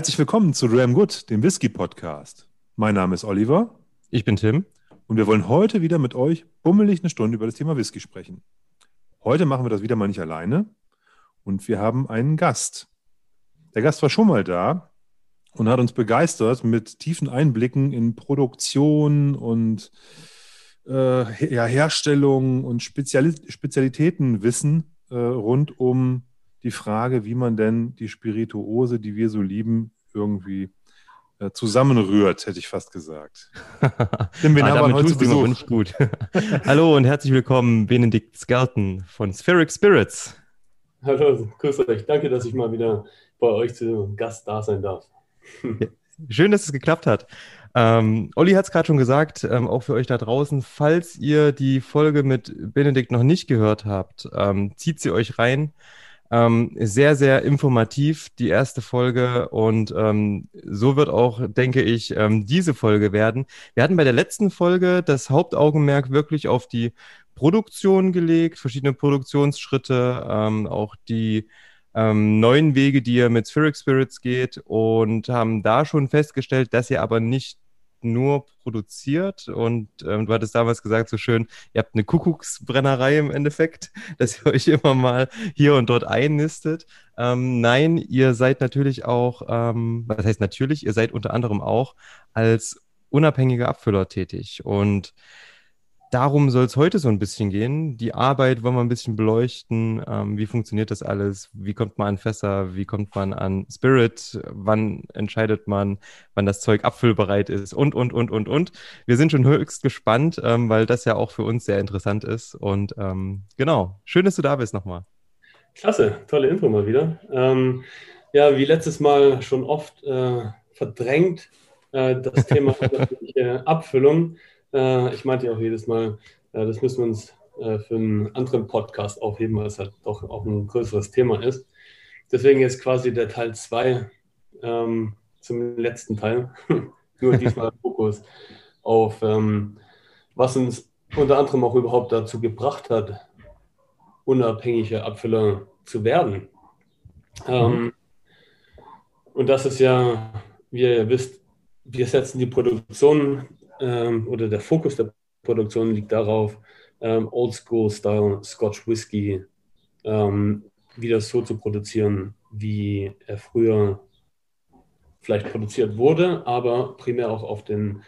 Herzlich willkommen zu Ram Good, dem Whisky Podcast. Mein Name ist Oliver. Ich bin Tim. Und wir wollen heute wieder mit euch bummelig eine Stunde über das Thema Whisky sprechen. Heute machen wir das wieder mal nicht alleine und wir haben einen Gast. Der Gast war schon mal da und hat uns begeistert mit tiefen Einblicken in Produktion und äh, ja, Herstellung und Speziali Spezialitätenwissen äh, rund um die Frage, wie man denn die Spirituose, die wir so lieben, irgendwie äh, zusammenrührt, hätte ich fast gesagt. Denn wir ah, haben du nicht gut. Hallo und herzlich willkommen, Benedikt Skelton von Spheric Spirits. Hallo, grüß euch. Danke, dass ich mal wieder bei euch zu Gast da sein darf. Schön, dass es geklappt hat. Ähm, Olli hat es gerade schon gesagt, ähm, auch für euch da draußen, falls ihr die Folge mit Benedikt noch nicht gehört habt, ähm, zieht sie euch rein. Ähm, sehr, sehr informativ, die erste Folge. Und ähm, so wird auch, denke ich, ähm, diese Folge werden. Wir hatten bei der letzten Folge das Hauptaugenmerk wirklich auf die Produktion gelegt, verschiedene Produktionsschritte, ähm, auch die ähm, neuen Wege, die ihr mit Spheric Spirits geht und haben da schon festgestellt, dass ihr aber nicht nur produziert und ähm, du hattest damals gesagt, so schön, ihr habt eine Kuckucksbrennerei im Endeffekt, dass ihr euch immer mal hier und dort einnistet. Ähm, nein, ihr seid natürlich auch, ähm, was heißt natürlich, ihr seid unter anderem auch als unabhängiger Abfüller tätig und darum soll es heute so ein bisschen gehen. Die Arbeit wollen wir ein bisschen beleuchten. Ähm, wie funktioniert das alles? Wie kommt man an Fässer? Wie kommt man an Spirit? Wann entscheidet man, wann das Zeug abfüllbereit ist? Und, und, und, und, und. Wir sind schon höchst gespannt, ähm, weil das ja auch für uns sehr interessant ist. Und ähm, genau, schön, dass du da bist nochmal. Klasse, tolle Info mal wieder. Ähm, ja, wie letztes Mal schon oft äh, verdrängt, äh, das Thema Abfüllung. Äh, ich meinte ja auch jedes Mal, äh, das müssen wir uns äh, für einen anderen Podcast aufheben, weil es halt doch auch ein größeres Thema ist. Deswegen jetzt quasi der Teil 2 ähm, zum letzten Teil. Nur diesmal Fokus auf, ähm, was uns unter anderem auch überhaupt dazu gebracht hat, unabhängige Abfüller zu werden. Ähm, mhm. und das ist ja, wie ihr wisst, wir setzen die Produktion ähm, oder der Fokus der Produktion liegt darauf, ähm, Oldschool-Style Scotch Whisky ähm, wieder so zu produzieren, wie er früher vielleicht produziert wurde, aber primär auch auf den,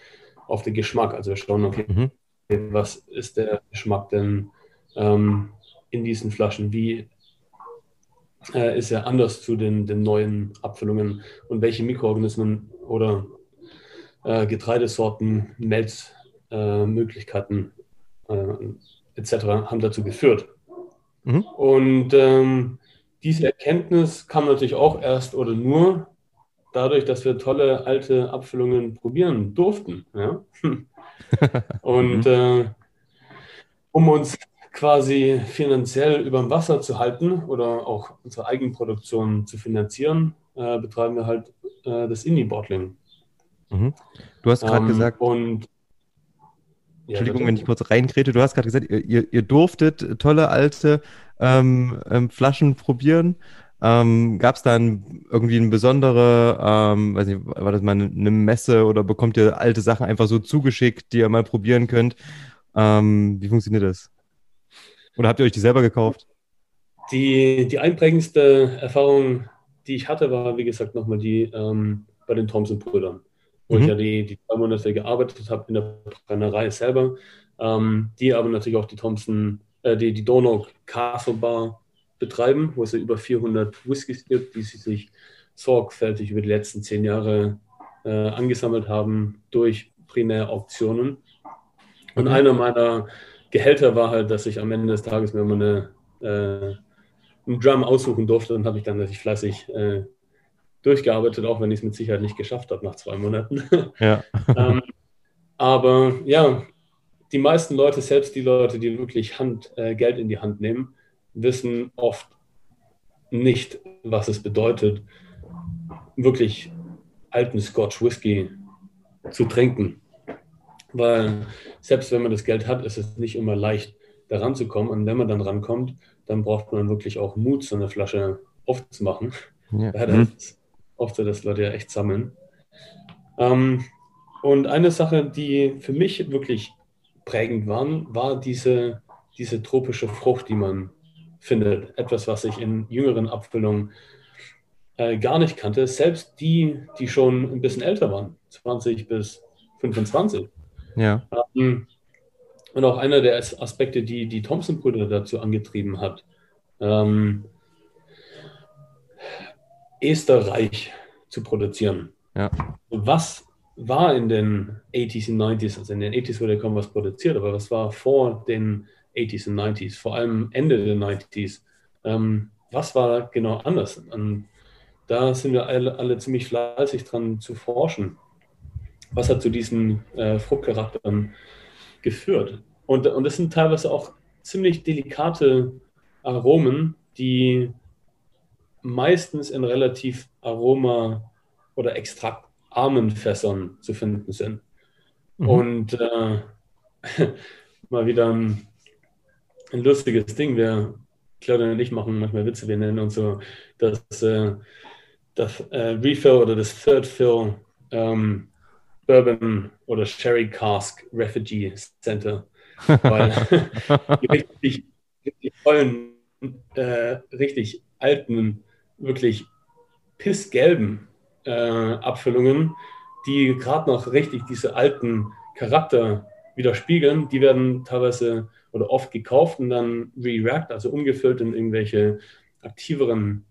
auf den Geschmack. Also wir schauen, okay, mhm. was ist der Geschmack denn ähm, in diesen Flaschen? Wie äh, ist er anders zu den, den neuen Abfüllungen und Mikroorganismen oder äh, Getreidesorten, Melzmöglichkeiten äh, etc. haben dazu geführt. Mhm. Und ähm, diese Erkenntnis kam natürlich auch erst oder nur dadurch, dass wir tolle alte Abfüllungen probieren durften. Ja? Und mhm. äh, um uns quasi finanziell über dem Wasser zu halten oder auch unsere Eigenproduktion zu finanzieren, äh, betreiben wir halt äh, das Indie-Bottling. Mhm. Du hast gerade ähm, gesagt. Und Entschuldigung, wenn ich kurz reinkrete. Du hast gerade gesagt, ihr, ihr, durftet tolle alte ähm, ähm, Flaschen probieren. Ähm, Gab es dann irgendwie eine besondere, ähm, weiß nicht, war das mal eine Messe oder bekommt ihr alte Sachen einfach so zugeschickt, die ihr mal probieren könnt? Ähm, wie funktioniert das? Oder habt ihr euch die selber gekauft? Die, die einprägendste Erfahrung, die ich hatte, war, wie gesagt, nochmal die ähm, bei den Thompson-Brüdern wo mhm. ich ja die, die zwei Monate gearbeitet habe in der Brennerei selber, ähm, die aber natürlich auch die Thompson, äh, die, die Donau Castle Bar betreiben, wo es ja über 400 Whiskys gibt, die sie sich sorgfältig über die letzten zehn Jahre äh, angesammelt haben durch Primär-Auktionen. Und okay. einer meiner Gehälter war halt, dass ich am Ende des Tages mir mal eine, äh, einen Drum aussuchen durfte und habe ich dann natürlich fleißig äh, durchgearbeitet, auch wenn ich es mit Sicherheit nicht geschafft habe nach zwei Monaten. Ja. ähm, aber ja, die meisten Leute, selbst die Leute, die wirklich Hand, äh, Geld in die Hand nehmen, wissen oft nicht, was es bedeutet, wirklich alten Scotch Whisky zu trinken. Weil selbst wenn man das Geld hat, ist es nicht immer leicht, daran zu kommen. Und wenn man dann rankommt, dann braucht man wirklich auch Mut, so eine Flasche aufzumachen. Ja. Mhm. Das oft so, dass Leute ja echt sammeln. Ähm, und eine Sache, die für mich wirklich prägend waren, war diese, diese tropische Frucht, die man findet. Etwas, was ich in jüngeren Abfüllungen äh, gar nicht kannte. Selbst die, die schon ein bisschen älter waren, 20 bis 25. Ja. Ähm, und auch einer der Aspekte, die die Thompson-Brüder dazu angetrieben hat, ähm, Esterreich zu produzieren. Ja. Was war in den 80s und 90s, also in den 80s wurde kaum was produziert, aber was war vor den 80s und 90s, vor allem Ende der 90s? Ähm, was war genau anders? Und da sind wir alle, alle, ziemlich fleißig dran zu forschen. Was hat zu diesen äh, Fruchtcharakteren geführt? Und, und das sind teilweise auch ziemlich delikate Aromen, die meistens in relativ aroma- oder extraktarmen Fässern zu finden sind. Mhm. Und äh, mal wieder ein, ein, lustiges Ding. Wir, Claudia und ich machen manchmal Witze, wir nennen uns so das, äh, das äh, Refill oder das Third Fill ähm, Bourbon oder Sherry Cask Refugee Center. Weil die richtig, richtig tollen, äh, richtig alten wirklich pissgelben äh, Abfüllungen, die gerade noch richtig diese alten Charakter widerspiegeln. Die werden teilweise oder oft gekauft und dann re-racked, also umgefüllt in irgendwelche aktiveren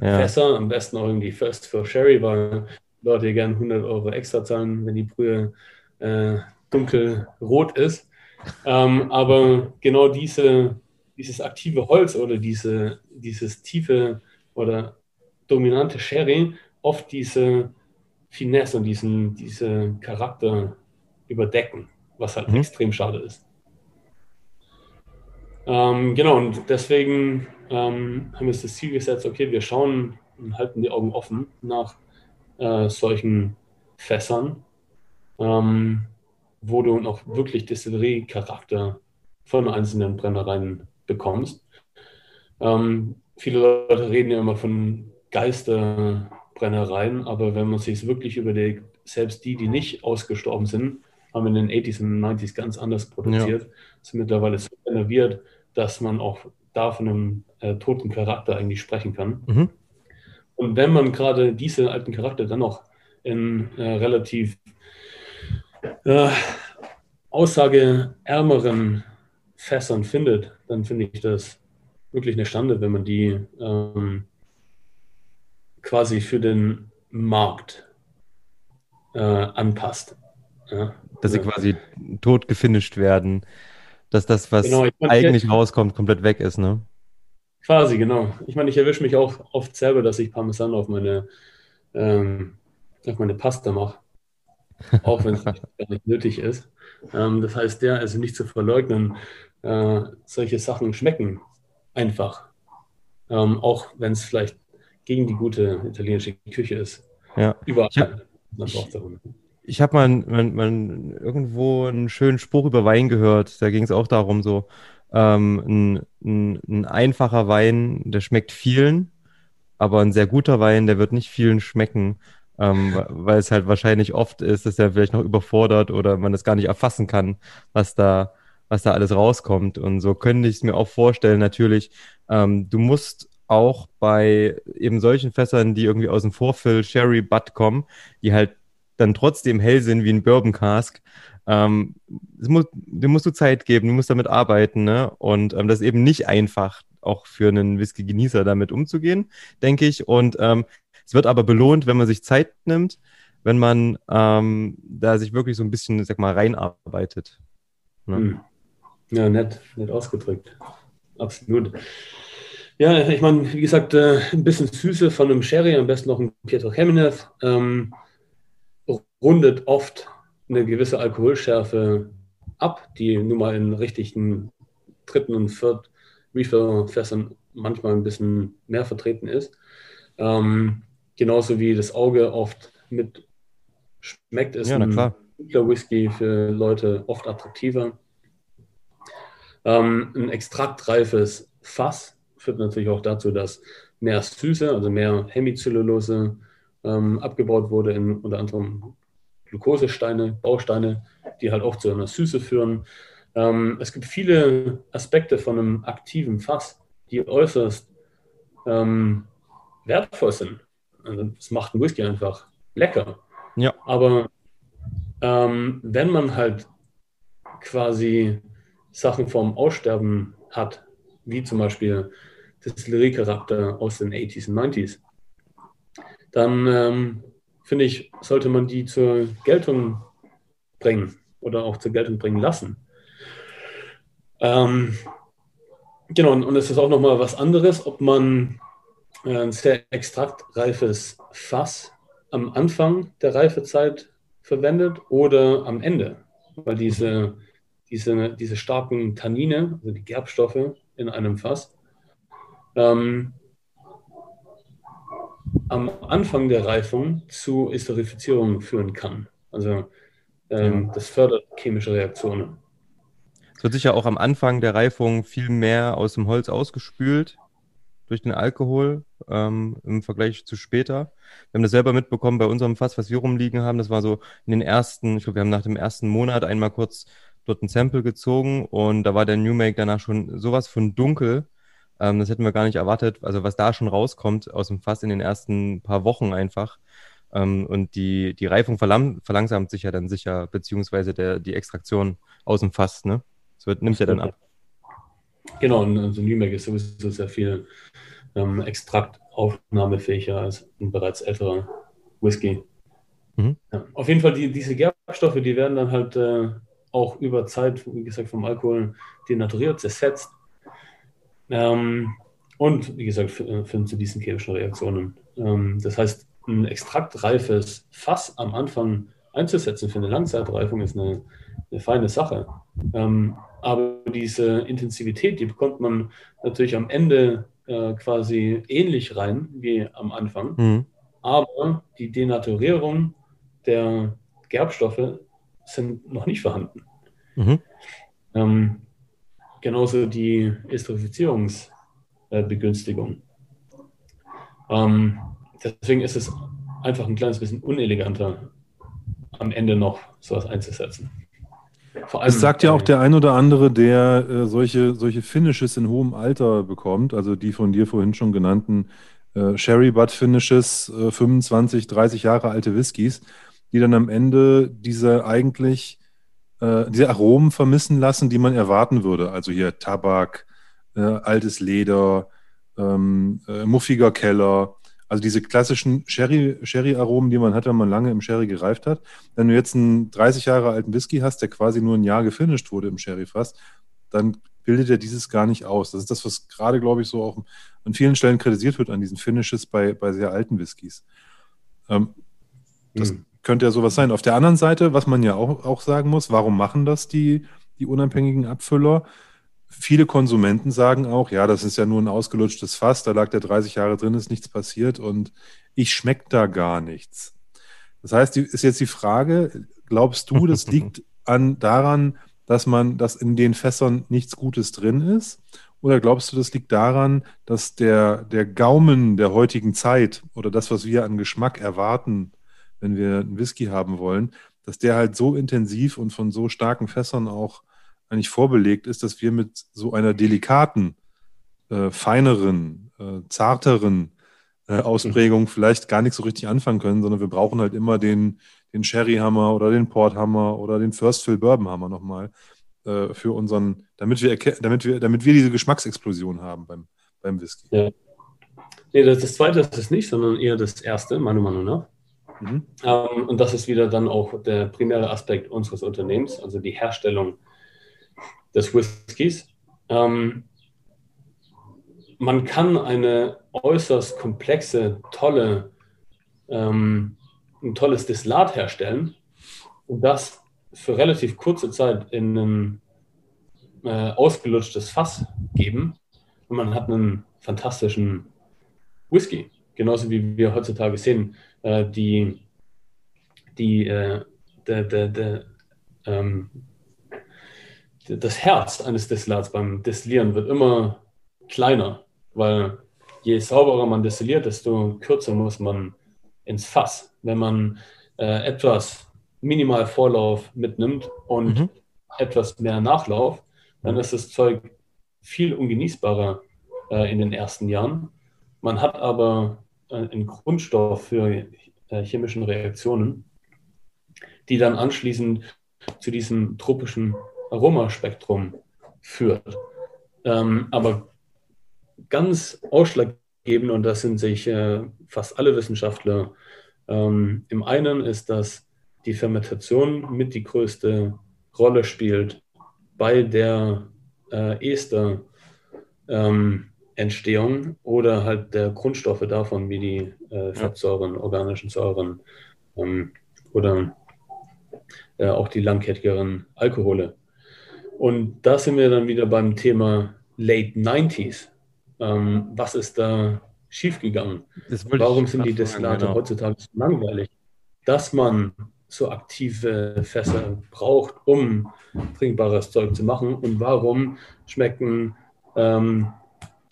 ja. Fässer. Am besten auch irgendwie First for Sherry, weil Leute gerne 100 Euro extra zahlen, wenn die Brühe äh, dunkelrot ist. Ähm, aber genau diese, dieses aktive Holz oder diese, dieses tiefe oder dominante Sherry oft diese Finesse und diesen diese Charakter überdecken, was halt mhm. extrem schade ist. Ähm, genau, und deswegen ähm, haben wir uns das Ziel gesetzt, okay, wir schauen und halten die Augen offen nach äh, solchen Fässern, ähm, wo du noch wirklich Distillerie-Charakter von einzelnen Brennereien bekommst. Ähm, viele Leute reden ja immer von Geisterbrennereien, aber wenn man sich wirklich überlegt, selbst die, die nicht ausgestorben sind, haben in den 80s und 90s ganz anders produziert, ja. sind mittlerweile so renoviert, dass man auch da von einem äh, toten Charakter eigentlich sprechen kann. Mhm. Und wenn man gerade diese alten Charakter dann noch in äh, relativ äh, aussageärmeren Fässern findet, dann finde ich das wirklich eine Stande, wenn man die ähm, quasi für den Markt äh, anpasst. Ja? Dass sie quasi tot gefinisht werden, dass das, was genau, meine, eigentlich ich, rauskommt, komplett weg ist, ne? Quasi, genau. Ich meine, ich erwische mich auch oft selber, dass ich Parmesan auf meine, ähm, auf meine Pasta mache. Auch wenn es gar nicht nötig ist. Ähm, das heißt, der, also nicht zu verleugnen, äh, solche Sachen schmecken einfach. Ähm, auch wenn es vielleicht gegen die gute italienische Küche ist. Ja. Überall. Ich, ich habe mal, mal, mal, irgendwo einen schönen Spruch über Wein gehört. Da ging es auch darum, so ähm, ein, ein, ein, einfacher Wein, der schmeckt vielen, aber ein sehr guter Wein, der wird nicht vielen schmecken, ähm, weil es halt wahrscheinlich oft ist, dass er vielleicht noch überfordert oder man es gar nicht erfassen kann, was da was da alles rauskommt. Und so könnte ich es mir auch vorstellen, natürlich, ähm, du musst auch bei eben solchen Fässern, die irgendwie aus dem Vorfill Sherry Butt kommen, die halt dann trotzdem hell sind wie ein Bourbon Cask, ähm, muss, dem musst du Zeit geben, du musst damit arbeiten, ne? Und ähm, das ist eben nicht einfach, auch für einen Whisky-Genießer damit umzugehen, denke ich. Und ähm, es wird aber belohnt, wenn man sich Zeit nimmt, wenn man ähm, da sich wirklich so ein bisschen, sag mal, reinarbeitet. Ne? Hm. Ja, nett, nett ausgedrückt. Absolut. Ja, ich meine, wie gesagt, äh, ein bisschen Süße von einem Sherry, am besten noch ein Pietro Jimenez, ähm, rundet oft eine gewisse Alkoholschärfe ab, die nun mal in richtigen dritten und vierten Refill-Fässern manchmal ein bisschen mehr vertreten ist. Ähm, genauso wie das Auge oft mit schmeckt, ist ja, ein Whisky für Leute oft attraktiver. Ähm, ein extraktreifes Fass führt natürlich auch dazu, dass mehr Süße, also mehr Hemicellulose ähm, abgebaut wurde in unter anderem Glukosesteine, Bausteine, die halt auch zu einer Süße führen. Ähm, es gibt viele Aspekte von einem aktiven Fass, die äußerst ähm, wertvoll sind. Also es macht einen Whisky einfach lecker. Ja. Aber ähm, wenn man halt quasi Sachen vom Aussterben hat, wie zum Beispiel Distillerie-Charakter aus den 80s und 90s, dann ähm, finde ich, sollte man die zur Geltung bringen oder auch zur Geltung bringen lassen. Ähm, genau, und, es ist auch nochmal was anderes, ob man äh, ein sehr extraktreifes Fass am Anfang der Reifezeit verwendet oder am Ende, weil diese, diese, diese starken Tannine, also die Gerbstoffe in einem Fass, ähm, am Anfang der Reifung zu Esterifizierung führen kann. Also ähm, ja. das fördert chemische Reaktionen. Es wird sicher auch am Anfang der Reifung viel mehr aus dem Holz ausgespült durch den Alkohol ähm, im Vergleich zu später. Wir haben das selber mitbekommen bei unserem Fass, was wir rumliegen haben. Das war so in den ersten, ich glaube, wir haben nach dem ersten Monat einmal kurz dort ein Sample gezogen und da war der New Make danach schon sowas von dunkel. Ähm, das hätten wir gar nicht erwartet. Also was da schon rauskommt aus dem Fass in den ersten paar Wochen einfach. Ähm, und die, die Reifung verlang verlangsamt sich ja dann sicher, beziehungsweise der, die Extraktion aus dem Fass. Ne? Das wird, nimmt ja dann ab. Genau, und so also New Make ist sowieso sehr viel ähm, Extrakt aufnahmefähiger als ein bereits älterer Whisky. Mhm. Ja, auf jeden Fall, die, diese Gerbstoffe, die werden dann halt äh, auch über Zeit, wie gesagt, vom Alkohol denaturiert, zersetzt. Ähm, und wie gesagt, führen zu diesen chemischen Reaktionen. Ähm, das heißt, ein extraktreifes Fass am Anfang einzusetzen für eine Langzeitreifung ist eine, eine feine Sache. Ähm, aber diese Intensivität, die bekommt man natürlich am Ende äh, quasi ähnlich rein wie am Anfang. Mhm. Aber die Denaturierung der Gerbstoffe sind noch nicht vorhanden. Mhm. Ähm, genauso die Esterifizierungsbegünstigung. Ähm, deswegen ist es einfach ein kleines bisschen uneleganter, am Ende noch sowas einzusetzen. Vor allem, es sagt ja auch der ein oder andere, der äh, solche, solche Finishes in hohem Alter bekommt, also die von dir vorhin schon genannten äh, Sherry Butt Finishes, äh, 25, 30 Jahre alte Whiskys, die dann am Ende diese eigentlich äh, diese Aromen vermissen lassen, die man erwarten würde. Also hier Tabak, äh, altes Leder, ähm, äh, muffiger Keller, also diese klassischen Sherry-Aromen, Sherry die man hat, wenn man lange im Sherry gereift hat. Wenn du jetzt einen 30 Jahre alten Whisky hast, der quasi nur ein Jahr gefinisht wurde im Sherry-Fass, dann bildet er dieses gar nicht aus. Das ist das, was gerade, glaube ich, so auch an vielen Stellen kritisiert wird an diesen Finishes bei, bei sehr alten Whiskys. Ähm, das mhm. Könnte ja sowas sein. Auf der anderen Seite, was man ja auch, auch sagen muss, warum machen das die, die unabhängigen Abfüller? viele Konsumenten sagen auch, ja, das ist ja nur ein ausgelutschtes Fass, da lag der 30 Jahre drin, ist nichts passiert und ich schmecke da gar nichts. Das heißt, ist jetzt die Frage, glaubst du, das liegt an, daran, dass man, dass in den Fässern nichts Gutes drin ist? Oder glaubst du, das liegt daran, dass der, der Gaumen der heutigen Zeit oder das, was wir an Geschmack erwarten, wenn wir einen Whisky haben wollen, dass der halt so intensiv und von so starken Fässern auch eigentlich vorbelegt ist, dass wir mit so einer delikaten, äh, feineren, äh, zarteren äh, Ausprägung vielleicht gar nicht so richtig anfangen können, sondern wir brauchen halt immer den, den Sherry-Hammer oder den Port-Hammer oder den First Fill Bourbon-Hammer nochmal äh, für unseren, damit wir, damit, wir, damit wir diese Geschmacksexplosion haben beim, beim Whisky. Ja. Nee, das, das zweite ist es nicht, sondern eher das erste, meiner Meinung nach. Mhm. Ähm, und das ist wieder dann auch der primäre Aspekt unseres Unternehmens, also die Herstellung des Whiskys. Ähm, man kann eine äußerst komplexe, tolle, ähm, ein tolles Destillat herstellen und das für relativ kurze Zeit in ein äh, ausgelutschtes Fass geben und man hat einen fantastischen Whisky. Genauso wie wir heutzutage sehen, äh, die, die, äh, der, der, der, ähm, das Herz eines Destillats beim Destillieren wird immer kleiner, weil je sauberer man destilliert, desto kürzer muss man ins Fass. Wenn man äh, etwas minimal Vorlauf mitnimmt und mhm. etwas mehr Nachlauf, dann ist das Zeug viel ungenießbarer äh, in den ersten Jahren. Man hat aber äh, einen Grundstoff für äh, chemischen Reaktionen, die dann anschließend zu diesem tropischen Aromaspektrum führt. Ähm, aber ganz ausschlaggebend, und das sind sich äh, fast alle Wissenschaftler ähm, im einen, ist, dass die Fermentation mit die größte Rolle spielt bei der äh, Ester. Ähm, Entstehung oder halt der Grundstoffe davon, wie die äh, Fettsäuren, organischen Säuren ähm, oder äh, auch die langkettigeren Alkohole. Und da sind wir dann wieder beim Thema Late 90s. Ähm, was ist da schiefgegangen? Warum sind die Destillate genau. heutzutage so langweilig? Dass man so aktive Fässer braucht, um trinkbares Zeug zu machen und warum schmecken ähm,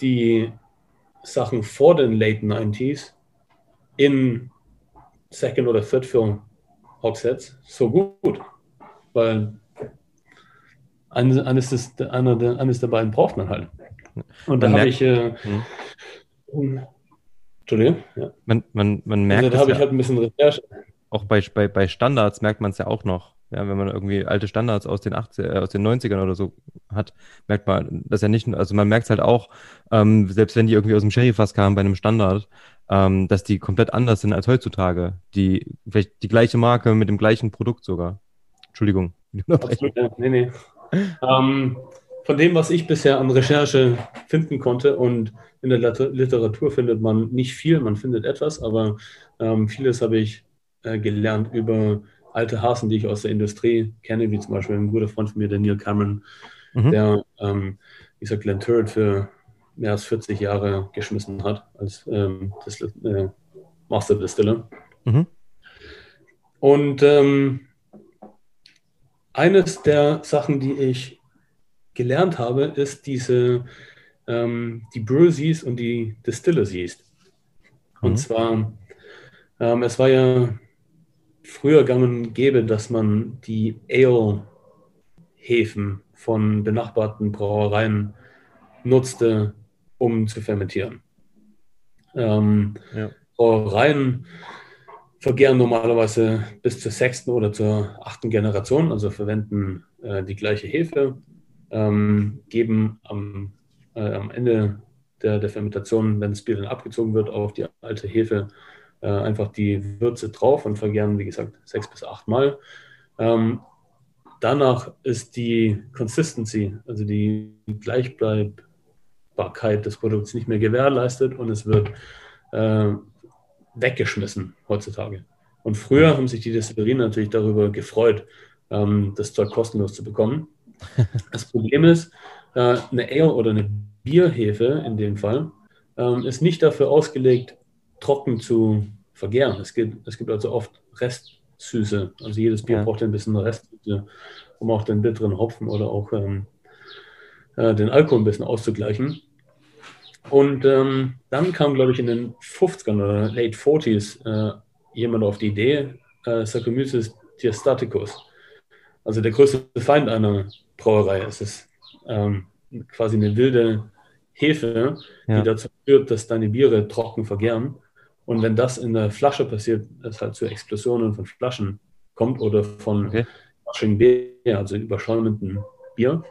die Sachen vor den Late 90s in Second oder Third Film Hogsheads so gut, weil eines, einer, eines der beiden braucht man halt. Und da habe ich. Äh, hm. Entschuldigung. Ja. Man, man, man merkt. Also, da habe ich halt ein bisschen Recherche. Auch bei, bei, bei Standards merkt man es ja auch noch. Ja, wenn man irgendwie alte Standards aus den 80, äh, aus den 90ern oder so hat, merkt man, dass ja nicht, also man merkt es halt auch, ähm, selbst wenn die irgendwie aus dem Sherryfass kamen bei einem Standard, ähm, dass die komplett anders sind als heutzutage. Die, vielleicht die gleiche Marke mit dem gleichen Produkt sogar. Entschuldigung. Absolut, ja. Nee, nee. ähm, von dem, was ich bisher an Recherche finden konnte und in der Literatur findet man nicht viel, man findet etwas, aber ähm, vieles habe ich äh, gelernt über alte Hasen, die ich aus der Industrie kenne, wie zum Beispiel ein guter Freund von mir, der Neil Cameron, mhm. der, ähm, wie gesagt, Glenn Turret für mehr als 40 Jahre geschmissen hat als ähm, das, äh, Master Distiller. Mhm. Und ähm, eines der Sachen, die ich gelernt habe, ist diese ähm, die Brews Yeast und die Distillers Yeast. Und mhm. zwar, ähm, es war ja früher gang und gäbe, dass man die Ale-Hefen von benachbarten Brauereien nutzte, um zu fermentieren. Ähm, ja. Brauereien vergären normalerweise bis zur sechsten oder zur achten Generation, also verwenden äh, die gleiche Hefe, ähm, geben am, äh, am Ende der, der Fermentation, wenn das Bier dann abgezogen wird, auf die alte Hefe äh, einfach die Würze drauf und vergären, wie gesagt, sechs bis acht Mal. Ähm, danach ist die Consistency, also die Gleichbleibbarkeit des Produkts nicht mehr gewährleistet und es wird äh, weggeschmissen heutzutage. Und früher haben sich die Destillerien natürlich darüber gefreut, ähm, das Zeug kostenlos zu bekommen. Das Problem ist, äh, eine Ale oder eine Bierhefe in dem Fall ähm, ist nicht dafür ausgelegt, trocken zu vergären. Es gibt, es gibt also oft Restsüße. Also jedes Bier ja. braucht ein bisschen Restsüße, um auch den bitteren Hopfen oder auch ähm, äh, den Alkohol ein bisschen auszugleichen. Und ähm, dann kam, glaube ich, in den 50ern oder Late 40s äh, jemand auf die Idee, äh, Saccharomyces diastaticus. Also der größte Feind einer Brauerei. Es ist ähm, quasi eine wilde Hefe, ja. die dazu führt, dass deine Biere trocken vergären. Und wenn das in der Flasche passiert, es halt zu Explosionen von Flaschen kommt oder von okay. Bier, also überschäumenden Bier.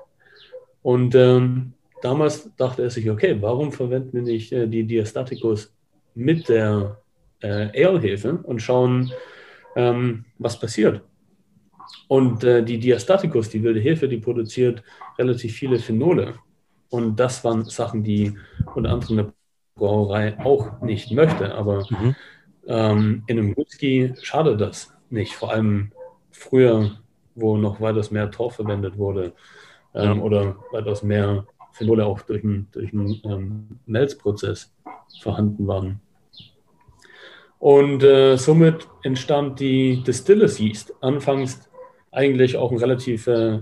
Und ähm, damals dachte er sich, okay, warum verwenden wir nicht äh, die Diastaticus mit der äh, Ale-Hefe und schauen, ähm, was passiert. Und äh, die Diastaticus, die wilde Hefe, die produziert relativ viele Phenole. Und das waren Sachen, die unter anderem eine Brauerei auch nicht möchte. Aber mhm. ähm, in einem Whisky schadet das nicht. Vor allem früher, wo noch weitaus mehr Torf verwendet wurde ähm, ja. oder weitaus mehr Phenole auch durch einen durch ähm, Melzprozess vorhanden waren. Und äh, somit entstand die Distillers Yeast. Anfangs eigentlich auch ein relativ äh,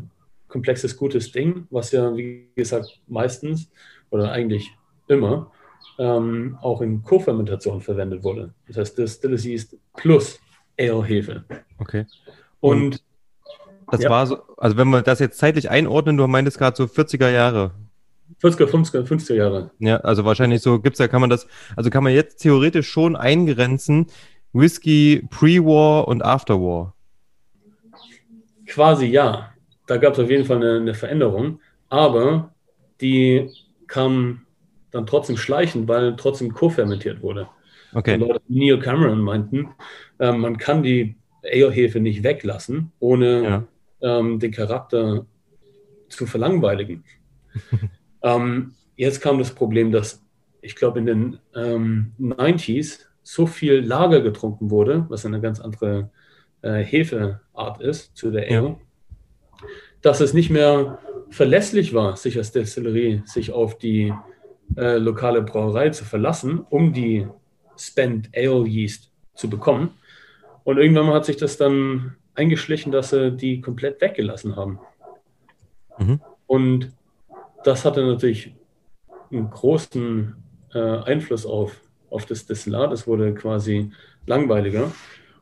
komplexes, gutes Ding, was ja, wie gesagt, meistens oder eigentlich immer ähm, auch in Co-Fermentation verwendet wurde. Das heißt, das Distillers Yeast plus Ale-Hefe. Okay. Und Das Ja. war so, also wenn wir das jetzt zeitlich einordnen, du meintest gerade so 40er Jahre. 40er, 50er, 50er Jahre. Ja, also wahrscheinlich so gibt's ja, kann man das, also kann man jetzt theoretisch schon eingrenzen, Whisky Pre-War und After-War. Quasi ja. Da gab es auf jeden Fall eine, eine Veränderung, aber die kam dann trotzdem schleichend, weil trotzdem co-fermentiert wurde. Okay. Und Leute Neil Cameron meinten, äh, man kann die Ale-Hefe nicht weglassen, ohne Ja. ähm, den Charakter zu verlangweiligen. ähm, jetzt kam das Problem, dass ich glaube in den ähm, 90s so viel Lager getrunken wurde, was eine ganz andere äh, Hefeart ist zu der Ja. Ale, dass es nicht mehr verlässlich war, sich als Destillerie sich auf die äh, lokale Brauerei zu verlassen, um die Spent Ale Yeast zu bekommen. Und irgendwann hat sich das dann eingeschlichen, dass sie die komplett weggelassen haben. Mhm. Und das hatte natürlich einen großen äh, Einfluss auf, auf das Destillat. Es wurde quasi langweiliger.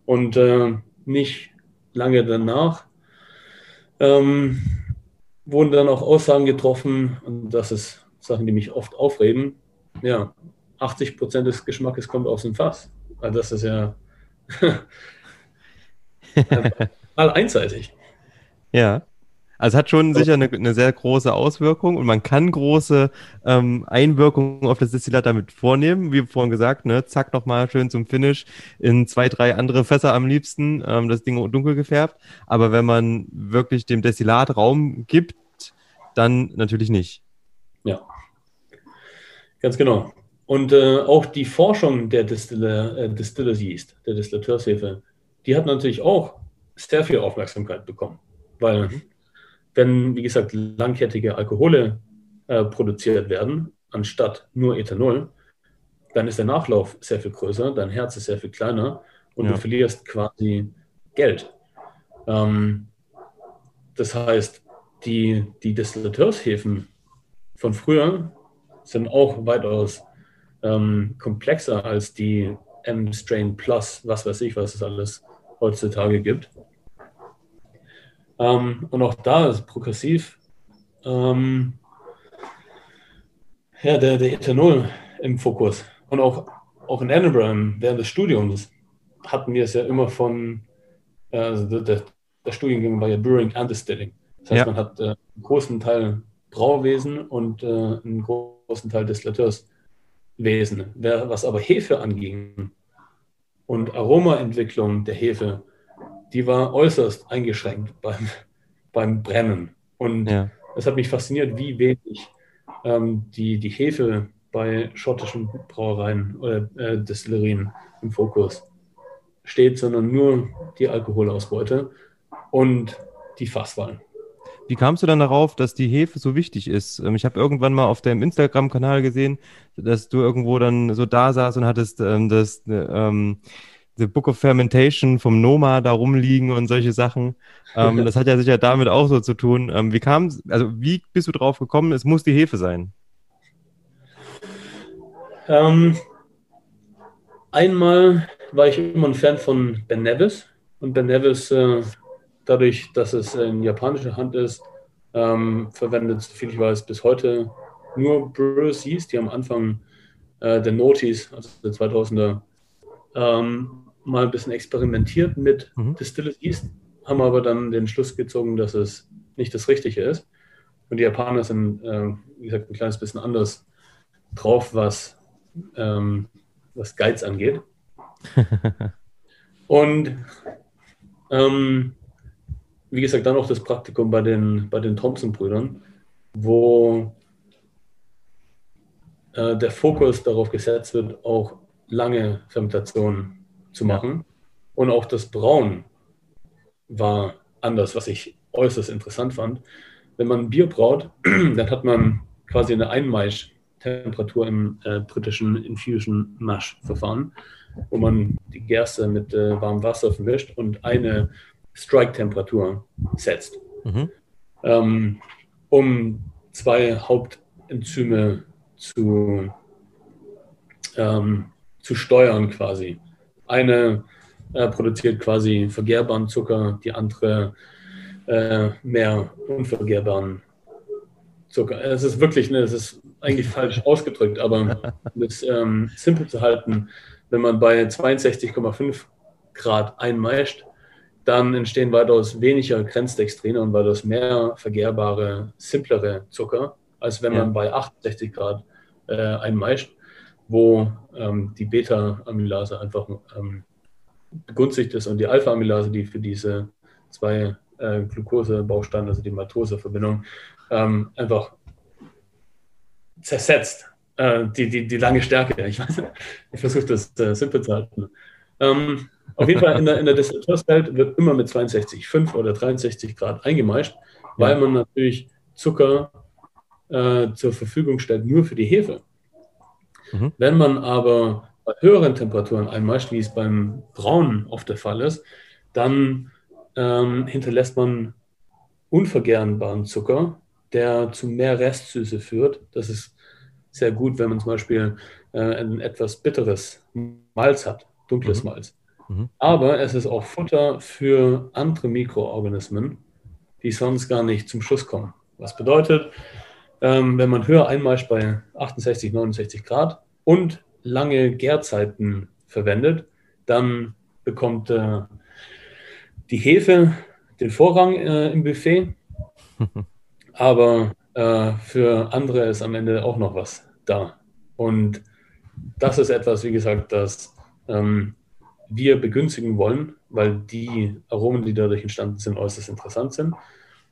Und äh, nicht lange danach ähm, wurden dann auch Aussagen getroffen, und das ist Sachen, die mich oft aufreden. Ja, 80 Prozent des Geschmackes kommt aus dem Fass. Also das ist ja total einseitig. Ja. Also es hat schon sicher eine, eine sehr große Auswirkung und man kann große ähm, Einwirkungen auf das Destillat damit vornehmen. Wie vorhin gesagt, ne, zack nochmal schön zum Finish in zwei, drei andere Fässer am liebsten, ähm, das Ding dunkel gefärbt. Aber wenn man wirklich dem Destillat Raum gibt, dann natürlich nicht. Ja, ganz genau. Und äh, auch die Forschung der Distiller, äh, Distillers Yeast, der Distillateurshefe, die hat natürlich auch sehr viel Aufmerksamkeit bekommen. Weil, wenn, wie gesagt, langkettige Alkohole äh, produziert werden, anstatt nur Ethanol, dann ist der Nachlauf sehr viel größer, dein Herz ist sehr viel kleiner und Ja. du verlierst quasi Geld. Ähm, das heißt, die, die Distillateurshäfen von früher sind auch weitaus ähm, komplexer als die M-Strain Plus, was weiß ich, was es alles heutzutage gibt. Ähm, und auch da ist progressiv ähm, ja, der, der Ethanol im Fokus. Und auch, auch in Edinburgh während des Studiums hatten wir es ja immer von, äh, also der, der, der Studiengang war ja Brewing and Distilling. Das heißt, Ja. man hat äh, einen großen Teil Brauwesen und äh, einen großen Teil Distillateurswesen. Wer, was aber Hefe anging und Aromaentwicklung der Hefe, die war äußerst eingeschränkt beim, beim Brennen. Und Ja. es hat mich fasziniert, wie wenig ähm, die, die Hefe bei schottischen Brauereien oder äh, Destillerien im Fokus steht, sondern nur die Alkoholausbeute und die Fasswahl. Wie kamst du dann darauf, dass die Hefe so wichtig ist? Ähm, Ich habe irgendwann mal auf deinem Instagram-Kanal gesehen, dass du irgendwo dann so da saß und hattest ähm, das äh, ähm, The Book of Fermentation vom Noma da rumliegen und solche Sachen. Ähm, das hat ja sicher damit auch so zu tun. Ähm, wie kam, also wie bist du drauf gekommen? Es muss die Hefe sein. Ähm, einmal war ich immer ein Fan von Ben Nevis und Ben Nevis, äh, dadurch, dass es in japanischer Hand ist, ähm, verwendet, soviel ich weiß, bis heute nur Brewers Yeast, die am Anfang äh, der Notis, also der 2000er, ähm, mal ein bisschen experimentiert mit Mhm. Distillers Yeast, haben aber dann den Schluss gezogen, dass es nicht das Richtige ist. Und die Japaner sind, äh, wie gesagt, ein kleines bisschen anders drauf, was, ähm, was Guides angeht. Und ähm, wie gesagt, dann auch das Praktikum bei den, bei den Thompson-Brüdern, wo äh, der Fokus darauf gesetzt wird, auch lange Fermentation zu machen. Und auch das Brauen war anders, was ich äußerst interessant fand. Wenn man Bier braut, dann hat man quasi eine Einmaisch-Temperatur im äh, britischen Infusion Mash Verfahren, wo man die Gerste mit äh, warmem Wasser vermischt und eine Strike-Temperatur setzt, Mhm. ähm, um zwei Hauptenzyme zu ähm, zu steuern quasi. Eine äh, produziert quasi vergehrbaren Zucker, die andere äh, mehr unvergehrbaren Zucker. Es ist wirklich, ne, es ist eigentlich falsch ausgedrückt, aber um das ähm, simpel zu halten, wenn man bei 62,5 Grad einmeischt, dann entstehen weitaus weniger Grenzdextrine und weitaus mehr vergehrbare, simplere Zucker, als wenn ja. man bei 68 Grad äh, einmeischt, wo ähm, die Beta-Amylase einfach ähm, begünstigt ist und die Alpha-Amylase, die für diese zwei äh, Glucose-Bausteine, also die Maltose-Verbindung, ähm, einfach zersetzt. Äh, die, die, die lange Stärke. Ich, ich versuche das äh, simpel zu halten. Ähm, auf jeden Fall in der, in der Destillatorswelt wird immer mit 62,5 oder 63 Grad eingemeischt, weil man natürlich Zucker äh, zur Verfügung stellt, nur für die Hefe. Mhm. Wenn man aber bei höheren Temperaturen einmeischt, wie es beim Brauen oft der Fall ist, dann ähm, hinterlässt man unvergärbaren Zucker, der zu mehr Restsüße führt. Das ist sehr gut, wenn man zum Beispiel äh, ein etwas bitteres Malz hat, dunkles mhm. Malz. Mhm. Aber es ist auch Futter für andere Mikroorganismen, die sonst gar nicht zum Schuss kommen. Was bedeutet, ähm, wenn man höher einmeischt bei 68, 69 Grad und lange Gärzeiten verwendet, dann bekommt äh, die Hefe den Vorrang äh, im Buffet, aber äh, für andere ist am Ende auch noch was da. Und das ist etwas, wie gesagt, das ähm, wir begünstigen wollen, weil die Aromen, die dadurch entstanden sind, äußerst interessant sind.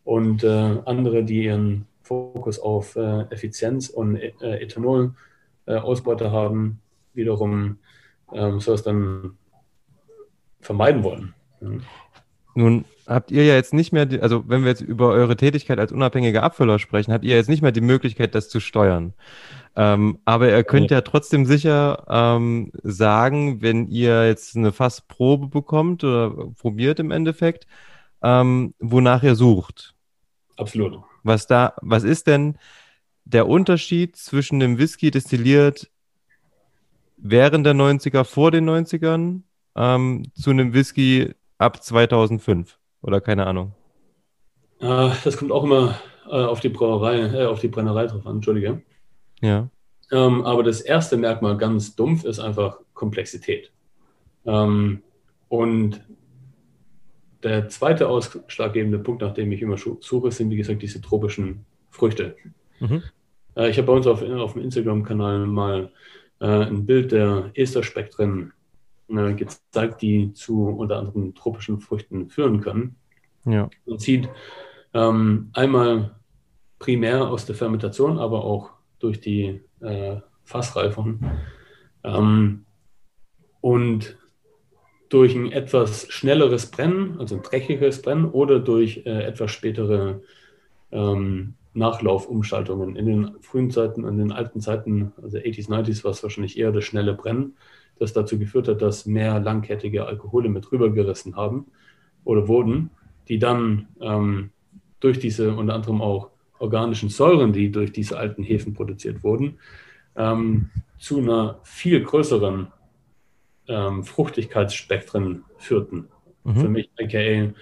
Und äh, andere, die ihren Fokus auf äh, Effizienz und äh, Ethanol-Ausbeute äh, haben, wiederum ähm, sowas dann vermeiden wollen. Ja. Nun habt ihr ja jetzt nicht mehr, die, also wenn wir jetzt über eure Tätigkeit als unabhängiger Abfüller sprechen, habt ihr jetzt nicht mehr die Möglichkeit, das zu steuern. Ähm, aber ihr könnt ja, ja trotzdem sicher ähm, sagen, wenn ihr jetzt eine Fassprobe bekommt oder probiert im Endeffekt, ähm, wonach ihr sucht. Absolut. Was da, was ist denn der Unterschied zwischen dem Whisky destilliert während der 90er, vor den 90ern, ähm, zu einem Whisky ab 2005 oder keine Ahnung? Äh, das kommt auch immer äh, auf die Brauerei, äh, auf die Brennerei drauf an, Entschuldige. Ja. Ähm, aber das erste Merkmal ganz dumpf ist einfach Komplexität. Ähm, und der zweite ausschlaggebende Punkt, nach dem ich immer suche, sind wie gesagt diese tropischen Früchte. Mhm. Äh, ich habe bei uns auf, auf dem Instagram-Kanal mal äh, ein Bild der Esterspektren äh, gezeigt, die zu unter anderem tropischen Früchten führen können. Ja. Man sieht ähm, einmal primär aus der Fermentation, aber auch durch die äh, Fassreifung. Ähm, und durch ein etwas schnelleres Brennen, also ein dreckiges Brennen, oder durch äh, etwas spätere ähm, Nachlaufumschaltungen. In den frühen Zeiten, in den alten Zeiten, also 80s, 90s, war es wahrscheinlich eher das schnelle Brennen, das dazu geführt hat, dass mehr langkettige Alkohole mit rübergerissen haben oder wurden, die dann ähm, durch diese unter anderem auch organischen Säuren, die durch diese alten Hefen produziert wurden, ähm, zu einer viel größeren ähm, Fruchtigkeitsspektren führten. Mhm. Für mich, aka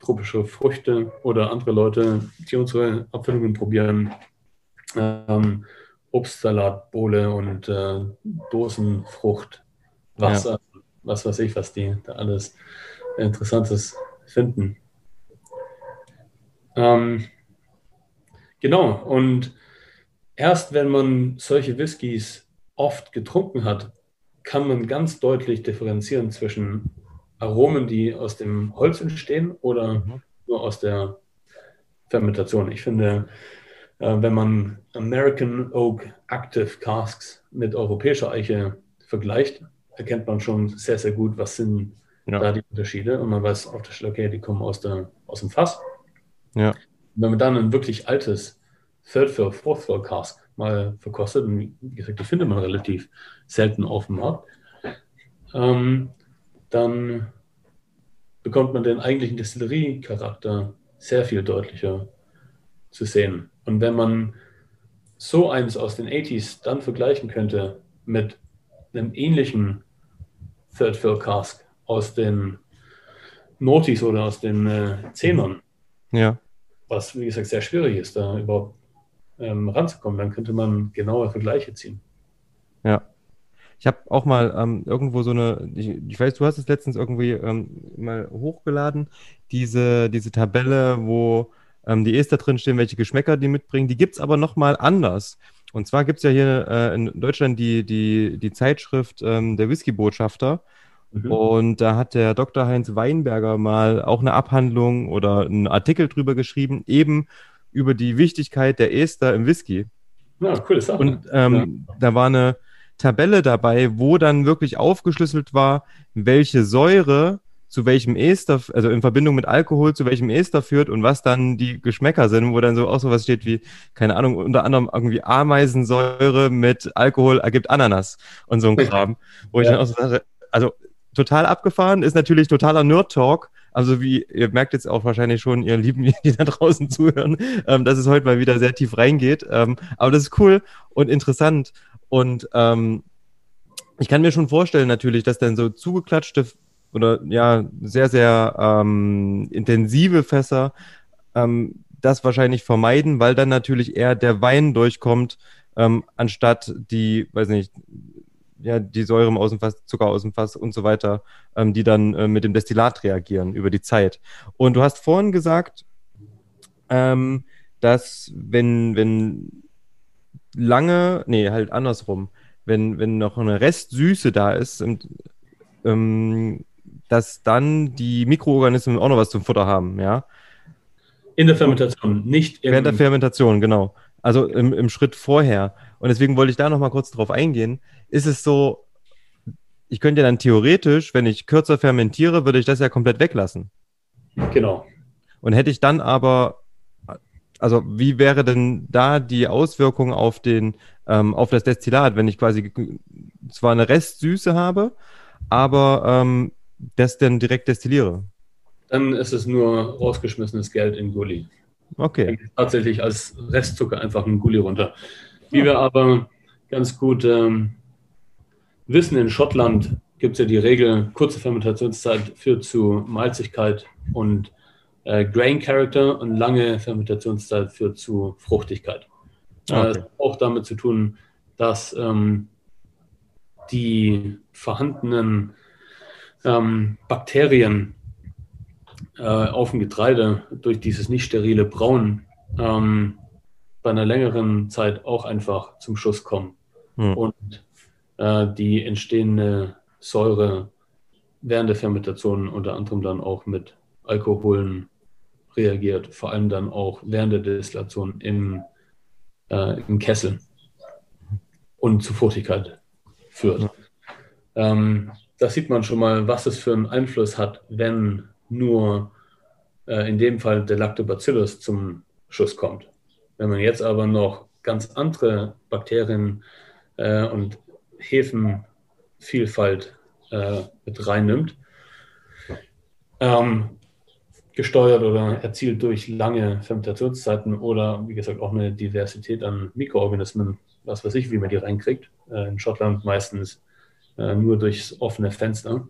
tropische Früchte oder andere Leute, die unsere Abfüllungen probieren, ähm, Obstsalat, Bohle und äh, Dosenfrucht, Wasser, ja. was weiß ich, was die da alles Interessantes finden. Ähm, Genau, und erst wenn man solche Whiskys oft getrunken hat, kann man ganz deutlich differenzieren zwischen Aromen, die aus dem Holz entstehen oder mhm. nur aus der Fermentation. Ich finde, wenn man American Oak Active Casks mit europäischer Eiche vergleicht, erkennt man schon sehr, sehr gut, was sind ja. da die Unterschiede. Und man weiß auf der Stelle, okay, die kommen aus, der, aus dem Fass. Ja wenn man dann ein wirklich altes Third Floor, Fourth Floor Cask mal verkostet, und wie gesagt, die findet man relativ selten auf dem Markt, ähm, dann bekommt man den eigentlichen Destillerie-Charakter sehr viel deutlicher zu sehen. Und wenn man so eins aus den 80s dann vergleichen könnte mit einem ähnlichen Third Fill Cask aus den Notis oder aus den äh, Zehnern. Ja. Was, wie gesagt, sehr schwierig ist, da überhaupt ähm, ranzukommen. Dann könnte man genaue Vergleiche ziehen. Ja. Ich habe auch mal ähm, irgendwo so eine, ich, ich, weiß, du hast es letztens irgendwie ähm, mal hochgeladen, diese, diese Tabelle, wo ähm, die Ester drin stehen, welche Geschmäcker die mitbringen. Die gibt es aber nochmal anders. Und zwar gibt es ja hier äh, in Deutschland die, die, die Zeitschrift ähm, der Whisky-Botschafter. Mhm. Und da hat der Dr. Heinz Weinberger mal auch eine Abhandlung oder einen Artikel drüber geschrieben, eben über die Wichtigkeit der Ester im Whisky. Ja, coole Sache. Und ähm, ja. da war eine Tabelle dabei, wo dann wirklich aufgeschlüsselt war, welche Säure zu welchem Ester, also in Verbindung mit Alkohol zu welchem Ester führt und was dann die Geschmäcker sind, wo dann so auch sowas steht wie, keine Ahnung, unter anderem irgendwie Ameisensäure mit Alkohol ergibt Ananas und so ein Kram, wo ich ja. dann auch so sage, also total abgefahren, ist natürlich totaler Nerd-Talk, also wie ihr merkt jetzt auch wahrscheinlich schon, ihr Lieben, die da draußen zuhören, ähm, dass es heute mal wieder sehr tief reingeht. Ähm, aber das ist cool und interessant. Und ähm, ich kann mir schon vorstellen natürlich, dass dann so zugeklatschte oder ja, sehr, sehr ähm, intensive Fässer ähm, das wahrscheinlich vermeiden, weil dann natürlich eher der Wein durchkommt, ähm, anstatt die, weiß nicht, ja, die Säure im Außenfass, Zucker aus dem Fass und so weiter, ähm, die dann äh, mit dem Destillat reagieren über die Zeit. Und du hast vorhin gesagt, ähm, dass wenn, wenn lange, nee, halt andersrum, wenn, wenn noch eine Restsüße da ist, ähm, dass dann die Mikroorganismen auch noch was zum Futter haben, ja. In der Fermentation, nicht im... Während der Fermentation, genau. Also im, im Schritt vorher. Und deswegen wollte ich da noch mal kurz drauf eingehen. Ist es so, ich könnte ja dann theoretisch, wenn ich kürzer fermentiere, würde ich das ja komplett weglassen. Genau. Und hätte ich dann aber also wie wäre denn da die Auswirkung auf den, ähm, auf das Destillat, wenn ich quasi zwar eine Restsüße habe, aber ähm, das dann direkt destilliere? Dann ist es nur rausgeschmissenes Geld in Gully. Okay. Tatsächlich als Restzucker einfach ein Gully runter. Wie ja. wir aber ganz gut ähm, wissen, in Schottland gibt es ja die Regel, kurze Fermentationszeit führt zu Malzigkeit und äh, Grain Character und lange Fermentationszeit führt zu Fruchtigkeit. Äh, okay. Das hat auch damit zu tun, dass ähm, die vorhandenen ähm, Bakterien äh, auf dem Getreide durch dieses nicht sterile Brauen ähm, bei einer längeren Zeit auch einfach zum Schuss kommen hm. und äh, die entstehende Säure während der Fermentation unter anderem dann auch mit Alkoholen reagiert, vor allem dann auch während der Destillation im, äh, im Kessel und zu Fruchtigkeit führt. Ähm, da sieht man schon mal, was es für einen Einfluss hat, wenn nur äh, in dem Fall der Lactobacillus zum Schuss kommt. Wenn man jetzt aber noch ganz andere Bakterien äh, und Hefenvielfalt äh, mit reinnimmt, ähm, gesteuert oder erzielt durch lange Fermentationszeiten oder wie gesagt auch eine Diversität an Mikroorganismen, was weiß ich, wie man die reinkriegt. Äh, in Schottland meistens äh, nur durchs offene Fenster.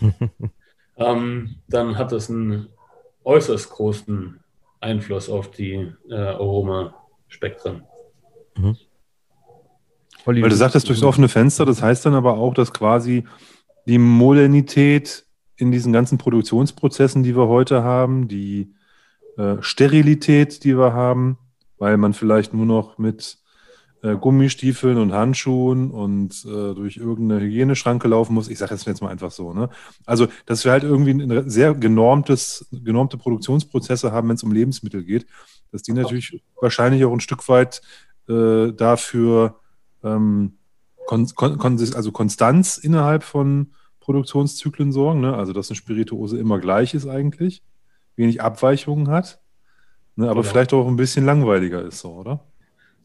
ähm, dann hat das einen äußerst großen Einfluss auf die äh, Aromaspektren. Mhm. Weil du sagtest durchs offene Fenster, das heißt dann aber auch, dass quasi die Modernität in diesen ganzen Produktionsprozessen, die wir heute haben, die äh, Sterilität, die wir haben, weil man vielleicht nur noch mit äh, Gummistiefeln und Handschuhen und äh, durch irgendeine Hygieneschranke laufen muss. Ich sage das jetzt mal einfach so. Ne? Also, dass wir halt irgendwie ein sehr genormtes, genormte Produktionsprozesse haben, wenn es um Lebensmittel geht, dass die natürlich wahrscheinlich auch ein Stück weit äh, dafür ähm, kon kon also Konstanz innerhalb von Produktionszyklen sorgen. Ne? Also, dass eine Spirituose immer gleich ist eigentlich, wenig Abweichungen hat, ne? aber genau. vielleicht auch ein bisschen langweiliger ist, so, oder?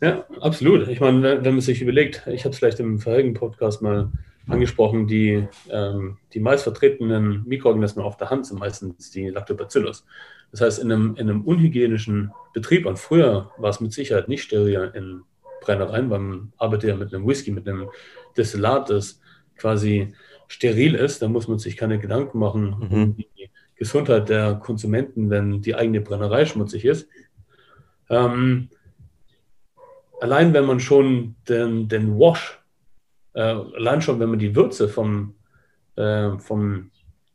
Ja, absolut. Ich meine, wenn man sich überlegt, ich habe es vielleicht im vorherigen Podcast mal angesprochen, die, ähm, die meist vertretenen Mikroorganismen auf der Hand sind meistens die Lactobacillus. Das heißt, in einem, in einem unhygienischen Betrieb, und früher war es mit Sicherheit nicht steril in Brennereien, weil man arbeitet ja mit einem Whisky, mit einem Destillat, das quasi steril ist. Da muss man sich keine Gedanken machen mhm. um die Gesundheit der Konsumenten, wenn die eigene Brennerei schmutzig ist. Ähm, allein wenn man schon den, den Wash, äh, allein schon wenn man die Würze vom, äh, vom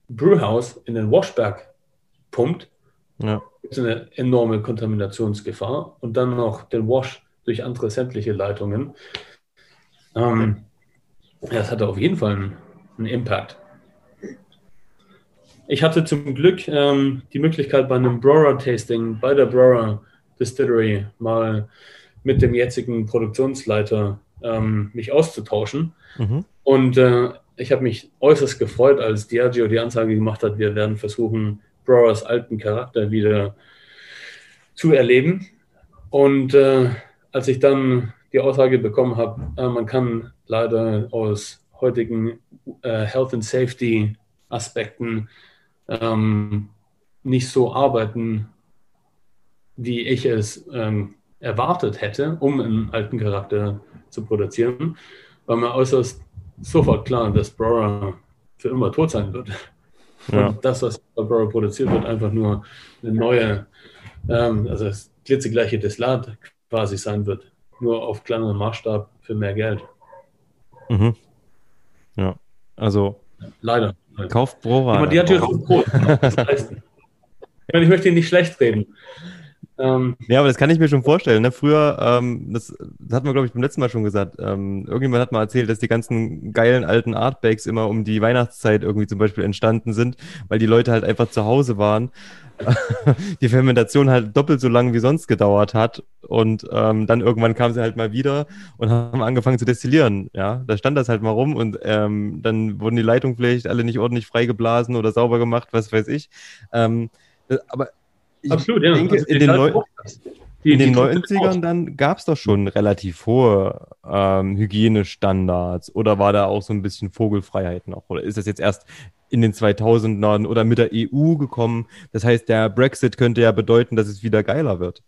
Brewhouse in den Washberg pumpt, ja. gibt es eine enorme Kontaminationsgefahr und dann noch den Wash durch andere sämtliche Leitungen. Ähm, das hatte auf jeden Fall einen, einen Impact. Ich hatte zum Glück ähm, die Möglichkeit bei einem Brora-Tasting bei der Brora Distillery mal mit dem jetzigen Produktionsleiter ähm, mich auszutauschen. Mhm. Und äh, ich habe mich äußerst gefreut, als Diageo die Ansage gemacht hat, wir werden versuchen, Broras alten Charakter wieder zu erleben. Und äh, als ich dann die Aussage bekommen habe, äh, man kann leider aus heutigen äh, Health and Safety Aspekten ähm, nicht so arbeiten, wie ich es ähm, erwartet hätte, um einen alten Charakter zu produzieren, war mir äußerst sofort klar, dass Brora für immer tot sein wird. Ja. Und das, was bei Brora produziert wird, einfach nur eine neue, ähm, also das glitzegleiche Deslat quasi sein wird. Nur auf kleinerem Maßstab für mehr Geld. Mhm. Ja, also. Leider. Kauft Brora. Die hat ja schon Ich meine, ich möchte ihn nicht schlecht reden. Ähm, ja, aber das kann ich mir schon vorstellen. Ne? Früher, ähm, das, das hat man, glaube ich, beim letzten Mal schon gesagt. Ähm, irgendjemand hat mal erzählt, dass die ganzen geilen alten Artbakes immer um die Weihnachtszeit irgendwie zum Beispiel entstanden sind, weil die Leute halt einfach zu Hause waren. die Fermentation halt doppelt so lang wie sonst gedauert hat und ähm, dann irgendwann kamen sie halt mal wieder und haben angefangen zu destillieren. Ja, da stand das halt mal rum und ähm, dann wurden die Leitungen vielleicht alle nicht ordentlich freigeblasen oder sauber gemacht, was weiß ich. Ähm, aber ich Absolut, ja. denke, also in, den Neu die, in den 90ern dann gab es doch schon relativ hohe ähm, Hygienestandards oder war da auch so ein bisschen Vogelfreiheit noch? Oder ist das jetzt erst in den 2000ern oder mit der EU gekommen? Das heißt, der Brexit könnte ja bedeuten, dass es wieder geiler wird.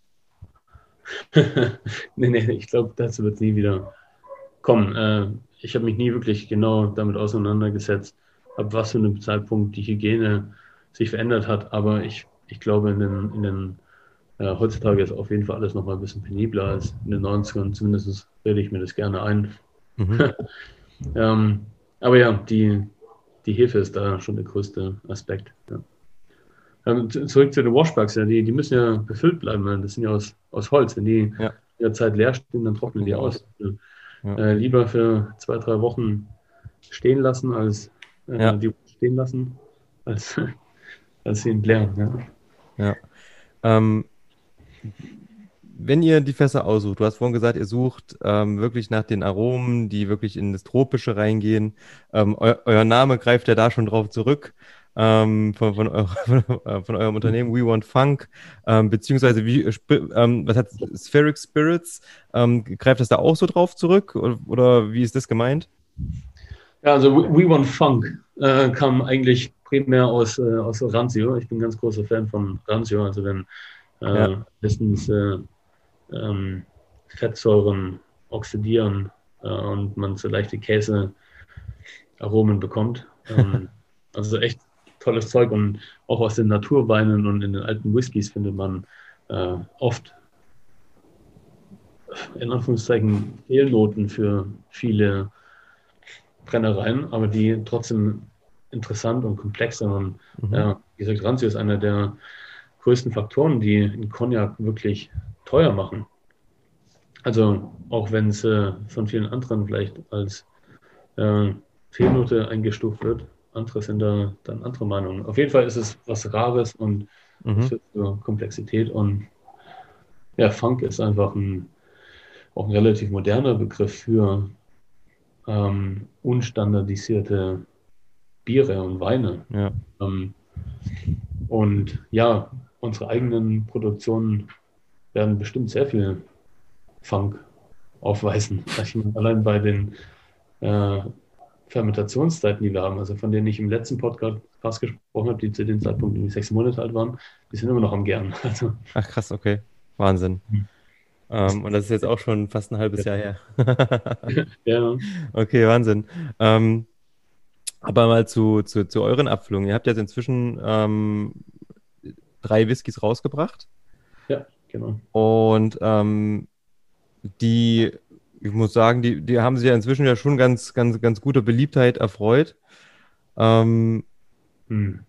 nee, nee, ich glaube, dazu wird es nie wieder kommen. Äh, ich habe mich nie wirklich genau damit auseinandergesetzt, ab was für einem Zeitpunkt die Hygiene sich verändert hat, aber ich ich glaube, in den, in den äh, heutzutage ist auf jeden Fall alles noch mal ein bisschen penibler als in den 90ern. Zumindest rede ich mir das gerne ein. Mhm. ähm, aber ja, die, die Hefe ist da schon der größte Aspekt. Ja. Ähm, zurück zu den Washbacks, ja, die, die müssen ja befüllt bleiben. Das sind ja aus, aus Holz. Wenn die ja. in der Zeit leer stehen, dann trocknen die aus. Äh, lieber für zwei, drei Wochen stehen lassen, als äh, die stehen lassen, als, als sie entleeren. Ja. Ja. Ähm, wenn ihr die Fässer aussucht, du hast vorhin gesagt, ihr sucht ähm, wirklich nach den Aromen, die wirklich in das Tropische reingehen. Ähm, eu euer Name greift ja da schon drauf zurück. Ähm, von, von, eur von, eurem Unternehmen We Want Funk, ähm, beziehungsweise wie, ähm, was hat Spheric Spirits, ähm, greift das da auch so drauf zurück oder, oder wie ist das gemeint? Ja, also We Want Funk äh, kam eigentlich primär aus, äh, aus Ranzio. Ich bin ein ganz großer Fan von Ranzio. Also wenn äh, ja. bestens äh, ähm, Fettsäuren oxidieren äh, und man so leichte Käsearomen bekommt. Ähm, also echt tolles Zeug und auch aus den Naturweinen und in den alten Whiskys findet man äh, oft in Anführungszeichen Fehlnoten für viele Brennereien, aber die trotzdem interessant und komplex, sondern mhm. ja, wie gesagt, Ranzio ist einer der größten Faktoren, die in Cognac wirklich teuer machen. Also auch wenn es äh, von vielen anderen vielleicht als äh, Fehlnote eingestuft wird, andere sind da dann andere Meinungen. Auf jeden Fall ist es was Rares und mhm. zur Komplexität und ja, Funk ist einfach ein, auch ein relativ moderner Begriff für ähm, unstandardisierte Biere und Weine. Ja. Ähm, und ja, unsere eigenen Produktionen werden bestimmt sehr viel Funk aufweisen. allein bei den äh, Fermentationszeiten, die wir haben, also von denen ich im letzten Podcast gesprochen habe, die zu dem Zeitpunkt irgendwie sechs Monate alt waren, die sind immer noch am Gern. Also, Ach krass, okay. Wahnsinn. Mhm. Ähm, und das ist jetzt auch schon fast ein halbes Jahr her. Ja. Okay, Wahnsinn. Ähm, aber mal zu, zu, zu euren Abfüllungen. Ihr habt jetzt inzwischen ähm, drei Whiskys rausgebracht. Ja, genau. Und ähm, die, ich muss sagen, die, die haben sich ja inzwischen ja schon ganz, ganz, ganz gute Beliebtheit erfreut. Ähm, Hm.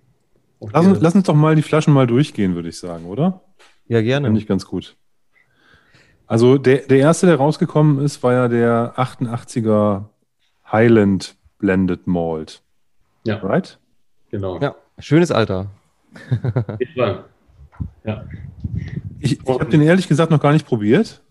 Okay. Lass uns, lass uns doch mal die Flaschen mal durchgehen, würde ich sagen, oder? ja, gerne. Finde ich ganz gut. Also der, der erste, der rausgekommen ist, war ja der 88er Highland Blended Malt. Ja. Right? Genau. Ja, schönes Alter. Jeden Fall. Ja. Ich, ich habe den ehrlich gesagt noch gar nicht probiert.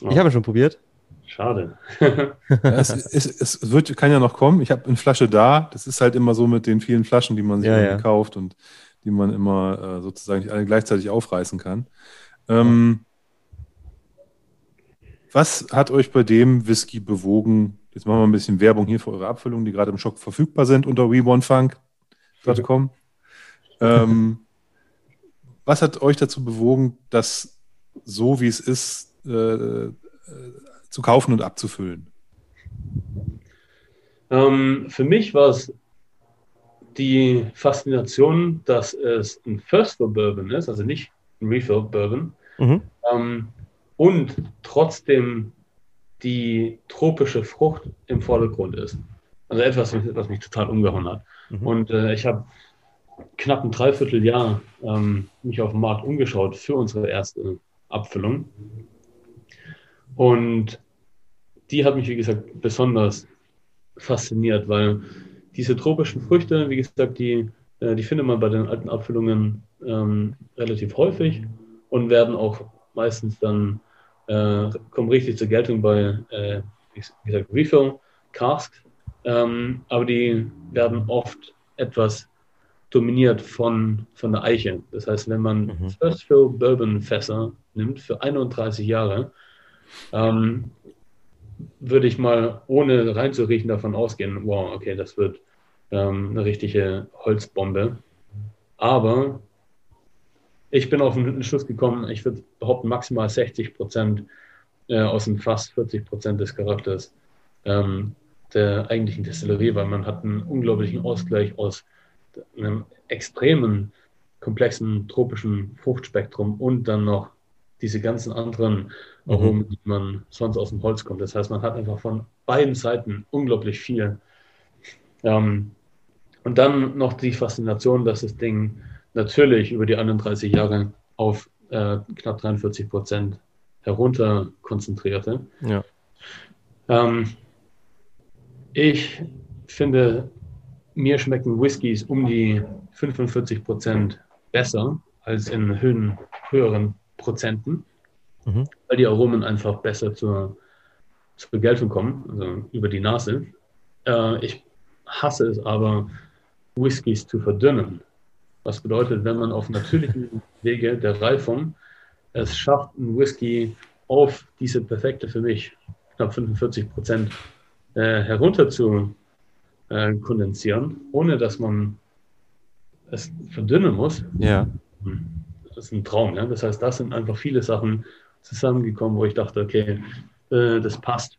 Ich habe ihn schon probiert. Schade. Es, es, es wird, kann ja noch kommen. Ich habe eine Flasche da. Das ist halt immer so mit den vielen Flaschen, die man sich Ja, immer ja. kauft und die man immer äh, sozusagen nicht alle gleichzeitig aufreißen kann. Ähm, was hat euch bei dem Whisky bewogen? Jetzt machen wir ein bisschen Werbung hier für eure Abfüllungen, die gerade im Shop verfügbar sind unter weonefunk.com. ähm, was hat euch dazu bewogen, das so wie es ist äh, äh, zu kaufen und abzufüllen? Ähm, für mich war es die Faszination, dass es ein First Fill Bourbon ist, also nicht ein Refill Bourbon, Mhm. ähm, und trotzdem die tropische Frucht im Vordergrund ist. Also etwas, was mich total umgehauen hat. Mhm. Und äh, ich habe knapp ein Dreivierteljahr ähm, mich auf dem Markt umgeschaut für unsere erste Abfüllung. Und die hat mich, wie gesagt, besonders fasziniert, weil diese tropischen Früchte, wie gesagt, die, äh, die findet man bei den alten Abfüllungen ähm, relativ häufig und werden auch meistens dann, äh, kommen richtig zur Geltung bei, äh, wie gesagt, Refill, Casks, ähm, aber die werden oft etwas dominiert von, von der Eiche. Das heißt, wenn man Mhm. First Fill Bourbon Fässer nimmt für 31 Jahre, ähm, würde ich mal ohne reinzuriechen davon ausgehen, wow, okay, das wird ähm, eine richtige Holzbombe. Aber ich bin auf den Schluss gekommen, ich würde behaupten, maximal 60 Prozent äh, aus dem Fass, 40 Prozent des Charakters ähm, der eigentlichen Destillerie, weil man hat einen unglaublichen Ausgleich aus einem extremen, komplexen tropischen Fruchtspektrum und dann noch diese ganzen anderen Aromen, die man sonst aus dem Holz kommt. Das heißt, man hat einfach von beiden Seiten unglaublich viel. Ähm, und dann noch die Faszination, dass das Ding natürlich über die 31 Jahre auf äh, knapp 43 Prozent herunter konzentrierte. Ja. Ähm, ich finde, mir schmecken Whiskys um die 45 Prozent besser als in Höhen, höheren Prozenten, Mhm. weil die Aromen einfach besser zur, zur Geltung kommen, also über die Nase. Äh, ich hasse es aber, Whiskys zu verdünnen. Was bedeutet, wenn man auf natürlichen Wege der Reifung es schafft, einen Whisky auf diese perfekte für mich knapp 45 Prozent äh, herunter zu äh, kondensieren, ohne dass man es verdünnen muss, Ja. das ist ein Traum. Ja? Das heißt, das sind einfach viele Sachen zusammengekommen, wo ich dachte, okay, äh, das passt.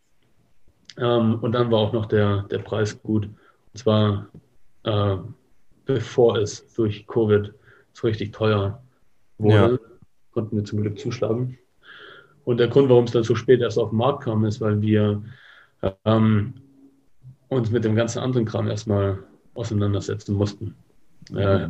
Ähm, und dann war auch noch der, der Preis gut. Und zwar äh, bevor es durch Covid so richtig teuer wurde, Ja. konnten wir zum Glück zuschlagen. Und der Grund, warum es dann so spät erst auf den Markt kam, ist, weil wir ähm, uns mit dem ganzen anderen Kram erstmal auseinandersetzen mussten. Äh,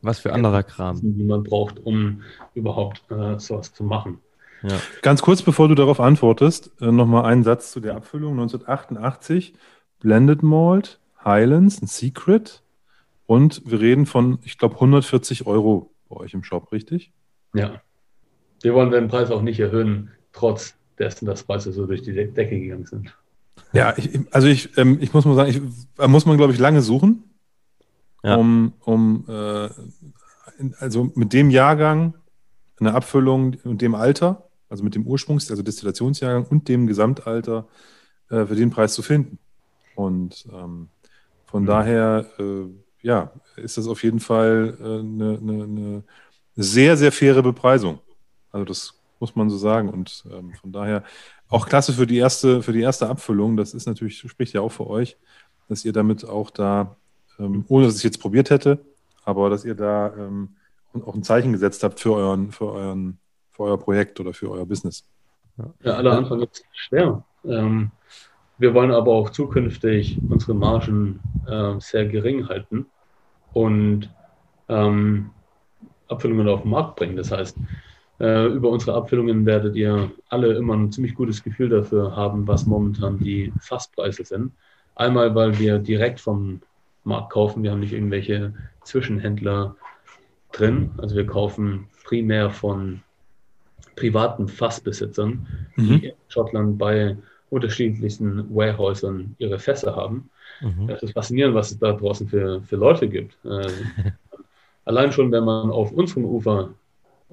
Was für anderer Kram. die man braucht, um überhaupt äh, sowas zu machen. Ja. Ganz kurz, bevor du darauf antwortest, äh, nochmal einen Satz zu der Abfüllung. 1988, Blended Malt, Highlands, ein Secret. Und wir reden von, ich glaube, 140 Euro bei euch im Shop, richtig? Ja. Wir wollen den Preis auch nicht erhöhen, trotz dessen, dass Preise so durch die De Decke gegangen sind. Ja, ich, also ich, ähm, ich muss mal sagen, ich, da muss man, glaube ich, lange suchen, Ja. um, um äh, in- also mit dem Jahrgang, eine Abfüllung und dem Alter, also mit dem Ursprungs-, also Destillationsjahrgang und dem Gesamtalter äh, für den Preis zu finden. Und ähm, von Mhm. daher, äh, ja, ist das auf jeden Fall äh, eine, eine, eine sehr, sehr faire Bepreisung. Also das muss man so sagen. Und ähm, von daher auch klasse für die erste, für die erste Abfüllung. Das ist natürlich, spricht ja auch für euch, dass ihr damit auch da, ähm, ohne dass ich jetzt probiert hätte, aber dass ihr da ähm, auch ein Zeichen gesetzt habt für euren, für euren, für euer Projekt oder für euer Business. Ja, aller Anfang ist schwer. Ähm, wir wollen aber auch zukünftig unsere Margen äh, sehr gering halten und ähm, Abfüllungen auf den Markt bringen. Das heißt, äh, über unsere Abfüllungen werdet ihr alle immer ein ziemlich gutes Gefühl dafür haben, was momentan die Fasspreise sind. Einmal, weil wir direkt vom Markt kaufen. Wir haben nicht irgendwelche Zwischenhändler drin. Also wir kaufen primär von privaten Fassbesitzern, mhm. die in Schottland bei unterschiedlichsten Warehäusern ihre Fässer haben. Mhm. Das ist faszinierend, was es da draußen für, für Leute gibt. Äh, allein schon, wenn man auf unserem Ufer,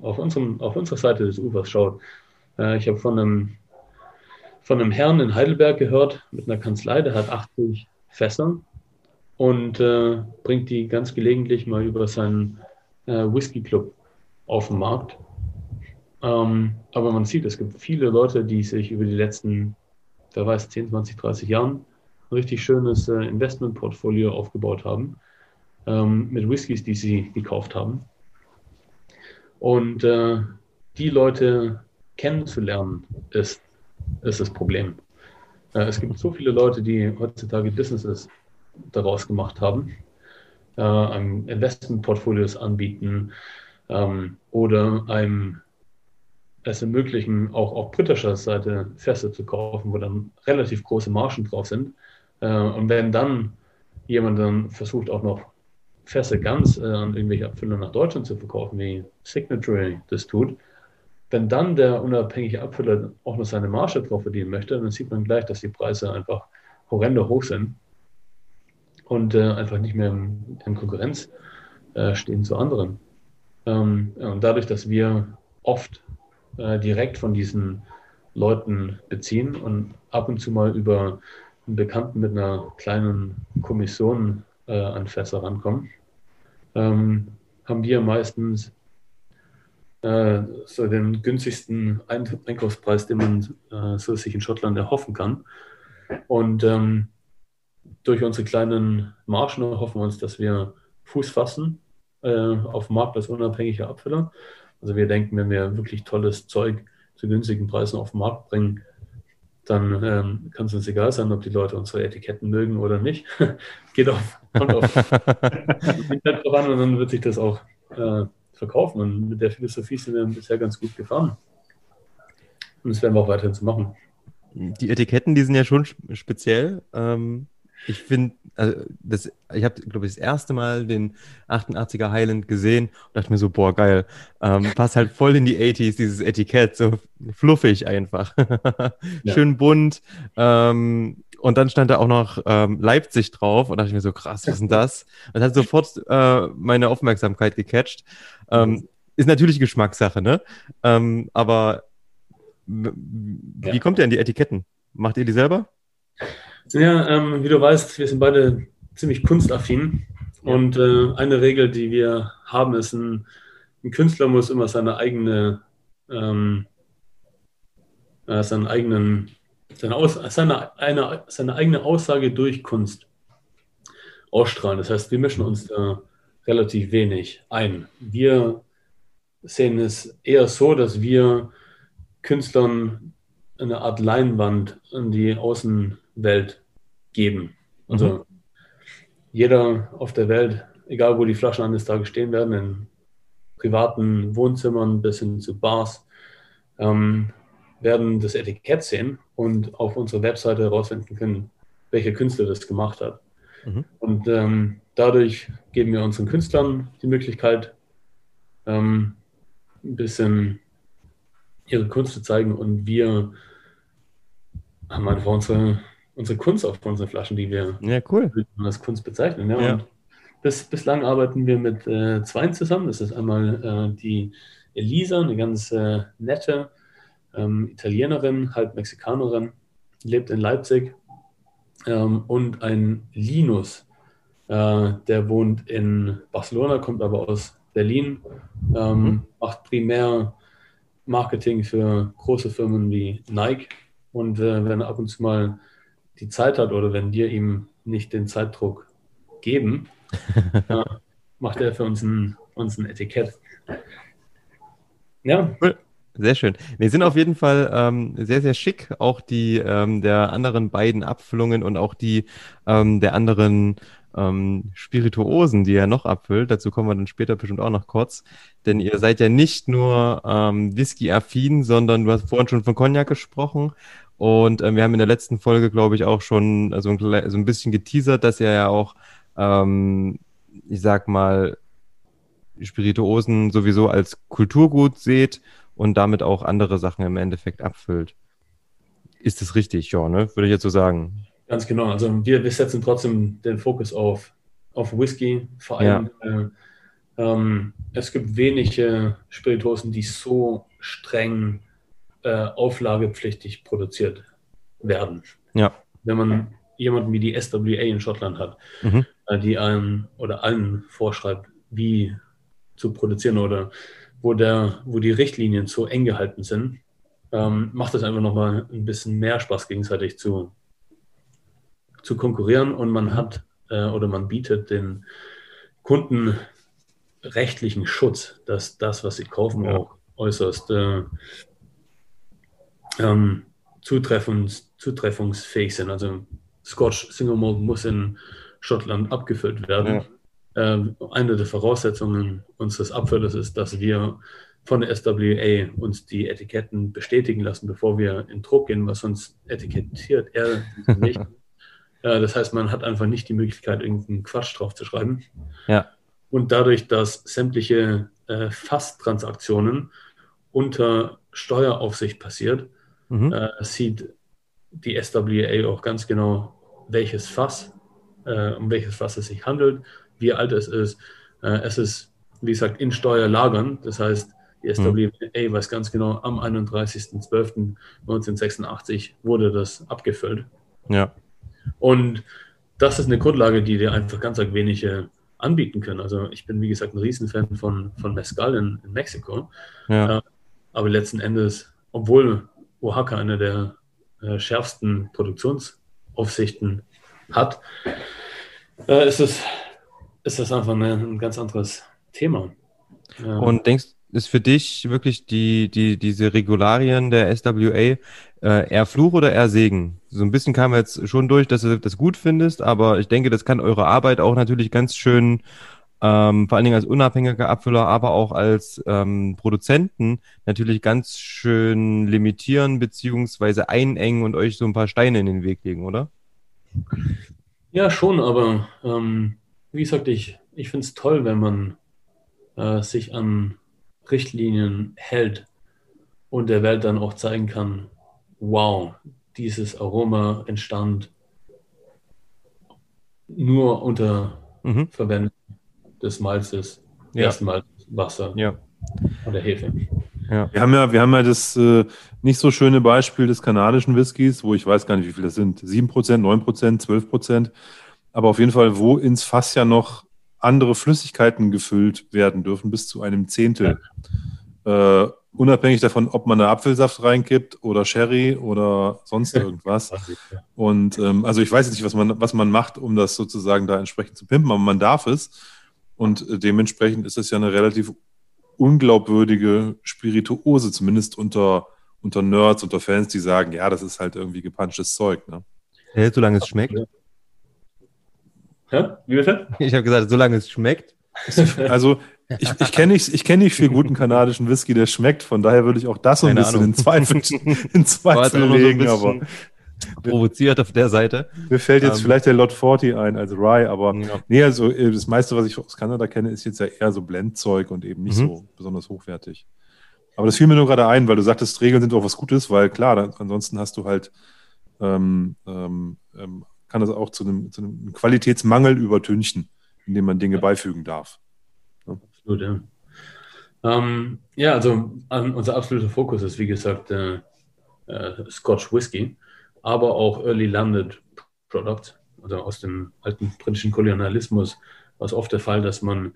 auf, unserem, auf unserer Seite des Ufers schaut. Äh, ich habe von einem, von einem Herrn in Heidelberg gehört, mit einer Kanzlei, der hat 80 Fässer und äh, bringt die ganz gelegentlich mal über seinen äh, Whisky Club auf den Markt. Ähm, aber man sieht, es gibt viele Leute, die sich über die letzten, wer weiß, 10, 20, 30 Jahren ein richtig schönes äh, Investmentportfolio aufgebaut haben ähm, mit Whiskys, die sie gekauft haben. Und äh, die Leute kennenzulernen, ist, ist das Problem. Äh, es gibt so viele Leute, die heutzutage Businesses daraus gemacht haben, äh, Investmentportfolios anbieten ähm, oder einem es ermöglichen, auch auf britischer Seite Fässer zu kaufen, wo dann relativ große Margen drauf sind. Äh, und wenn dann jemand dann versucht, auch noch Fässer ganz äh, an irgendwelche Abfüller nach Deutschland zu verkaufen, wie Signatory das tut, wenn dann der unabhängige Abfüller auch noch seine Marge drauf verdienen möchte, dann sieht man gleich, dass die Preise einfach horrende hoch sind und äh, einfach nicht mehr in, in Konkurrenz äh, stehen zu anderen. Ähm, und dadurch, dass wir oft äh, direkt von diesen Leuten beziehen und ab und zu mal über einen Bekannten mit einer kleinen Kommission äh, an Fässer rankommen, ähm, haben wir meistens äh, so den günstigsten Einkaufspreis, den man äh, so sich in Schottland erhoffen kann. Und ähm, durch unsere kleinen Margen hoffen wir uns, dass wir Fuß fassen äh, auf dem Markt als unabhängiger Abfüller also wir denken, wenn wir wirklich tolles Zeug zu günstigen Preisen auf den Markt bringen, dann ähm, kann es uns egal sein, ob die Leute unsere Etiketten mögen oder nicht. Geht auf, kommt auf Internet voran und dann wird sich das auch äh, verkaufen. Und mit der Philosophie sind wir bisher ganz gut gefahren. Und das werden wir auch weiterhin so machen. Die Etiketten, die sind ja schon speziell. Ähm, ich finde, also das, ich habe, glaube ich, das erste Mal den 88er Highland gesehen und dachte mir so, boah, geil. Ähm, passt halt voll in die 80s, dieses Etikett, so fluffig einfach. ja. Schön bunt. Ähm, und dann stand da auch noch ähm, Leipzig drauf und dachte ich mir so, krass, was ist denn das? Das hat sofort äh, meine Aufmerksamkeit gecatcht. Ähm, ist natürlich Geschmackssache, ne? Ähm, aber wie ja. kommt ihr an die Etiketten? Macht ihr die selber? Ja, ähm, wie du weißt, wir sind beide ziemlich kunstaffin. Und äh, eine Regel, die wir haben, ist, ein, ein Künstler muss immer seine eigene, ähm, äh, seinen eigenen, seine, Aus, seine, eine, seine eigene Aussage durch Kunst ausstrahlen. Das heißt, wir mischen uns da relativ wenig ein. Wir sehen es eher so, dass wir Künstlern eine Art Leinwand an die Außenwelt geben. Also mhm. jeder auf der Welt, egal wo die Flaschen eines Tages stehen werden, in privaten Wohnzimmern bis hin zu Bars, ähm, werden das Etikett sehen und auf unserer Webseite herausfinden können, welcher Künstler das gemacht hat. Mhm. Und ähm, dadurch geben wir unseren Künstlern die Möglichkeit, ähm, ein bisschen ihre Kunst zu zeigen und wir haben einfach unsere, unsere Kunst auf unseren Flaschen, die wir ja, cool. als Kunst bezeichnen. Ja. ja. Bis, bislang arbeiten wir mit äh, zweien zusammen. Das ist einmal äh, die Elisa, eine ganz äh, nette ähm, Italienerin, halb Mexikanerin, lebt in Leipzig. Ähm, und ein Linus, äh, der wohnt in Barcelona, kommt aber aus Berlin, ähm, mhm. macht primär Marketing für große Firmen wie Nike. Und äh, wenn er ab und zu mal die Zeit hat oder wenn wir ihm nicht den Zeitdruck geben, äh, macht er für uns ein, uns ein Etikett. Ja. Cool. Sehr schön. Wir sind auf jeden Fall ähm, sehr, sehr schick. Auch die ähm, der anderen beiden Abfüllungen und auch die ähm, der anderen ähm, Spirituosen, die er noch abfüllt. Dazu kommen wir dann später bestimmt auch noch kurz. Denn ihr seid ja nicht nur ähm, Whisky-affin, sondern du hast vorhin schon von Cognac gesprochen. Und ähm, wir haben in der letzten Folge, glaube ich, auch schon so ein, so ein bisschen geteasert, dass ihr ja auch, ähm, ich sag mal, Spirituosen sowieso als Kulturgut seht und damit auch andere Sachen im Endeffekt abfüllt. Ist das richtig? Ja, ne? Würde ich jetzt so sagen. Ganz genau. Also wir, wir setzen trotzdem den Fokus auf, auf Whisky. Vor allem, ja. äh, ähm, es gibt wenige Spirituosen, die so streng äh, auflagepflichtig produziert werden. Ja. Wenn man jemanden wie die SWA in Schottland hat, mhm. äh, die einem oder allen vorschreibt, wie zu produzieren oder wo, der, wo die Richtlinien zu eng gehalten sind, ähm, macht es einfach nochmal ein bisschen mehr Spaß, gegenseitig zu, zu konkurrieren und man hat äh, oder man bietet den Kunden rechtlichen Schutz, dass das, was sie kaufen, ja. auch äußerst äh, ähm, zutreffens, zutreffungsfähig sind. Also Scotch Single Malt muss in Schottland abgefüllt werden. Ja. Äh, eine der Voraussetzungen unseres Abfüllers ist, dass wir von der SWA uns die Etiketten bestätigen lassen, bevor wir in Druck gehen, was uns etikettiert er nicht. Äh, das heißt, man hat einfach nicht die Möglichkeit, irgendeinen Quatsch drauf zu schreiben. Ja. Und dadurch, dass sämtliche äh, Fasstransaktionen unter Steueraufsicht passiert, mhm. äh, sieht die SWA auch ganz genau, welches Fass, äh, um welches Fass es sich handelt, wie alt es ist. Äh, es ist, wie gesagt, in Steuerlagern. Das heißt, die SWA mhm. weiß ganz genau, am 31.12.1986 wurde das abgefüllt. Ja. Und das ist eine Grundlage, die dir einfach ganz arg wenige anbieten können. Also ich bin, wie gesagt, ein Riesenfan von, von Mescal in, in Mexiko. Ja. Äh, aber letzten Endes, obwohl Oaxaca eine der äh, schärfsten Produktionsaufsichten hat, äh, ist, es, ist das einfach eine, ein ganz anderes Thema. Und denkst, ist für dich wirklich die, die, diese Regularien der SWA äh, eher Fluch oder eher Segen? So ein bisschen kam jetzt schon durch, dass du das gut findest, aber ich denke, das kann eure Arbeit auch natürlich ganz schön, ähm, vor allen Dingen als unabhängiger Abfüller, aber auch als ähm, Produzenten natürlich ganz schön limitieren beziehungsweise einengen und euch so ein paar Steine in den Weg legen, oder? Ja, schon, aber ähm, wie gesagt, ich, ich finde es toll, wenn man äh, sich an Richtlinien hält und der Welt dann auch zeigen kann, wow, dieses Aroma entstand nur unter mhm. Verwendung des Malzes, ja. ersten Malzes, Wasser ja. oder Hefe. Ja. Wir haben ja, wir haben ja das äh, nicht so schöne Beispiel des kanadischen Whiskys, wo ich weiß gar nicht, wie viel das sind. 7%, 9%, 12%. Aber auf jeden Fall, wo ins Fass ja noch andere Flüssigkeiten gefüllt werden dürfen, bis zu einem Zehntel. Ja. Äh, unabhängig davon, ob man da Apfelsaft reinkippt oder Sherry oder sonst irgendwas. Und ähm, also ich weiß jetzt nicht, was man, was man macht, um das sozusagen da entsprechend zu pimpen, aber man darf es. Und dementsprechend ist es ja eine relativ unglaubwürdige Spirituose, zumindest unter, unter Nerds, unter Fans, die sagen, ja, das ist halt irgendwie gepanschtes Zeug. Ne? Hält, solange es schmeckt. Ja, wie bitte? Ich habe gesagt, solange es schmeckt. Also ich, ich kenne nicht, ich kenn nicht viel guten kanadischen Whisky, der schmeckt. Von daher würde ich auch das so ein bisschen Ahnung. in Zweifel, in Zweifel legen. So aber provoziert auf der Seite. Mir fällt jetzt ähm, vielleicht der Lot 40 ein als Rye, aber ja. nee, also äh, das meiste, was ich aus Kanada kenne, ist jetzt ja eher so Blendzeug und eben nicht mhm. so besonders hochwertig. Aber das fiel mir nur gerade ein, weil du sagtest, Regeln sind auch was Gutes, weil klar, dann, ansonsten hast du halt ähm, ähm, ähm kann das auch zu einem, zu einem Qualitätsmangel übertünchen, indem man Dinge beifügen darf. Ja. Absolut, ja. Ähm, ja, also unser absoluter Fokus ist, wie gesagt, äh, äh, Scotch Whisky, aber auch Early Landed Products, also aus dem alten britischen Kolonialismus war es oft der Fall, dass man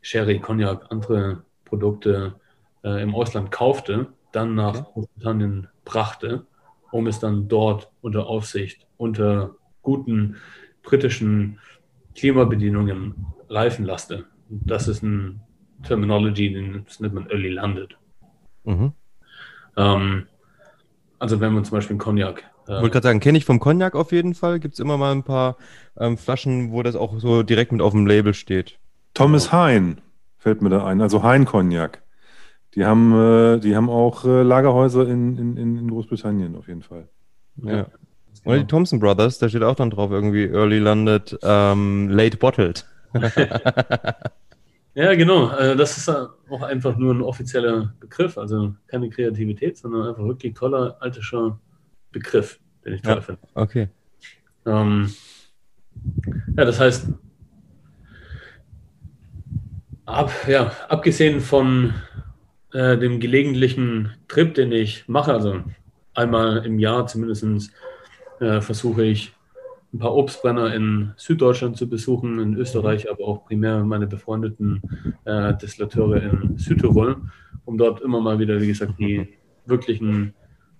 Sherry, Cognac, andere Produkte äh, im Ausland kaufte, dann nach Okay. Großbritannien brachte, um es dann dort unter Aufsicht, unter guten britischen Klimabedingungen reifen lasse. Das ist ein Terminology, den nennt man Early Landed. Mhm. Ähm, also wenn man zum Beispiel einen Cognac Ich wollte gerade sagen, kenne ich vom Cognac auf jeden Fall. Gibt es immer mal ein paar ähm, Flaschen, wo das auch so direkt mit auf dem Label steht. Thomas Hein fällt mir da ein, also Hein Cognac. Die haben, äh, die haben auch äh, Lagerhäuser in, in, in Großbritannien auf jeden Fall. Ja. Oder die Thompson Brothers, da steht auch dann drauf irgendwie Early Landed, ähm, Late Bottled. Ja, genau. Äh, Das ist auch einfach nur ein offizieller Begriff, also keine Kreativität, sondern einfach wirklich toller altischer Begriff, den ich toll Ja. finde. Okay. Ähm, ja, das heißt, ab, ja, abgesehen von äh, dem gelegentlichen Trip, den ich mache, also einmal im Jahr zumindest äh, versuche ich ein paar Obstbrenner in Süddeutschland zu besuchen, in Österreich, aber auch primär meine befreundeten äh, Destillateure in Südtirol, um dort immer mal wieder, wie gesagt, die wirklichen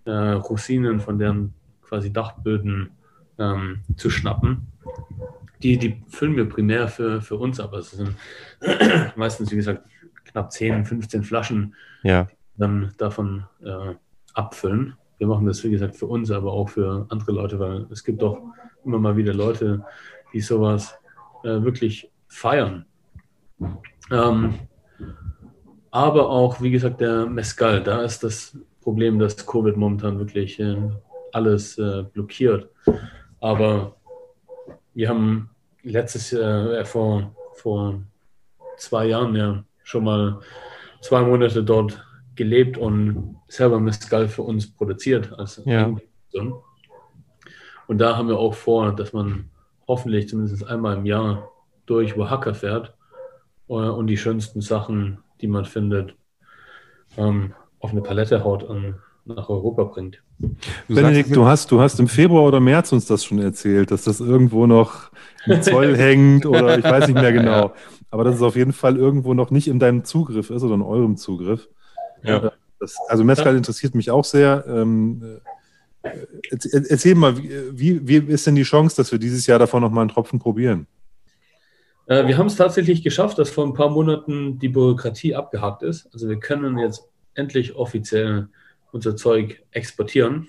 äh, Rosinen von deren quasi Dachböden ähm, zu schnappen. Die, die füllen wir primär für, für uns, aber es sind meistens, wie gesagt, knapp 10, 15 Flaschen, Ja. dann davon äh, abfüllen. Wir machen das, wie gesagt, für uns, aber auch für andere Leute, weil es gibt auch immer mal wieder Leute, die sowas äh, wirklich feiern. Ähm, aber auch, wie gesagt, der Mescal, da ist das Problem, dass Covid momentan wirklich äh, alles äh, blockiert. Aber wir haben letztes Jahr, äh, vor, vor zwei Jahren ja schon mal zwei Monate dort gelebt und selber Mescal für uns produziert als Ja. Und da haben wir auch vor, dass man hoffentlich zumindest einmal im Jahr durch Oaxaca fährt äh, und die schönsten Sachen, die man findet, ähm, auf eine Palette haut und nach Europa bringt. Du Benedikt, sagst, du hast, du hast im Februar oder März uns das schon erzählt, dass das irgendwo noch im Zoll hängt oder ich weiß nicht mehr genau. Aber dass es auf jeden Fall irgendwo noch nicht in deinem Zugriff ist oder in eurem Zugriff. Ja. Das, also Mezcal interessiert mich auch sehr. Ähm, äh, erz- erzähl mal, wie, wie, ist denn die Chance, dass wir dieses Jahr davon noch mal einen Tropfen probieren? Äh, wir haben es tatsächlich geschafft, dass vor ein paar Monaten die Bürokratie abgehakt ist. Also wir können jetzt endlich offiziell unser Zeug exportieren.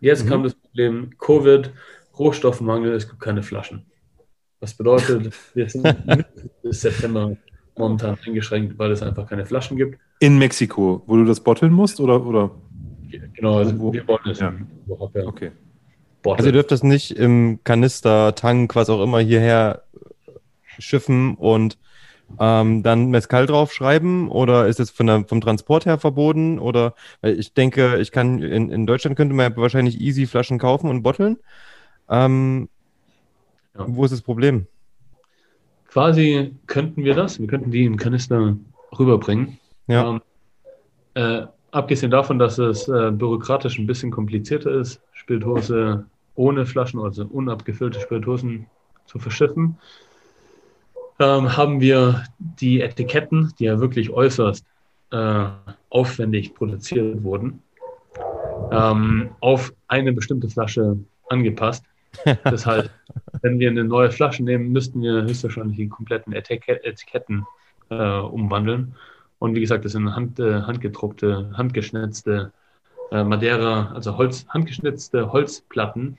Jetzt Mhm. kam das Problem Covid, Rohstoffmangel, es gibt keine Flaschen. Was bedeutet, wir sind bis September momentan eingeschränkt, weil es einfach keine Flaschen gibt. In Mexiko, wo du das botteln musst oder? oder? Genau, also Wo- wir wollen es ja. Oaxaca Okay. botteln. Also ihr dürft das nicht im Kanister, Tank, was auch immer hierher schiffen und ähm, dann Mescal draufschreiben oder ist es von der, vom Transport her verboten oder ich denke, ich kann in, in Deutschland könnte man ja wahrscheinlich easy Flaschen kaufen und botteln. Ähm, Ja. Wo ist das Problem? Quasi könnten wir das, wir könnten die im Kanister rüberbringen. Ja. Ähm, äh, abgesehen davon, dass es äh, bürokratisch ein bisschen komplizierter ist, Spirituose ohne Flaschen, also unabgefüllte Spirituosen zu verschiffen, ähm, haben wir die Etiketten, die ja wirklich äußerst äh, aufwendig produziert wurden, ähm, auf eine bestimmte Flasche angepasst. Das heißt, wenn wir eine neue Flasche nehmen, müssten wir höchstwahrscheinlich die kompletten Etikett Etiketten äh, umwandeln. Und wie gesagt, das sind hand, äh, handgedruckte, handgeschnitzte äh, Madeira, also Holz, handgeschnitzte Holzplatten,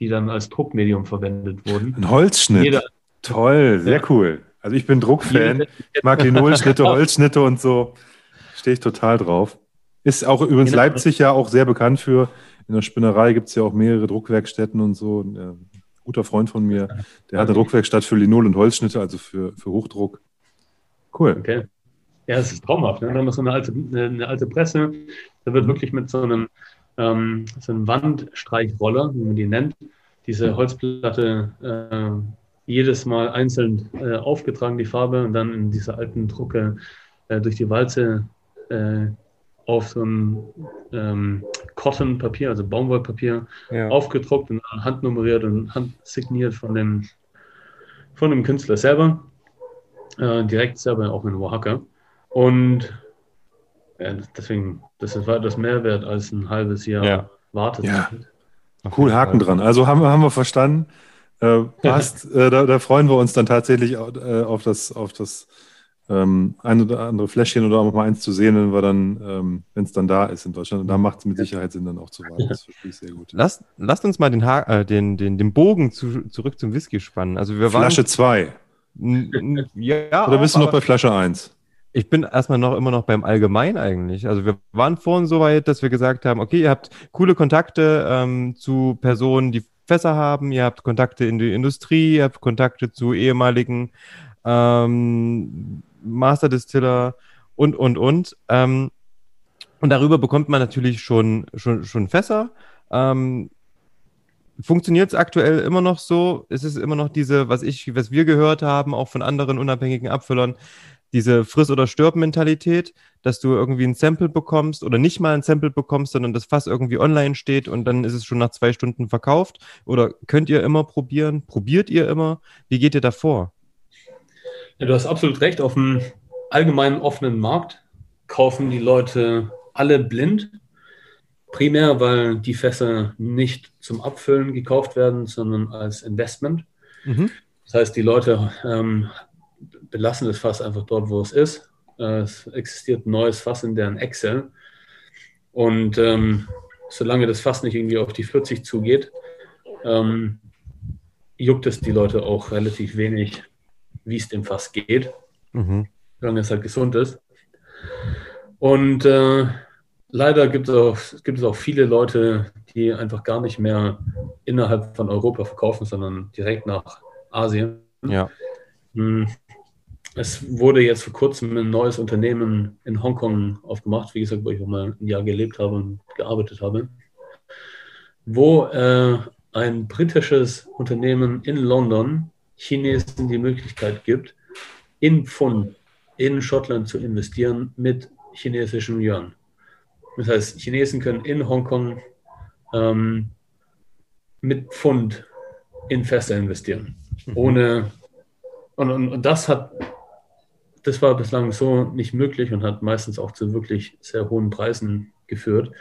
die dann als Druckmedium verwendet wurden. Ein Holzschnitt. Jeder- Toll, sehr Ja. cool. Also ich bin Druckfan. Mag Linolschnitte, Holzschnitte und so. Stehe ich total drauf. Ist auch übrigens Genau. Leipzig ja auch sehr bekannt für. In der Spinnerei gibt es ja auch mehrere Druckwerkstätten und so. Ein äh, guter Freund von mir, der hat eine Druckwerkstatt für Linol- und Holzschnitte, also für, für Hochdruck. Cool. Okay. Ja, es ist traumhaft. Ne? Dann haben wir so eine alte, eine, eine alte Presse. Da wird wirklich mit so einem, ähm, so einem Wandstreichroller, wie man die nennt, diese Holzplatte äh, jedes Mal einzeln äh, aufgetragen, die Farbe, und dann in dieser alten Drucke äh, durch die Walze äh, auf so ein ähm, Cotton-Papier, also Baumwollpapier, Ja. aufgedruckt und handnummeriert und handsigniert von dem, von dem Künstler selber. Äh, direkt selber auch in Oaxaca. Und deswegen, das ist weitaus mehr wert als ein halbes Jahr Ja. Wartezeit. Ja. Cool, Haken dran. Also haben wir, haben wir verstanden. Äh, passt, äh, da, da freuen wir uns dann tatsächlich au- äh, auf das, auf das ähm, ein oder andere Fläschchen oder auch mal eins zu sehen, wenn wir dann, ähm, wenn es dann da ist in Deutschland. Und da macht es mit Sicherheit Sinn, dann auch zu warten. Das verstehe ich sehr gut. Lasst, lasst uns mal den, ha äh, den, den, den Bogen zu, zurück zum Whisky spannen. Also wir Flasche 2. waren. N- n- Ja, Oder bist du noch bei Flasche 1? Ich bin erstmal noch immer noch beim Allgemein eigentlich. Also wir waren vorhin so weit, dass wir gesagt haben, okay, ihr habt coole Kontakte ähm, zu Personen, die Fässer haben, ihr habt Kontakte in die Industrie, ihr habt Kontakte zu ehemaligen ähm, Master Distiller und, und, und. Ähm, und darüber bekommt man natürlich schon, schon, schon Fässer. Ähm, Funktioniert es aktuell immer noch so? Ist es immer noch diese, was ich, was wir gehört haben, auch von anderen unabhängigen Abfüllern, diese Friss- oder Stirb-Mentalität, dass du irgendwie ein Sample bekommst oder nicht mal ein Sample bekommst, sondern das Fass irgendwie online steht und dann ist es schon nach zwei Stunden verkauft? Oder könnt ihr immer probieren? Probiert ihr immer? Wie geht ihr davor? Ja, du hast absolut recht. Auf dem allgemeinen offenen Markt kaufen die Leute alle blind. Primär, weil die Fässer nicht zum Abfüllen gekauft werden, sondern als Investment. Mhm. Das heißt, die Leute ähm, belassen das Fass einfach dort, wo es ist. Äh, es existiert ein neues Fass in deren Excel. Und ähm, solange das Fass nicht irgendwie auf die 40 zugeht, ähm, juckt es die Leute auch relativ wenig, wie es dem Fass geht, Mhm. solange es halt gesund ist. Und äh, leider gibt es, auch, gibt es auch viele Leute, die einfach gar nicht mehr innerhalb von Europa verkaufen, sondern direkt nach Asien. Ja. Es wurde jetzt vor kurzem ein neues Unternehmen in Hongkong aufgemacht, wie gesagt, wo ich auch mal ein Jahr gelebt habe und gearbeitet habe, wo äh, ein britisches Unternehmen in London Chinesen die Möglichkeit gibt, in Pfund in Schottland zu investieren mit chinesischem Yuan. Das heißt, Chinesen können in Hongkong ähm, mit Pfund in Fässer investieren. Ohne und, und, und das hat das war bislang so nicht möglich und hat meistens auch zu wirklich sehr hohen Preisen geführt.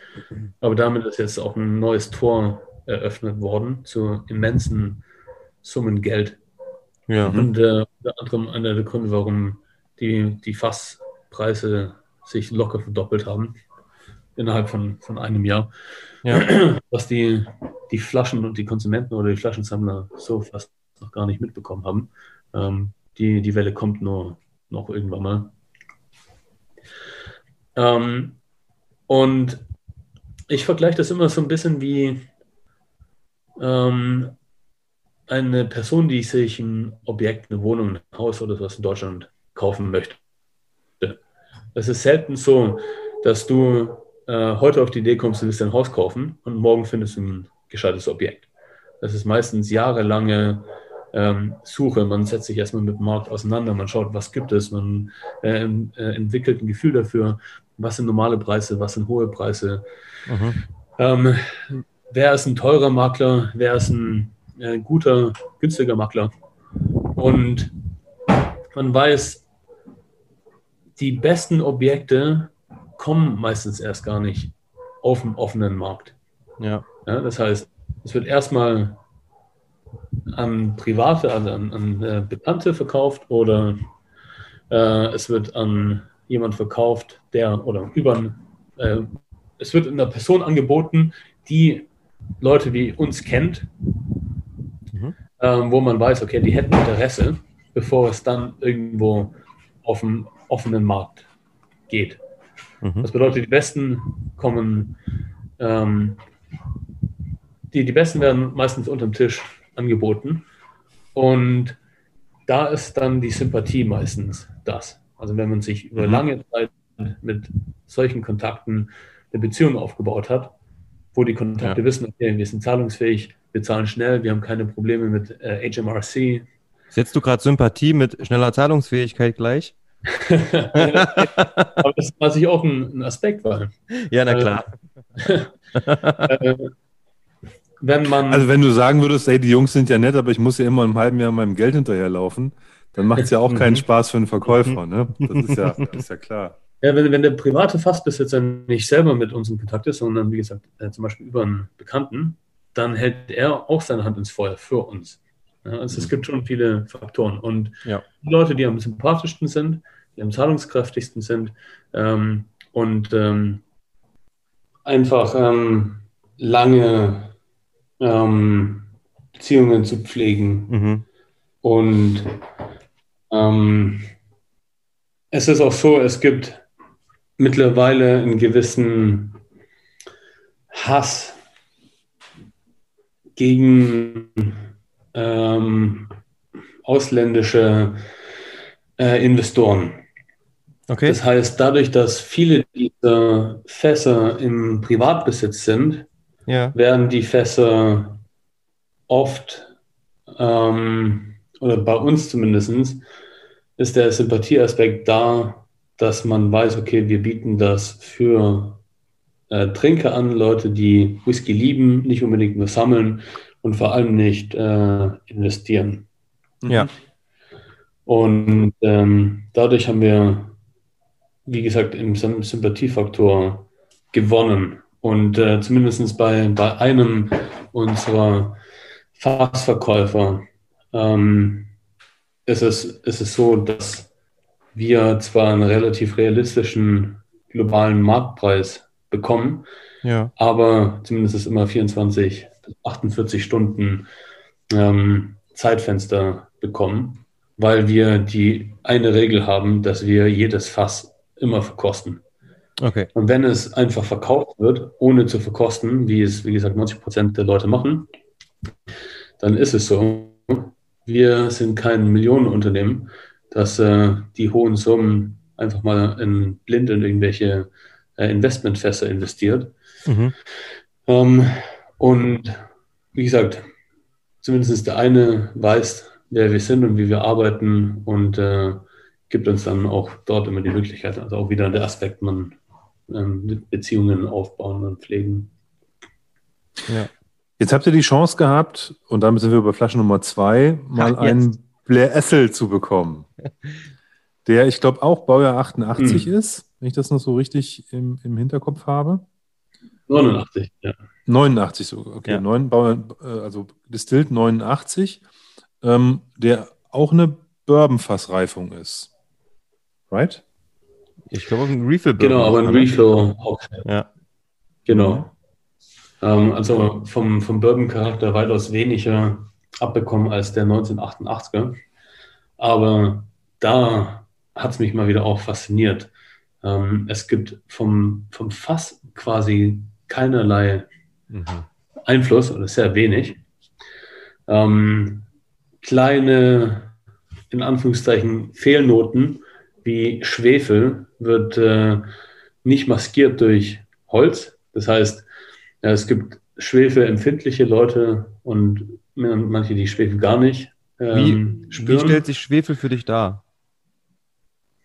Aber damit ist jetzt auch ein neues Tor eröffnet worden zu immensen Summen Geld. Ja. Und äh, unter anderem einer der Gründe, warum die, die Fasspreise sich locker verdoppelt haben innerhalb von, von einem Jahr. Ja. Was die, die Flaschen und die Konsumenten oder die Flaschensammler so fast noch gar nicht mitbekommen haben. Ähm, die, die Welle kommt nur noch irgendwann mal. Ähm, und ich vergleiche das immer so ein bisschen wie ähm, eine Person, die sich ein Objekt, eine Wohnung, ein Haus oder was in Deutschland kaufen möchte. Es ist selten so, dass du äh, heute auf die Idee kommst, du willst ein Haus kaufen und morgen findest du ein gescheites Objekt. Das ist meistens jahrelange ähm, Suche. Man setzt sich erstmal mit dem Markt auseinander, man schaut, was gibt es, man äh, äh, entwickelt ein Gefühl dafür, was sind normale Preise, was sind hohe Preise. Mhm. Ähm, wer ist ein teurer Makler, wer ist ein äh, guter, günstiger Makler. Und man weiß, die besten Objekte kommen meistens erst gar nicht auf dem offenen Markt. Ja. Ja, das heißt, es wird erstmal an Private, also an, an äh, Bekannte verkauft oder äh, es wird an jemand verkauft, der oder über äh, es wird einer Person angeboten, die Leute wie uns kennt, Mhm. ähm, wo man weiß, okay, die hätten Interesse, bevor es dann irgendwo auf dem offenen Markt geht. Mhm. Das bedeutet, die Besten kommen, ähm, die, die Besten werden meistens unterm Tisch angeboten. Und da ist dann die Sympathie meistens das. Also wenn man sich über Mhm. lange Zeit mit solchen Kontakten eine Beziehung aufgebaut hat, wo die Kontakte Ja. wissen, okay, wir sind zahlungsfähig, wir zahlen schnell, wir haben keine Probleme mit äh, HMRC. Setzt du gerade Sympathie mit schneller Zahlungsfähigkeit gleich? Aber das war sich auch ein, ein Aspekt, weil Ja, na Äh, klar. äh, wenn man Also wenn du sagen würdest, ey, die Jungs sind ja nett, aber ich muss ja immer im halben Jahr meinem Geld hinterherlaufen, dann macht es ja auch keinen Mhm. Spaß für einen Verkäufer, ne? Das ist ja, das ist ja klar. Ja, wenn, wenn der private Fassbesitzer nicht selber mit uns in Kontakt ist, sondern wie gesagt, äh, zum Beispiel über einen Bekannten, dann hält er auch seine Hand ins Feuer für uns. Ja, also es gibt schon viele Faktoren. Und Ja. die Leute, die am sympathischsten sind, die am zahlungskräftigsten sind ähm, und ähm, einfach ähm, lange ähm, Beziehungen zu pflegen. Mhm. Und ähm, es ist auch so, es gibt mittlerweile einen gewissen Hass gegen ähm, ausländische äh, Investoren. Okay. Das heißt, dadurch, dass viele dieser Fässer im Privatbesitz sind, ja. werden die Fässer oft, ähm, oder bei uns zumindest, ist der Sympathieaspekt da, dass man weiß, okay, wir bieten das für äh, Trinker an, Leute, die Whisky lieben, nicht unbedingt nur sammeln und vor allem nicht äh, investieren. Ja. Und ähm, dadurch haben wir, wie gesagt, im Sym- Sympathiefaktor gewonnen. Und äh, zumindest bei, bei einem unserer Fassverkäufer ähm, ist, es, ist es so, dass wir zwar einen relativ realistischen globalen Marktpreis bekommen, Ja. aber zumindest ist immer 24 bis 48 Stunden ähm, Zeitfenster bekommen, weil wir die eine Regel haben, dass wir jedes Fass immer verkosten. Okay. Und wenn es einfach verkauft wird, ohne zu verkosten, wie es, wie gesagt, 90 Prozent der Leute machen, dann ist es so. Wir sind kein Millionenunternehmen, das äh, die hohen Summen einfach mal in blind in irgendwelche äh, Investmentfässer investiert. Mhm. Ähm, und wie gesagt, zumindest der eine weiß, wer wir sind und wie wir arbeiten und äh, gibt uns dann auch dort immer die Möglichkeit, also auch wieder der Aspekt, man ähm, Beziehungen aufbauen und pflegen. Ja. Jetzt habt ihr die Chance gehabt, und damit sind wir bei Flasche Nummer zwei, mal Ach, einen Blair Essel zu bekommen. Der, ich glaube, auch Baujahr 88 Hm. ist, wenn ich das noch so richtig im, im Hinterkopf habe. 89, ja. 89 so, okay. Ja. Neun, Baujahr, äh, also Distilled 89, ähm, der auch eine Bourbonfassreifung ist. Right? Ich glaube, ein Refill. Genau, aber ein? Refill auch. Ja. Genau. Ähm, also vom, vom Bourbon-Charakter weitaus weniger abbekommen als der 1988er. Aber da hat es mich mal wieder auch fasziniert. Ähm, es gibt vom, vom Fass quasi keinerlei Mhm. Einfluss oder sehr wenig. Ähm, kleine, in Anführungszeichen, Fehlnoten wie Schwefel wird äh, nicht maskiert durch Holz. Das heißt, ja, es gibt schwefelempfindliche Leute und manche, die Schwefel gar nicht ähm, Wie, wie spüren. stellt sich Schwefel für dich dar?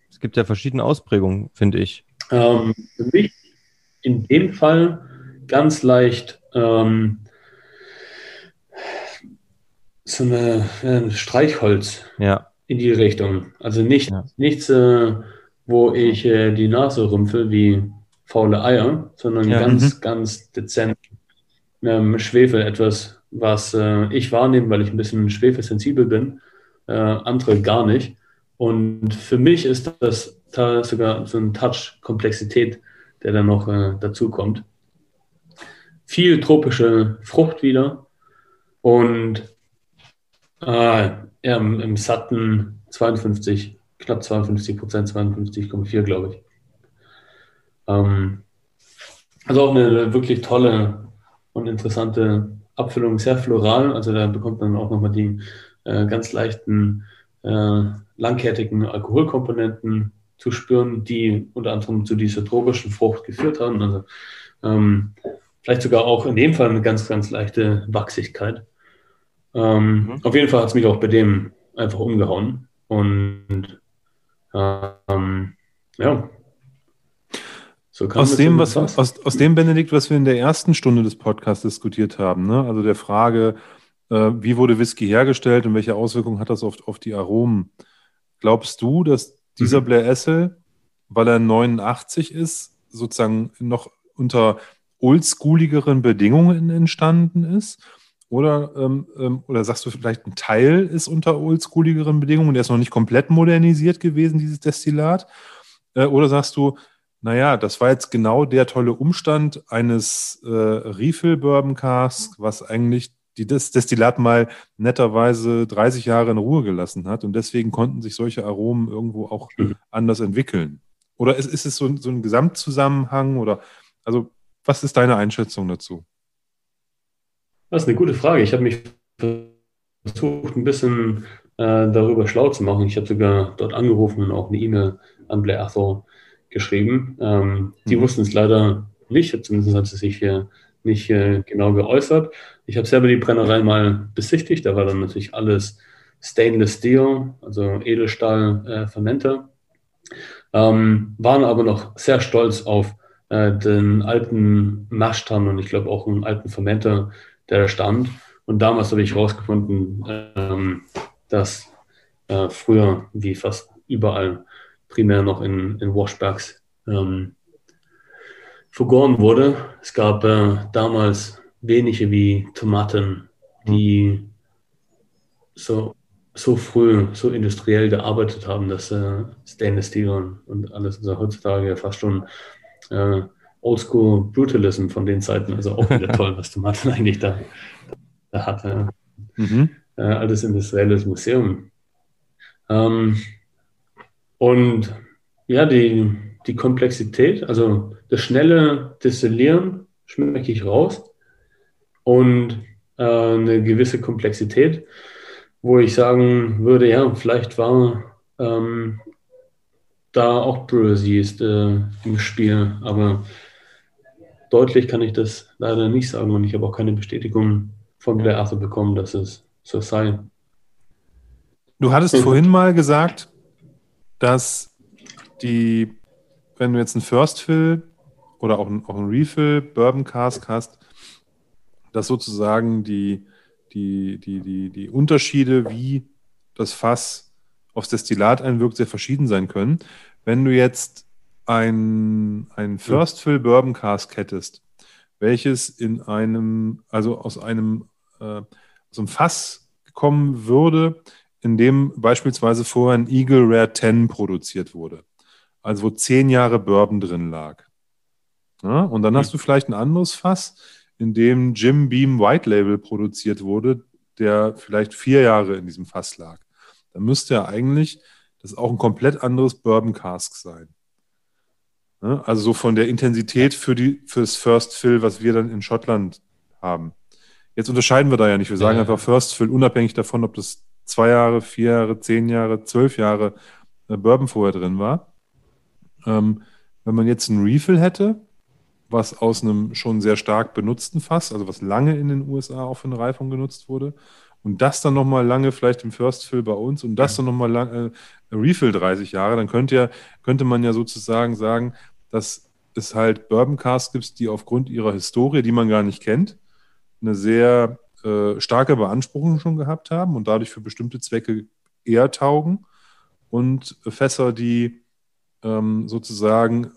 Es gibt ja verschiedene Ausprägungen, finde ich. Ähm, für mich in dem Fall ganz leicht ähm, so eine, ein Streichholz Ja. In die Richtung. Also nicht, Ja. nichts, äh, wo ich äh, die Nase rümpfe wie faule Eier, sondern Ja. ganz, ganz dezent ähm, Schwefel, etwas, was äh, ich wahrnehme, weil ich ein bisschen schwefelsensibel bin, äh, andere gar nicht. Und für mich ist das da sogar so ein Touch Komplexität, der dann noch äh, dazu kommt. Viel tropische Frucht wieder und äh, im, im satten 52, knapp 52 Prozent, 52,4 glaube ich. Ähm, also auch eine wirklich tolle und interessante Abfüllung, sehr floral. Also da bekommt man auch nochmal die äh, ganz leichten, äh, langkettigen Alkoholkomponenten zu spüren, die unter anderem zu dieser tropischen Frucht geführt haben. Also ähm, vielleicht sogar auch in dem Fall eine ganz, ganz leichte Wachsigkeit. Ähm, Mhm. Auf jeden Fall hat es mich auch bei dem einfach umgehauen. Und ähm, ja. So kam Aus dem, was, aus, aus dem, Benedikt, was wir in der ersten Stunde des Podcasts diskutiert haben, ne? also der Frage, äh, wie wurde Whisky hergestellt und welche Auswirkungen hat das auf, auf die Aromen? Glaubst du, dass dieser Mhm. Blair Essel weil er 89 ist, sozusagen noch unter oldschooligeren Bedingungen entstanden ist? Oder, ähm, ähm, oder sagst du vielleicht, ein Teil ist unter oldschooligeren Bedingungen, der ist noch nicht komplett modernisiert gewesen, dieses Destillat? Äh, oder sagst du, naja, das war jetzt genau der tolle Umstand eines äh, Refill Bourbon Cask, was eigentlich die das Destillat mal netterweise 30 Jahre in Ruhe gelassen hat und deswegen konnten sich solche Aromen irgendwo auch mhm. anders entwickeln. Oder ist, ist es so, so ein Gesamtzusammenhang oder also was ist deine Einschätzung dazu? Das ist eine gute Frage. Ich habe mich versucht, ein bisschen äh, darüber schlau zu machen. Ich habe sogar dort angerufen und auch eine E-Mail an Blair Arthur geschrieben. Ähm, die mhm. wussten es leider nicht, zumindest hat sie sich hier nicht äh, genau geäußert. Ich habe selber die Brennerei mal besichtigt. Da war dann natürlich alles Stainless Steel, also Edelstahl äh, Fermenter. Ähm, waren aber noch sehr stolz auf äh, den alten Maschtan und ich glaube auch einen alten Fermenter, der stand. Und damals habe ich herausgefunden, ähm, dass äh, früher, wie fast überall, primär noch in, in Washbacks ähm, vergoren wurde. Es gab äh, damals wenige wie Tomaten, die so, so früh, so industriell gearbeitet haben, dass äh, Stainless Steel und alles, also heutzutage fast schon äh, Oldschool Brutalism von den Zeiten, also auch wieder toll, was Tomaten eigentlich da, da hatte. Mhm. Äh, altes industrielles Museum. Ähm, und ja, die, die Komplexität, also das schnelle Destillieren schmecke ich raus und äh, eine gewisse Komplexität, wo ich sagen würde, ja, vielleicht war ähm, da auch Brewers Yeast äh, im Spiel, aber deutlich kann ich das leider nicht sagen und ich habe auch keine Bestätigung von der Arthur bekommen, dass es so sei. Du hattest vorhin mal gesagt, dass die, wenn du jetzt ein First Fill oder auch ein, auch ein Refill Bourbon Cask hast, dass sozusagen die, die, die, die, die Unterschiede, wie das Fass aufs Destillat einwirkt, sehr verschieden sein können. Wenn du jetzt ein, ein First Fill Bourbon Cask hättest, welches in einem, also aus einem, äh, aus einem Fass kommen würde, in dem beispielsweise vorher ein Eagle Rare 10 produziert wurde. Also wo zehn Jahre Bourbon drin lag. Ja, und dann mhm. hast du vielleicht ein anderes Fass, in dem Jim Beam White Label produziert wurde, der vielleicht vier Jahre in diesem Fass lag. Dann müsste ja eigentlich das auch ein komplett anderes Bourbon Cask sein. Ja, also so von der Intensität für, die, für das First Fill, was wir dann in Schottland haben. Jetzt unterscheiden wir da ja nicht. Wir sagen ja. einfach First Fill, unabhängig davon, ob das zwei Jahre, vier Jahre, zehn Jahre, zwölf Jahre äh, Bourbon vorher drin war. Ähm, wenn man jetzt einen Refill hätte, was aus einem schon sehr stark benutzten Fass, also was lange in den USA auch für eine Reifung genutzt wurde, und das dann nochmal lange vielleicht im First Fill bei uns und das dann nochmal lang, äh, Refill 30 Jahre, dann könnte, ja, könnte man ja sozusagen sagen, dass es halt Bourbon Cars gibt, die aufgrund ihrer Historie, die man gar nicht kennt, eine sehr äh, starke Beanspruchung schon gehabt haben und dadurch für bestimmte Zwecke eher taugen und Fässer, die ähm, sozusagen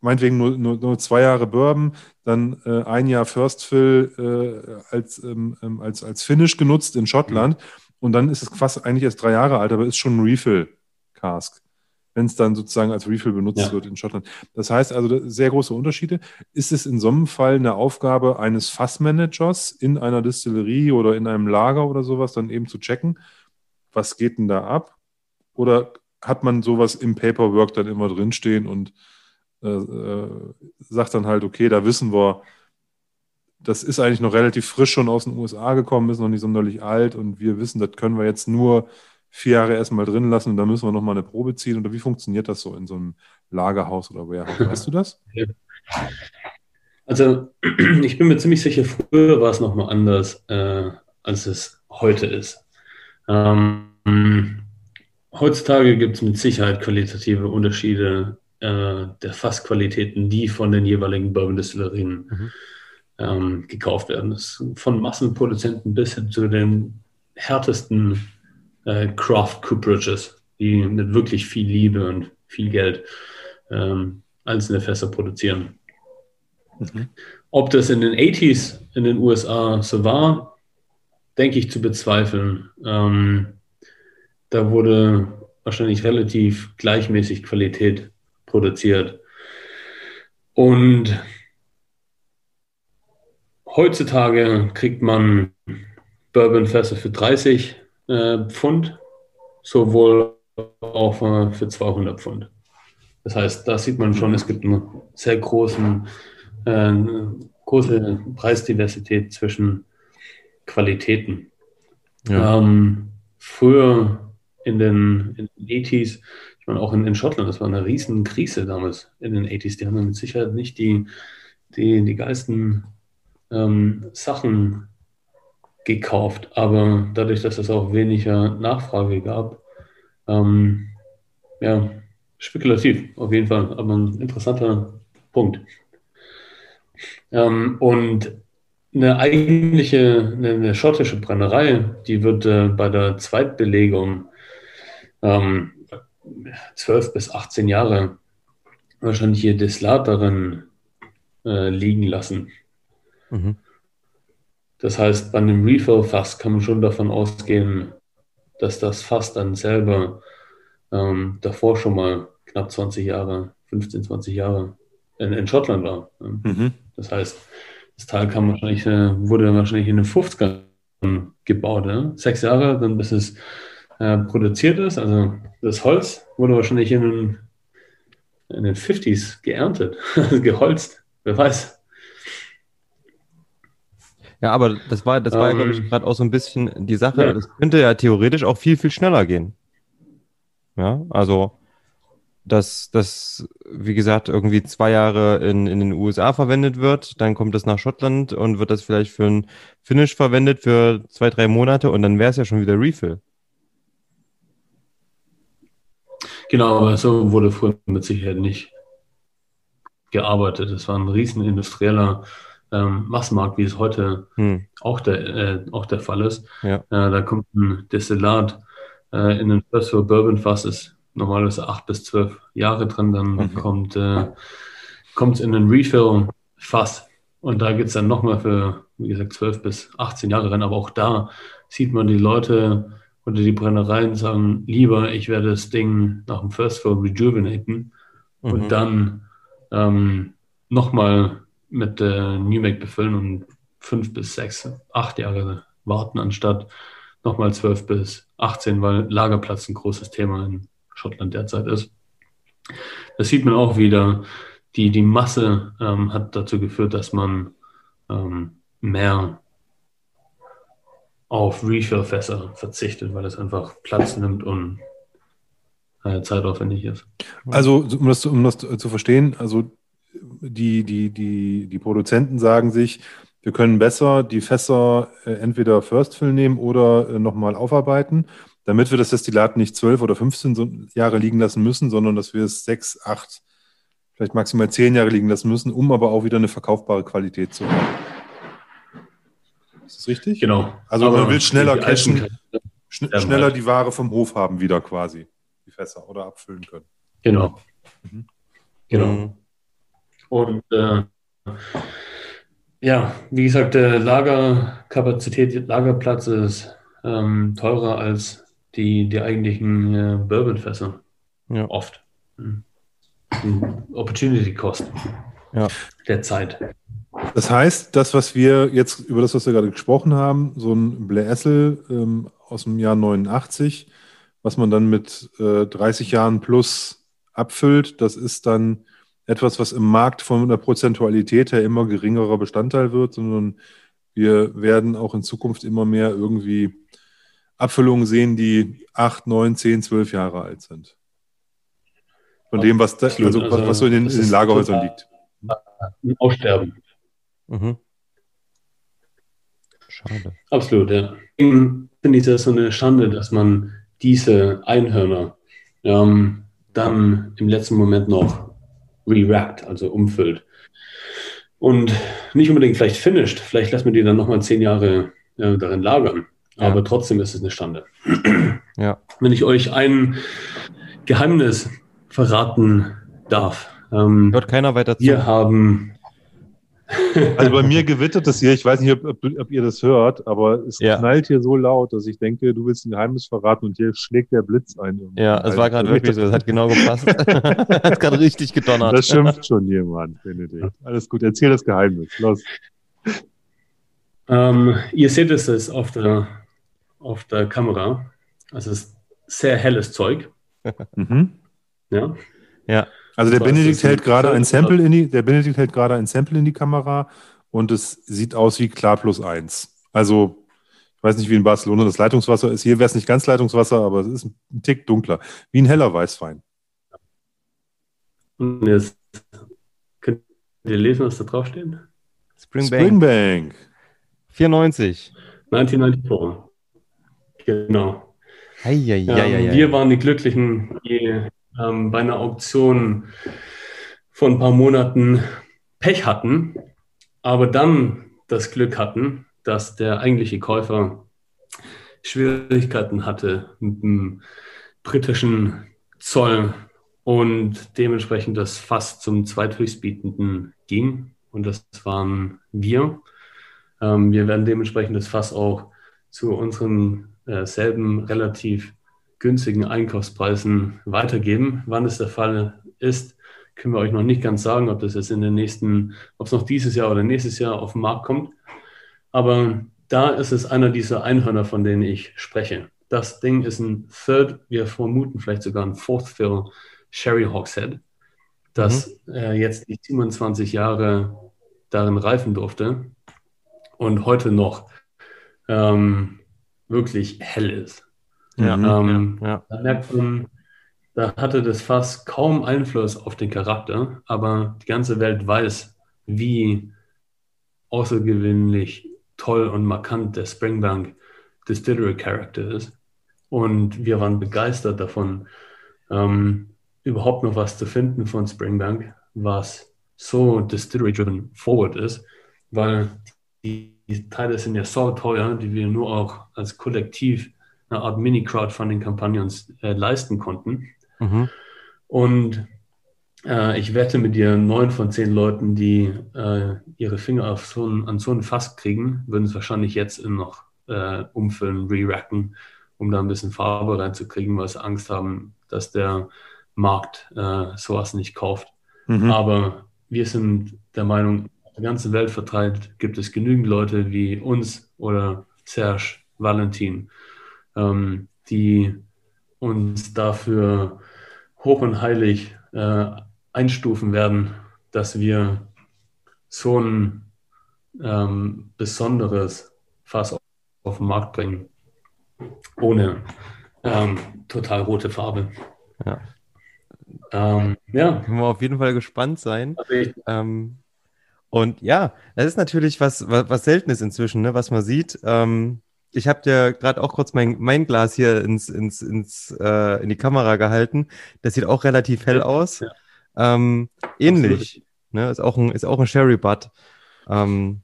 meinetwegen nur, nur, nur, zwei Jahre Bourbon, dann äh, ein Jahr First Fill äh, als, ähm, ähm, als, als Finish genutzt in Schottland und dann ist es fast eigentlich erst drei Jahre alt, aber ist schon ein Refill-Cask wenn es dann sozusagen als Refill benutzt ja. wird in Schottland. Das heißt also sehr große Unterschiede. Ist es in so einem Fall eine Aufgabe eines Fassmanagers in einer Distillerie oder in einem Lager oder sowas, dann eben zu checken, was geht denn da ab? Oder hat man sowas im Paperwork dann immer drinstehen und äh, äh, sagt dann halt, okay, da wissen wir, das ist eigentlich noch relativ frisch schon aus den USA gekommen, ist noch nicht sonderlich alt und wir wissen, das können wir jetzt nur vier Jahre erstmal drin lassen und dann müssen wir nochmal eine Probe ziehen? Oder wie funktioniert das so in so einem Lagerhaus oder Warehouse? Weißt du das? Also ich bin mir ziemlich sicher, früher war es nochmal anders, äh, als es heute ist. Ähm, heutzutage gibt es mit Sicherheit qualitative Unterschiede äh, der Fassqualitäten, die von den jeweiligen Bourbon-Distillerien mhm. ähm, gekauft werden. Das von Massenproduzenten bis hin zu den härtesten äh, Craft Cooperages, die mit wirklich viel Liebe und viel Geld ähm, einzelne Fässer produzieren. Mhm. Ob das in den 80s in den USA so war, denke ich zu bezweifeln. Ähm, da wurde wahrscheinlich relativ gleichmäßig Qualität produziert. Und heutzutage kriegt man Bourbonfässer für 30 äh, Pfund, sowohl auch für 200 Pfund. Das heißt, da sieht man schon, es gibt einen sehr großen, äh, große Preisdiversität zwischen Qualitäten. Ja. Ähm, früher in den, in den 80s, ich meine auch in, in Schottland, das war eine riesen Krise damals in den 80s. Die haben mit Sicherheit nicht die, die, die geilsten ähm, Sachen gekauft, aber dadurch, dass es auch weniger Nachfrage gab, ähm, ja, spekulativ auf jeden Fall, aber ein interessanter Punkt. Ähm, und eine eigentliche, eine, eine, schottische Brennerei, die wird äh, bei der Zweitbelegung ähm, 12 bis 18 Jahre wahrscheinlich ihr Deslat darin äh, liegen lassen. Mhm. Das heißt, bei einem Refill-Fass kann man schon davon ausgehen, dass das Fass dann selber ähm, davor schon mal knapp 20 Jahre, 15, 20 Jahre in, in Schottland war. Mhm. Das heißt, das Teil kam wahrscheinlich, äh, wurde wahrscheinlich in den 50ern gebaut. Ja? Sechs Jahre, dann bis es äh, produziert ist. Also das Holz wurde wahrscheinlich in den, in den 50s geerntet, geholzt. Wer weiß. Ja, aber das war, das war ja, glaube ich, ähm, gerade auch so ein bisschen die Sache. Ja. Das könnte ja theoretisch auch viel, viel schneller gehen. Ja, also, dass das, wie gesagt, irgendwie zwei Jahre in, in den USA verwendet wird, dann kommt das nach Schottland und wird das vielleicht für ein Finish verwendet für zwei, drei Monate und dann wäre es ja schon wieder Refill. Genau, aber so wurde früher mit Sicherheit nicht gearbeitet. Es war ein riesen industrieller ähm, Massenmarkt, wie es heute hm. auch, der, äh, auch der Fall ist. Ja. Äh, da kommt ein Destillat äh, in den First for Bourbon Fass, ist normalerweise acht bis zwölf Jahre drin, dann okay. kommt äh, es in den Refill Fass und da geht es dann nochmal für, wie gesagt, zwölf bis 18 Jahre rein, aber auch da sieht man die Leute oder die Brennereien sagen, lieber ich werde das Ding nach dem First Fill rejuvenaten mhm. und dann ähm, nochmal mit äh, New Make befüllen und fünf bis sechs, acht Jahre warten, anstatt nochmal zwölf bis 18, weil Lagerplatz ein großes Thema in Schottland derzeit ist. Das sieht man auch wieder. Die, die Masse ähm, hat dazu geführt, dass man ähm, mehr auf Refill-Fässer verzichtet, weil es einfach Platz nimmt und äh, zeitaufwendig ist. Also, um das, um das zu verstehen, also die, die, die, die Produzenten sagen sich, wir können besser die Fässer äh, entweder First Fill nehmen oder äh, nochmal aufarbeiten, damit wir das Destillat nicht zwölf oder 15 Jahre liegen lassen müssen, sondern dass wir es sechs, acht, vielleicht maximal zehn Jahre liegen lassen müssen, um aber auch wieder eine verkaufbare Qualität zu haben. Ist das richtig? Genau. Also aber man will schneller cashen, schn schneller die Ware vom Hof haben wieder quasi, die Fässer oder abfüllen können. Genau. Mhm. Genau. Und äh, ja, wie gesagt, Lagerkapazität, Lagerplatz ist ähm, teurer als die, die eigentlichen äh, Bourbonfässer. Ja. Oft. Mhm. Opportunity Cost ja. der Zeit. Das heißt, das, was wir jetzt über das, was wir gerade gesprochen haben, so ein Blässel ähm, aus dem Jahr 89, was man dann mit äh, 30 Jahren plus abfüllt, das ist dann etwas, was im Markt von der Prozentualität her immer geringerer Bestandteil wird, sondern wir werden auch in Zukunft immer mehr irgendwie Abfüllungen sehen, die 8, 9, 10, 12 Jahre alt sind. Von dem, was, da, also, was, was so in den, in den Lagerhäusern liegt. Aussterben. Mhm. Schade. Absolut, ja. Finde ich das so eine Schande, dass man diese Einhörner ähm, dann im letzten Moment noch re-wrapped, also umfüllt. Und nicht unbedingt vielleicht finished, vielleicht lassen wir die dann nochmal zehn Jahre äh, darin lagern. Ja. Aber trotzdem ist es eine Stande. Ja. Wenn ich euch ein Geheimnis verraten darf. Ähm, Hört keiner weiter zu. wir haben Also bei mir gewittert es hier. Ich weiß nicht, ob, ob, ob ihr das hört, aber es Ja. knallt hier so laut, dass ich denke, du willst ein Geheimnis verraten und hier schlägt der Blitz ein. Ja, es war gerade wirklich so, das hat genau gepasst. hat gerade richtig gedonnert. Das schimpft schon jemand, Benedikt. Alles gut, erzähl das Geheimnis. Los. Ähm, ihr seht es jetzt auf der, auf der Kamera. Also es ist sehr helles Zeug. Mhm. Ja. Ja, Also der Benedikt hält gerade ein Sample in die, der Benedikt hält gerade ein Sample in die Kamera und es sieht aus wie klar plus eins. Also ich weiß nicht, wie in Barcelona das Leitungswasser ist. Hier wäre es nicht ganz Leitungswasser, aber es ist ein Tick dunkler. Wie ein heller Weißwein. Und jetzt könnt ihr lesen, was da drauf steht? Springbank Springbank. 94. 1994. Genau. Eieieiei. Ähm, wir waren die Glücklichen, die ähm, bei einer Auktion vor ein paar Monaten Pech hatten, aber dann das Glück hatten, dass der eigentliche Käufer Schwierigkeiten hatte mit dem britischen Zoll und dementsprechend das fast zum zweithöchstbietenden ging. Und das waren wir. Ähm, wir werden dementsprechend das Fass auch zu unseren äh, selben relativ günstigen Einkaufspreisen weitergeben. Wann es der Fall ist, können wir euch noch nicht ganz sagen, ob das jetzt in den nächsten, ob es noch dieses Jahr oder nächstes Jahr auf den Markt kommt. Aber da ist es einer dieser Einhörner, von denen ich spreche. Das Ding ist ein Third, wir vermuten vielleicht sogar ein Fourth Fill Sherry Hogshead, das äh, jetzt die 27 Jahre darin reifen durfte und heute noch ähm, wirklich hell ist. Ja, Mhm. Ähm, ja. da merkt man, da hatte das Fass kaum Einfluss auf den Charakter, aber die ganze Welt weiß, wie außergewöhnlich toll und markant der Springbank Distillery Character ist. Und wir waren begeistert davon, ähm, überhaupt noch was zu finden von Springbank, was so Distillery-driven forward ist, weil die, die Teile sind ja so teuer, die wir nur auch als Kollektiv eine Art Mini-Crowdfunding-Kampagne uns äh, leisten konnten. Mhm. Und äh, ich wette mit dir, neun von zehn Leuten, die äh, ihre Finger auf so ein, an so ein Fass kriegen, würden es wahrscheinlich jetzt noch äh, umfüllen, re-racken, um da ein bisschen Farbe reinzukriegen, weil sie Angst haben, dass der Markt äh, sowas nicht kauft. Mhm. Aber wir sind der Meinung, auf der ganzen Welt verteilt gibt es genügend Leute wie uns oder Serge, Valentin, ähm, die uns dafür hoch und heilig äh, einstufen werden, dass wir so ein ähm, besonderes Fass auf, den Markt bringen, ohne ähm, total rote Farbe. Ja. Ähm, ja, Können wir auf jeden Fall gespannt sein. Ähm, und ja, das ist natürlich was, was, was Seltenes inzwischen, ne, was man sieht. Ähm, ich habe dir gerade auch kurz mein, mein Glas hier ins, ins, ins, äh, in die Kamera gehalten. Das sieht auch relativ hell aus. Ja. Ähm, ähnlich. Ne, ist auch ein, ist auch ein Sherry Butt. Ähm,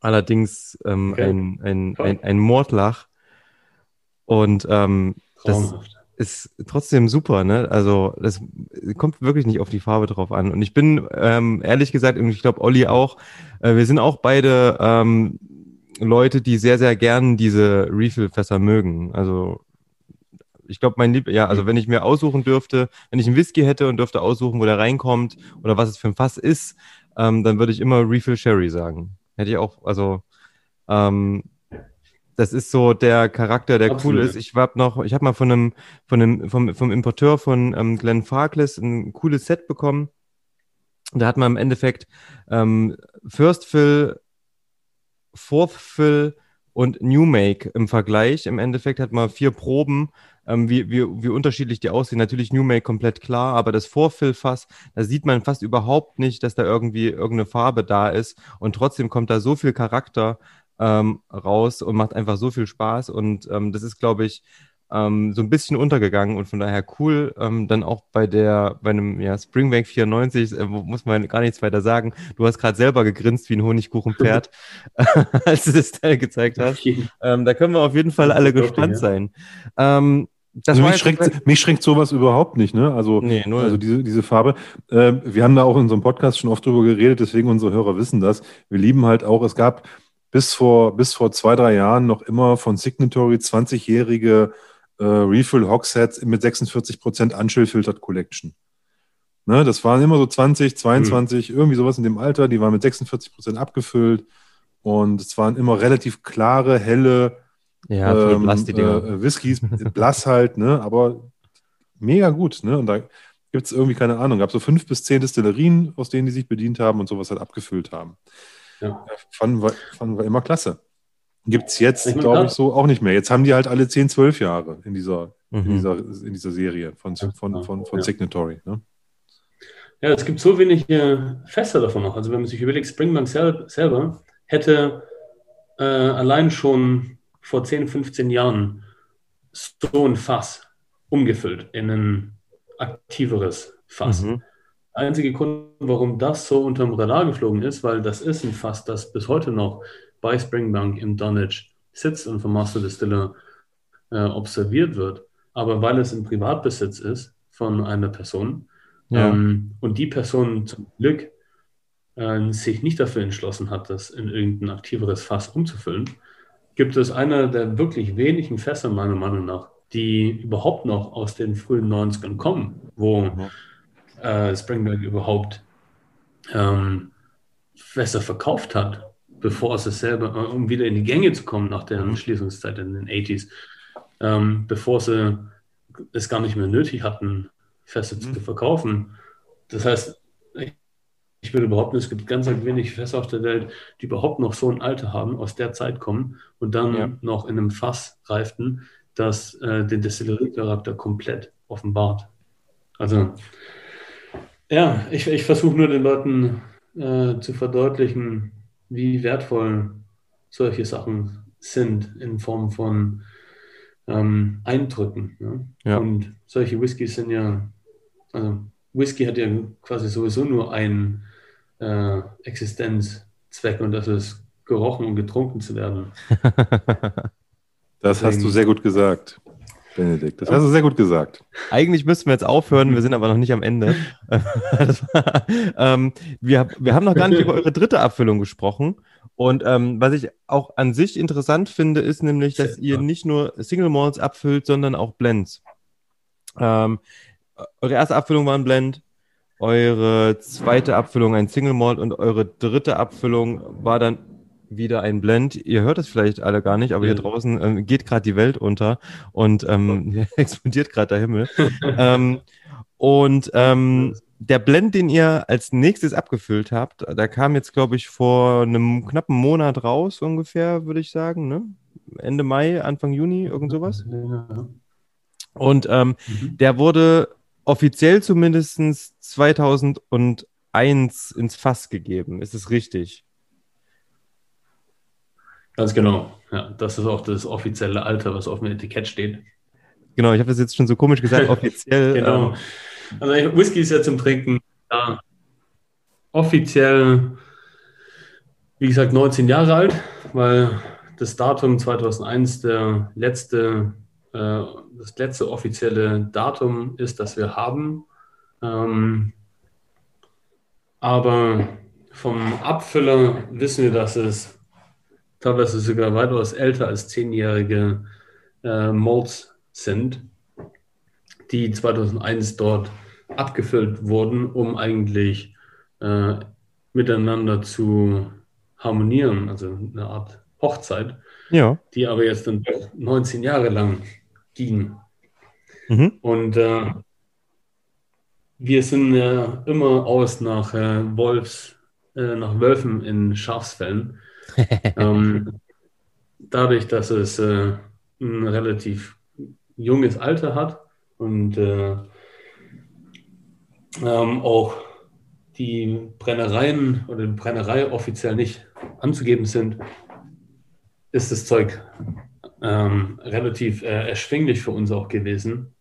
allerdings ähm, Okay. ein, ein, ein, ein Mordlach. Und ähm, das, ist trotzdem super, ne? Also das kommt wirklich nicht auf die Farbe drauf an. Und ich bin ähm, ehrlich gesagt, und ich glaube Olli auch, äh, wir sind auch beide ähm, Leute, die sehr, sehr gern diese Refill-Fässer mögen. Also ich glaube, mein Lieb, ja, also wenn ich mir aussuchen dürfte, wenn ich einen Whisky hätte und dürfte aussuchen, wo der reinkommt oder was es für ein Fass ist, ähm, dann würde ich immer Refill Sherry sagen. Hätte ich auch, also ähm, das ist so der Charakter, der Absolut. cool ist. Ich hab noch, ich habe mal von einem, von einem, vom, vom Importeur von ähm, Glenn Farkless ein cooles Set bekommen. Da hat man im Endeffekt ähm, First Fill, Fourth Fill und New Make im Vergleich. Im Endeffekt hat man vier Proben, ähm, wie, wie, wie unterschiedlich die aussehen. Natürlich New Make komplett klar, aber das Vorfill-Fass, da sieht man fast überhaupt nicht, dass da irgendwie irgendeine Farbe da ist. Und trotzdem kommt da so viel Charakter ähm, raus und macht einfach so viel Spaß. Und ähm, das ist, glaube ich, ähm, so ein bisschen untergegangen und von daher cool. Ähm, dann auch bei der, bei einem ja, Springbank 94, äh, muss man gar nichts weiter sagen. Du hast gerade selber gegrinst wie ein Honigkuchenpferd, als du das Teil gezeigt hast. Ähm, da können wir auf jeden fall alle gespannt wirklich, sein. Ähm, also mich, schränkt, mich schränkt sowas überhaupt nicht, ne? Also, nee, also diese, diese Farbe. Äh, wir haben da auch in unserem Podcast schon oft drüber geredet, deswegen unsere Hörer wissen das. Wir lieben halt auch, es gab bis vor, bis vor zwei, drei Jahren noch immer von Signatory 20-jährige äh, Refill Hogsheads mit 46% Unchill-Filtered Collection. Ne, das waren immer so 20, 22, mhm. irgendwie sowas in dem Alter. Die waren mit 46% abgefüllt. Und es waren immer relativ klare, helle ja, ähm, blass. Äh, Whiskys, blass halt, ne? aber mega gut. Ne? Und da gibt es irgendwie, keine Ahnung, gab so fünf bis zehn Destillerien, aus denen die sich bedient haben und sowas halt abgefüllt haben. Ja. Fanden, wir, fanden wir immer klasse. Gibt es jetzt, glaube ich, so auch nicht mehr. Jetzt haben die halt alle 10, 12 Jahre in dieser, mhm. in dieser, in dieser Serie von, von, von, von, von ja. Signatory. Ne? Ja, es gibt so wenige Fässer davon noch. Also wenn man sich überlegt, Springbank sel selber hätte äh, allein schon vor 10, 15 Jahren so ein Fass umgefüllt in ein aktiveres Fass. Mhm. Der einzige Grund, warum das so unterm Radar geflogen ist, weil das ist ein Fass, das bis heute noch bei Springbank im Dunnage sitzt und vom Master Distiller äh, observiert wird. Aber weil es im Privatbesitz ist von einer Person ja. ähm, und die Person zum Glück äh, sich nicht dafür entschlossen hat, das in irgendein aktiveres Fass umzufüllen, gibt es einer der wirklich wenigen Fässer, meiner Meinung nach, die überhaupt noch aus den frühen 90ern kommen, wo mhm. äh, Springbank überhaupt ähm, Fässer verkauft hat, bevor es selber, äh, um wieder in die Gänge zu kommen nach der. Schließungszeit in den 80s, ähm, bevor sie es gar nicht mehr nötig hatten, Fässer mhm. zu verkaufen. Das heißt, ich würde behaupten, es gibt ganz wenig Fässer auf der Welt, die überhaupt noch so ein Alter haben, aus der Zeit kommen und dann ja. noch in einem Fass reiften, das äh, den Destilleriecharakter komplett offenbart. Also, ja, ich, ich versuche nur den Leuten äh, zu verdeutlichen, wie wertvoll solche Sachen sind in Form von ähm, Eindrücken. Ja? Ja. Und solche Whiskys sind ja, also Whisky hat ja quasi sowieso nur einen äh, Existenzzweck und das ist gerochen und getrunken zu werden. das hast du sehr gut gesagt. Benedikt, das hast du sehr gut gesagt. Eigentlich müssten wir jetzt aufhören, wir sind aber noch nicht am Ende. war, ähm, wir, wir haben noch gar nicht über eure dritte Abfüllung gesprochen. Und ähm, was ich auch an sich interessant finde, ist nämlich, dass ihr nicht nur Single Malls abfüllt, sondern auch Blends. Ähm, eure erste Abfüllung war ein Blend, eure zweite Abfüllung ein Single Malt und eure dritte Abfüllung war dann wieder ein Blend. Ihr hört es vielleicht alle gar nicht, aber hier draußen ähm, geht gerade die Welt unter und ähm, explodiert gerade der Himmel. ähm, und ähm, der Blend, den ihr als nächstes abgefüllt habt, da kam jetzt, glaube ich, vor einem knappen Monat raus, ungefähr, würde ich sagen, ne? Ende Mai, Anfang Juni, irgend sowas. Und ähm, mhm. der wurde offiziell zumindest 2001 ins Fass gegeben. Ist es richtig? Ganz genau. Ja, das ist auch das offizielle Alter, was auf dem Etikett steht. Genau, ich habe das jetzt schon so komisch gesagt, offiziell. genau. Ähm, also Whisky ist ja zum Trinken ja, offiziell, wie gesagt, 19 Jahre alt, weil das Datum 2001 der letzte äh, das letzte offizielle Datum ist, das wir haben. Ähm, aber vom Abfüller wissen wir, dass es teilweise sogar weitaus älter als zehnjährige äh, Molds sind, die 2001 dort abgefüllt wurden, um eigentlich äh, miteinander zu harmonieren, also eine Art Hochzeit, ja. die aber jetzt dann 19 Jahre lang ging. Mhm. Und äh, wir sind äh, immer aus nach äh, Wolfs, äh, nach Wölfen in Schafsfällen. Ähm, dadurch, dass es äh, ein relativ junges Alter hat und äh, ähm, auch die Brennereien oder die Brennerei offiziell nicht anzugeben sind, ist das Zeug ähm, relativ äh, erschwinglich für uns auch gewesen.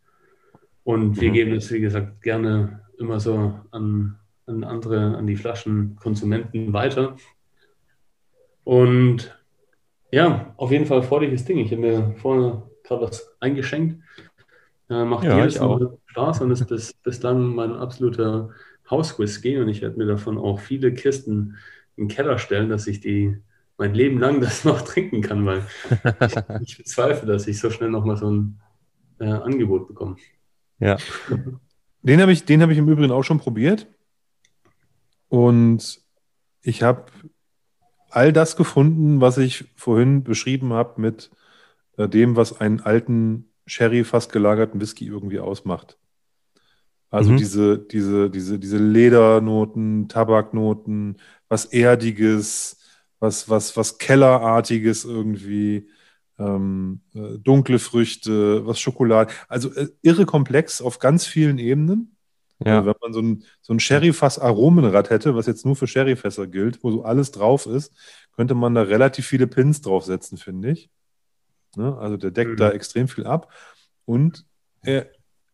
Und wir mhm. geben es, wie gesagt, gerne immer so an, an andere, an die Flaschenkonsumenten weiter. Und ja, auf jeden Fall freudiges Ding. Ich habe mir vorher gerade was eingeschenkt. Äh, macht ja, jedes Mal Spaß und ist bis, bislang mein absoluter Hauswhisky und ich werde mir davon auch viele Kisten im Keller stellen, dass ich die mein Leben lang das noch trinken kann, weil ich, ich bezweifle, dass ich so schnell nochmal so ein äh, Angebot bekomme. Ja. Den habe ich, hab ich im Übrigen auch schon probiert. Und ich habe all das gefunden, was ich vorhin beschrieben habe mit äh, dem, was einen alten Sherry fast gelagerten Whisky irgendwie ausmacht. Also mhm. diese, diese, diese, diese Ledernoten, Tabaknoten, was Erdiges, was, was, was Kellerartiges irgendwie, ähm, äh, dunkle Früchte, was Schokolade. Also äh, irre komplex auf ganz vielen Ebenen. Ja. Also wenn man so ein, so ein Sherry-Fass-Aromenrad hätte, was jetzt nur für Sherry-Fässer gilt, wo so alles drauf ist, könnte man da relativ viele Pins draufsetzen, finde ich. Ne? Also der deckt mhm. da extrem viel ab. Und er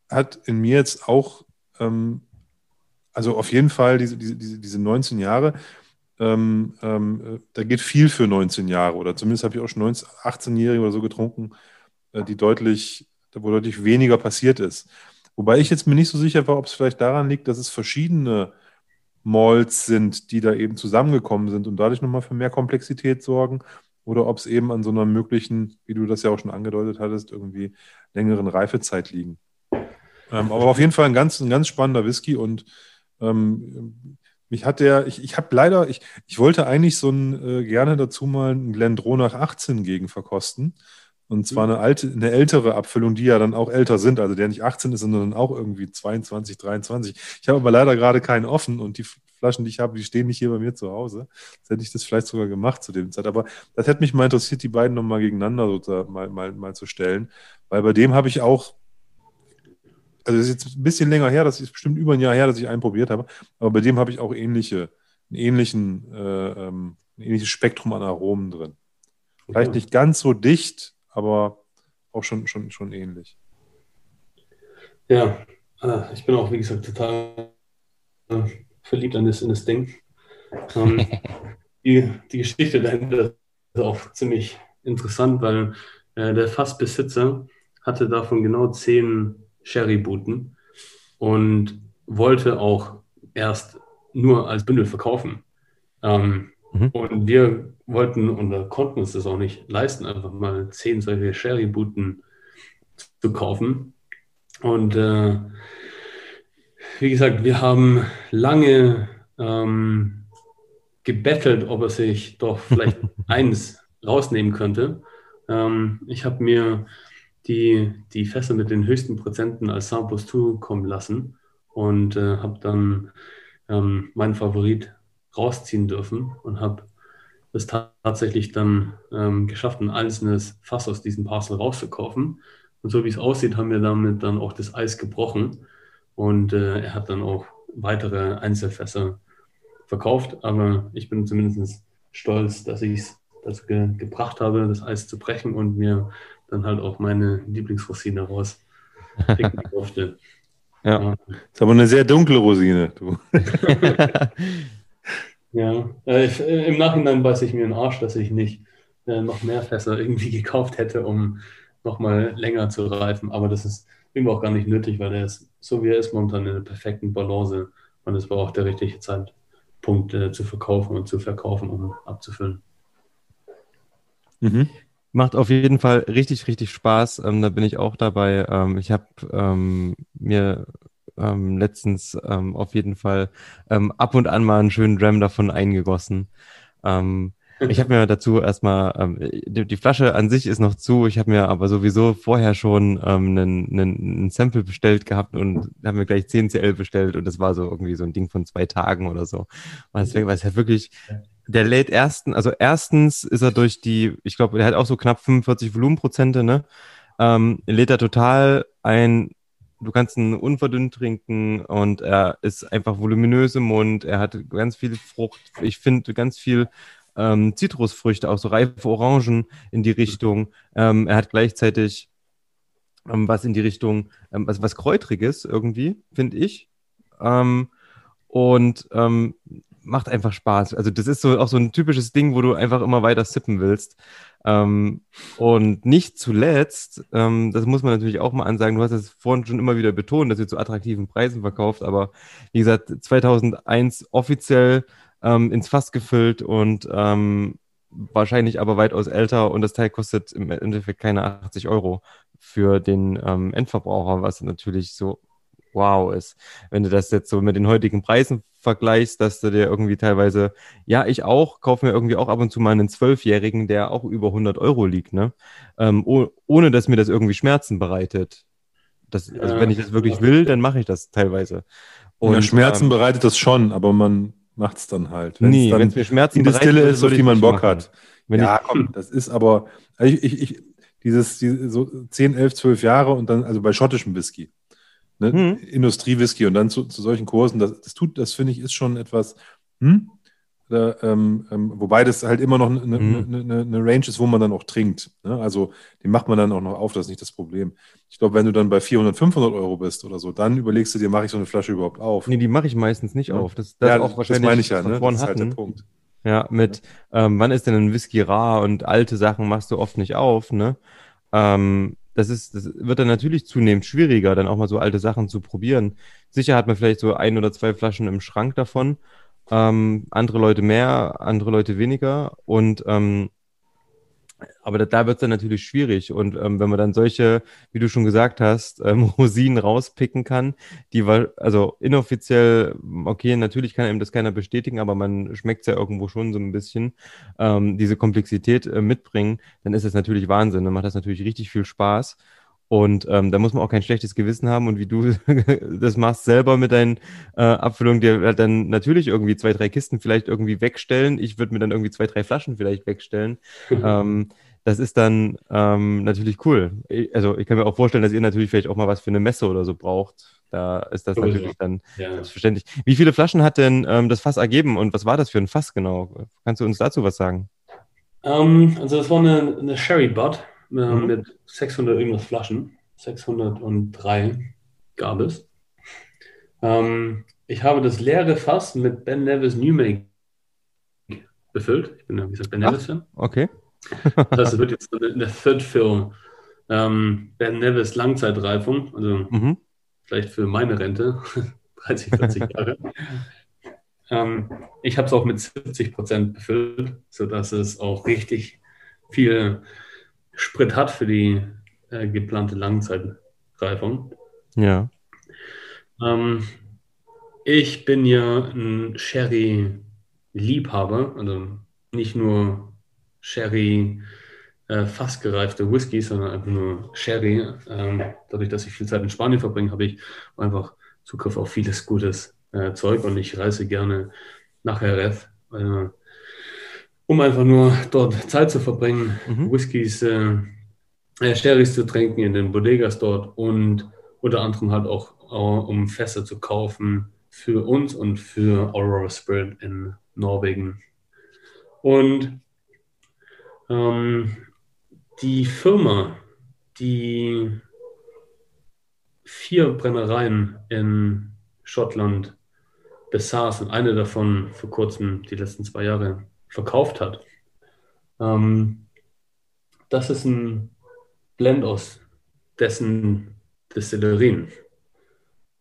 hat in mir jetzt auch, ähm, also auf jeden Fall diese, diese, diese 19 Jahre, ähm, ähm, äh, da geht viel für 19 Jahre oder zumindest habe ich auch schon 18-Jährige oder so getrunken, äh, die deutlich, wo deutlich weniger passiert ist. Wobei ich jetzt mir nicht so sicher war, ob es vielleicht daran liegt, dass es verschiedene Malls sind, die da eben zusammengekommen sind und dadurch nochmal für mehr Komplexität sorgen oder ob es eben an so einer möglichen, wie du das ja auch schon angedeutet hattest, irgendwie längeren Reifezeit liegen. Ähm, aber auf jeden Fall ein ganz, ein ganz spannender Whisky und ähm, mich hat der, ich, ich habe leider, ich, ich wollte eigentlich so ein, äh, gerne dazu mal einen Glendronach 18 gegen verkosten. Und zwar eine alte, eine ältere Abfüllung, die ja dann auch älter sind, also der nicht 18 ist, sondern auch irgendwie 22, 23. Ich habe aber leider gerade keinen offen und die Flaschen, die ich habe, die stehen nicht hier bei mir zu Hause. Jetzt hätte ich das vielleicht sogar gemacht zu dem Zeit. Aber das hätte mich mal interessiert, die beiden nochmal gegeneinander sozusagen mal, mal, mal zu stellen. Weil bei dem habe ich auch, also es ist jetzt ein bisschen länger her, das ist bestimmt über ein Jahr her, dass ich einen probiert habe, aber bei dem habe ich auch ähnliche, einen ähnlichen, äh, ähm, ein ähnliches Spektrum an Aromen drin. Vielleicht nicht ganz so dicht, aber auch schon, schon, schon ähnlich. Ja, äh, ich bin auch, wie gesagt, total äh, verliebt in das, in das Ding. Ähm, die, die Geschichte dahinter ist auch ziemlich interessant, weil äh, der Fassbesitzer hatte davon genau zehn Sherry-Booten und wollte auch erst nur als Bündel verkaufen. Ähm, mhm. Und wir wollten und konnten uns das auch nicht leisten, einfach mal zehn solche Sherry-Booten zu kaufen. Und äh, wie gesagt, wir haben lange ähm, gebettelt, ob er sich doch vielleicht eins rausnehmen könnte. Ähm, ich habe mir die, die Fässer mit den höchsten Prozenten als Samples zukommen lassen und äh, habe dann ähm, meinen Favorit rausziehen dürfen und habe es tatsächlich dann ähm, geschafft, ein einzelnes Fass aus diesem Parcel rauszukaufen. Und so wie es aussieht, haben wir damit dann auch das Eis gebrochen. Und äh, er hat dann auch weitere Einzelfässer verkauft. Aber ich bin zumindest stolz, dass ich es dazu ge gebracht habe, das Eis zu brechen und mir dann halt auch meine Lieblingsrosine rauspicken durfte. ja. ja. Ist aber eine sehr dunkle Rosine, du. Ja, äh, ich, äh, im Nachhinein weiß ich mir den Arsch, dass ich nicht äh, noch mehr Fässer irgendwie gekauft hätte, um nochmal länger zu reifen. Aber das ist irgendwie auch gar nicht nötig, weil der ist, so wie er ist, momentan in der perfekten Balance. Und es war auch der richtige Zeitpunkt äh, zu verkaufen und zu verkaufen, um abzufüllen. Mhm. Macht auf jeden Fall richtig, richtig Spaß. Ähm, da bin ich auch dabei. Ähm, ich habe ähm, mir ähm, letztens ähm, auf jeden Fall ähm, ab und an mal einen schönen Dram davon eingegossen. Ähm, ich habe mir dazu erstmal, ähm, die, die, Flasche an sich ist noch zu, ich habe mir aber sowieso vorher schon ähm, einen, einen, Sample bestellt gehabt und habe mir gleich 10 CL bestellt und das war so irgendwie so ein Ding von zwei Tagen oder so. Und deswegen war es halt wirklich, der lädt ersten, also erstens ist er durch die, ich glaube, der hat auch so knapp 45 Volumenprozente, ne? Ähm, lädt er total ein du kannst ihn unverdünnt trinken und er ist einfach voluminös im Mund. Er hat ganz viel Frucht. Ich finde ganz viel ähm, Zitrusfrüchte, auch so reife Orangen in die Richtung. Ähm, er hat gleichzeitig ähm, was in die Richtung, ähm, was, was Kräutriges irgendwie, finde ich. Ähm, und ähm, macht einfach Spaß. Also das ist so auch so ein typisches Ding, wo du einfach immer weiter sippen willst. Ähm, und nicht zuletzt, ähm, das muss man natürlich auch mal ansagen, du hast es vorhin schon immer wieder betont, dass ihr zu attraktiven Preisen verkauft, aber wie gesagt, 2001 offiziell ähm, ins Fass gefüllt und ähm, wahrscheinlich aber weitaus älter und das Teil kostet im Endeffekt keine 80 Euro für den ähm, Endverbraucher, was natürlich so wow ist. Wenn du das jetzt so mit den heutigen Preisen vergleichst, dass du dir irgendwie teilweise, ja, ich auch, kaufe mir irgendwie auch ab und zu mal einen Zwölfjährigen, der auch über 100 Euro liegt, ne? Ähm, oh, ohne dass mir das irgendwie Schmerzen bereitet. Das, also wenn ich das wirklich will, dann mache ich das teilweise. Und, ja, Schmerzen ähm, bereitet das schon, aber man macht es dann halt. Wenn's nee, wenn es mir Schmerzen bereitet, Stille ist, auf die man Bock machen. hat. Wenn ja, ich, komm, das ist aber, also ich, ich, ich dieses, die, so 10, 11, 12 Jahre und dann, also bei schottischem Whisky, ne? Mhm. Industriewhisky und dann zu, zu solchen Kursen, das, das tut, das finde ich, ist schon etwas, hm? Da, ähm, ähm, wobei das halt immer noch eine, mhm. eine, eine, eine, Range ist, wo man dann auch trinkt. Ne? Also den macht man dann auch noch auf, das ist nicht das Problem. Ich glaube, wenn du dann bei 400, 500 Euro bist oder so, dann überlegst du dir, mache ich so eine Flasche überhaupt auf? Nee, die mache ich meistens nicht ja. auf. Das, das ja, auch wahrscheinlich das meine ich ja, ne? das ist halt der Punkt. Ja, mit. Ähm, wann ist denn ein Whisky rar und alte Sachen machst du oft nicht auf, ne? Ähm, das ist, das wird dann natürlich zunehmend schwieriger, dann auch mal so alte Sachen zu probieren. Sicher hat man vielleicht so ein oder zwei Flaschen im Schrank davon, ähm, andere Leute mehr, andere Leute weniger und ähm, aber da, da wird es dann natürlich schwierig. Und ähm, wenn man dann solche, wie du schon gesagt hast, ähm, Rosinen rauspicken kann, die war, also inoffiziell, okay, natürlich kann einem das keiner bestätigen, aber man schmeckt es ja irgendwo schon so ein bisschen, ähm, diese Komplexität äh, mitbringen, dann ist das natürlich Wahnsinn. Dann macht das natürlich richtig viel Spaß. Und ähm, da muss man auch kein schlechtes Gewissen haben. Und wie du das machst selber mit deinen äh, Abfüllungen, dir dann natürlich irgendwie zwei, drei Kisten vielleicht irgendwie wegstellen. Ich würde mir dann irgendwie zwei, drei Flaschen vielleicht wegstellen. ähm, das ist dann ähm, natürlich cool. Also ich kann mir auch vorstellen, dass ihr natürlich vielleicht auch mal was für eine Messe oder so braucht. Da ist das natürlich ja. dann ja. selbstverständlich. Wie viele Flaschen hat denn ähm, das Fass ergeben und was war das für ein Fass genau? Kannst du uns dazu was sagen? Um, ähm, also das war eine, eine Sherry Butt äh, mhm. mit 600 irgendwas Flaschen. 603 gab es. Ähm, ich habe das leere Fass mit Ben Nevis New Make befüllt. Ich bin ja, wie gesagt, Ben Nevis-Fan. Okay. das heißt, es wird jetzt eine Third Fill ähm, Ben Nevis Langzeitreifung, also mhm. vielleicht für meine Rente, 30, 40 Jahre. ähm, ich habe es auch mit 70 Prozent befüllt, sodass es auch richtig viel Sprit hat für die äh, geplante Langzeitreifung. Ja. Ähm, ich bin ja ein Sherry-Liebhaber, also nicht nur Sherry äh, fast gereifte Whisky, sondern einfach nur Sherry. Ähm, dadurch, dass ich viel Zeit in Spanien verbringe, habe ich einfach Zugriff auf vieles gutes äh, Zeug und ich reise gerne nach Jerez, äh, um einfach nur dort Zeit zu verbringen, mhm. Whiskys, äh, äh, Sherrys zu trinken in den Bodegas dort und unter anderem halt auch, auch um Fässer zu kaufen für uns und für Aurora Spirit in Norwegen. Und ähm, die Firma, die vier Brennereien in Schottland besaß und eine davon vor kurzem, die letzten zwei Jahre, verkauft hat. Ähm, das ist ein Blend aus dessen Destillerien.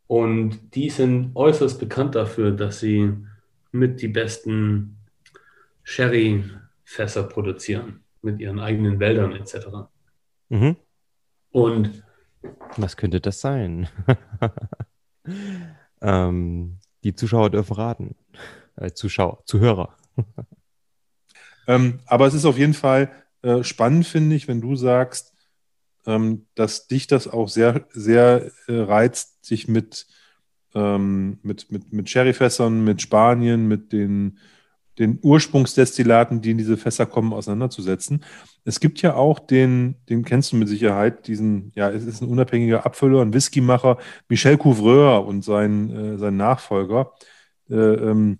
Und die sind äußerst bekannt dafür, dass sie mit die besten Sherry-Fässer produzieren, mit ihren eigenen Wäldern etc. Mhm. Und was könnte das sein? ähm, die Zuschauer dürfen raten. Äh, Zuschauer, Zuhörer. Ähm, aber es ist auf jeden Fall äh, spannend, finde ich, wenn du sagst, ähm, dass dich das auch sehr, sehr äh, reizt, sich mit, ähm, mit, mit, mit Sherryfässern, mit Spanien, mit den, den Ursprungsdestillaten, die in diese Fässer kommen, auseinanderzusetzen. Es gibt ja auch den, den kennst du mit Sicherheit, diesen, ja, es ist ein unabhängiger Abfüller, ein Whiskymacher, Michel Couvreur und sein, äh, sein Nachfolger, äh, ähm,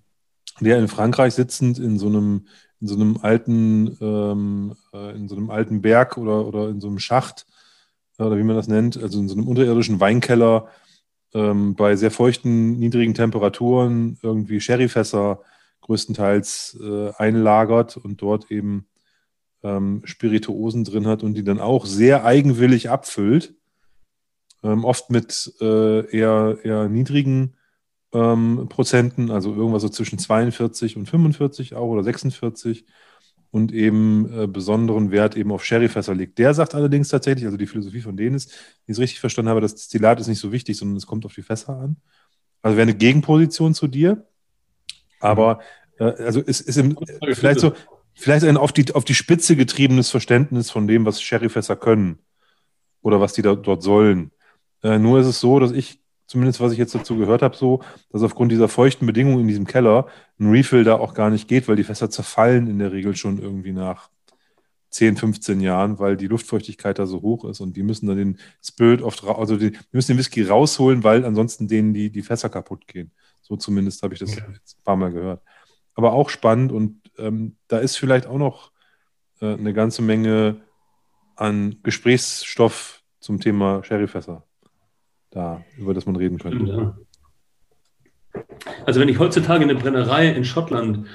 der in Frankreich sitzend in so einem in so einem alten, ähm, äh, in so einem alten Berg oder, oder in so einem Schacht, äh, oder wie man das nennt, also in so einem unterirdischen Weinkeller ähm, bei sehr feuchten, niedrigen Temperaturen irgendwie Sherryfässer größtenteils äh, einlagert und dort eben ähm, Spirituosen drin hat und die dann auch sehr eigenwillig abfüllt. Ähm, oft mit äh, eher, eher niedrigen ähm, Prozenten, also irgendwas so zwischen 42 und 45 auch oder 46 und eben äh, besonderen Wert eben auf Sherryfässer legt. Der sagt allerdings tatsächlich, also die Philosophie von denen ist, wie ich es richtig verstanden habe, das Destillat ist nicht so wichtig, sondern es kommt auf die Fässer an. Also wäre eine Gegenposition zu dir. Aber äh, also es ist im, vielleicht so, vielleicht ein auf die, auf die Spitze getriebenes Verständnis von dem, was Sherryfässer können oder was die da, dort sollen. Äh, nur ist es so, dass ich, zumindest was ich jetzt dazu gehört habe, so, dass aufgrund dieser feuchten Bedingungen in diesem Keller ein Refill da auch gar nicht geht, weil die Fässer zerfallen in der Regel schon irgendwie nach 10, 15 Jahren, weil die Luftfeuchtigkeit da so hoch ist und die müssen dann den Spirit oft, also die, die müssen den Whisky rausholen, weil ansonsten denen die, die Fässer kaputt gehen. So zumindest habe ich das okay. jetzt ein paar Mal gehört. Aber auch spannend und ähm, da ist vielleicht auch noch äh, eine ganze Menge an Gesprächsstoff zum Thema Sherryfässer da, über das man reden könnte. Ja. Also wenn ich heutzutage eine Brennerei in Schottland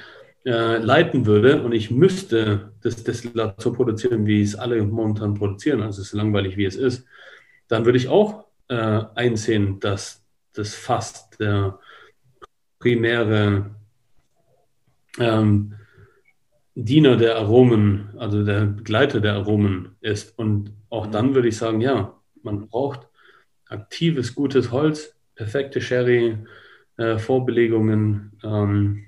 äh, leiten würde und ich müsste das Destillat so produzieren, wie es alle momentan produzieren, also es ist langweilig, wie es ist, dann würde ich auch äh, einsehen, dass das fast der primäre ähm, Diener der Aromen, also der Begleiter der Aromen ist. Und auch dann würde ich sagen, ja, man braucht aktives, gutes Holz, perfekte Sherry, äh, Vorbelegungen. Ähm.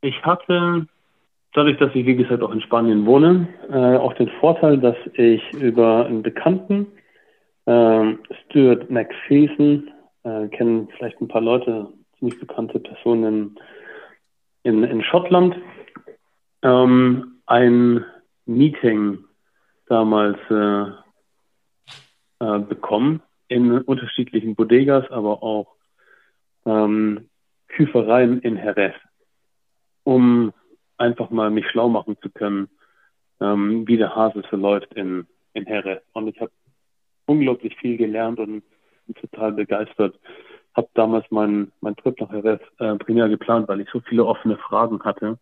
Ich hatte, dadurch, dass ich, wie gesagt, auch in Spanien wohne, äh, auch den Vorteil, dass ich über einen Bekannten, äh, Stuart McPherson, äh, kennen vielleicht ein paar Leute, ziemlich bekannte Personen in, in Schottland, ähm, ein Meeting damals äh, äh, bekommen in unterschiedlichen Bodegas, aber auch ähm, Küfereien in Jerez, um einfach mal mich schlau machen zu können, ähm, wie der Hase so läuft in, in Jerez. Und ich habe unglaublich viel gelernt und bin total begeistert. Habe damals meinen mein Trip nach Jerez äh, primär geplant, weil ich so viele offene Fragen hatte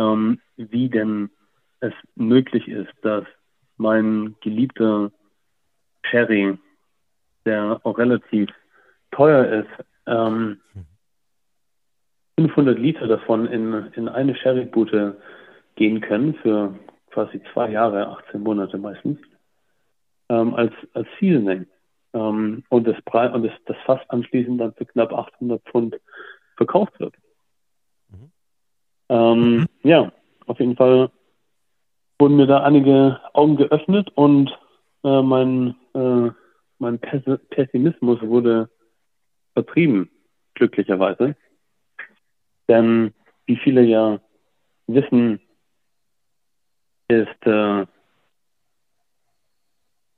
ähm, wie denn es möglich ist, dass mein geliebter Sherry, der auch relativ teuer ist, ähm, 500 Liter davon in, in eine Sherry-Bute gehen können für quasi zwei Jahre, 18 Monate meistens, ähm, als, als Seasoning. Ähm, und das, Pre und das, das Fass anschließend dann für knapp 800 Pfund verkauft wird. Ähm, mhm. Ja, auf jeden Fall wurden mir da einige Augen geöffnet und äh, mein, äh, mein Pessimismus wurde vertrieben, glücklicherweise. Denn wie viele ja wissen, ist äh,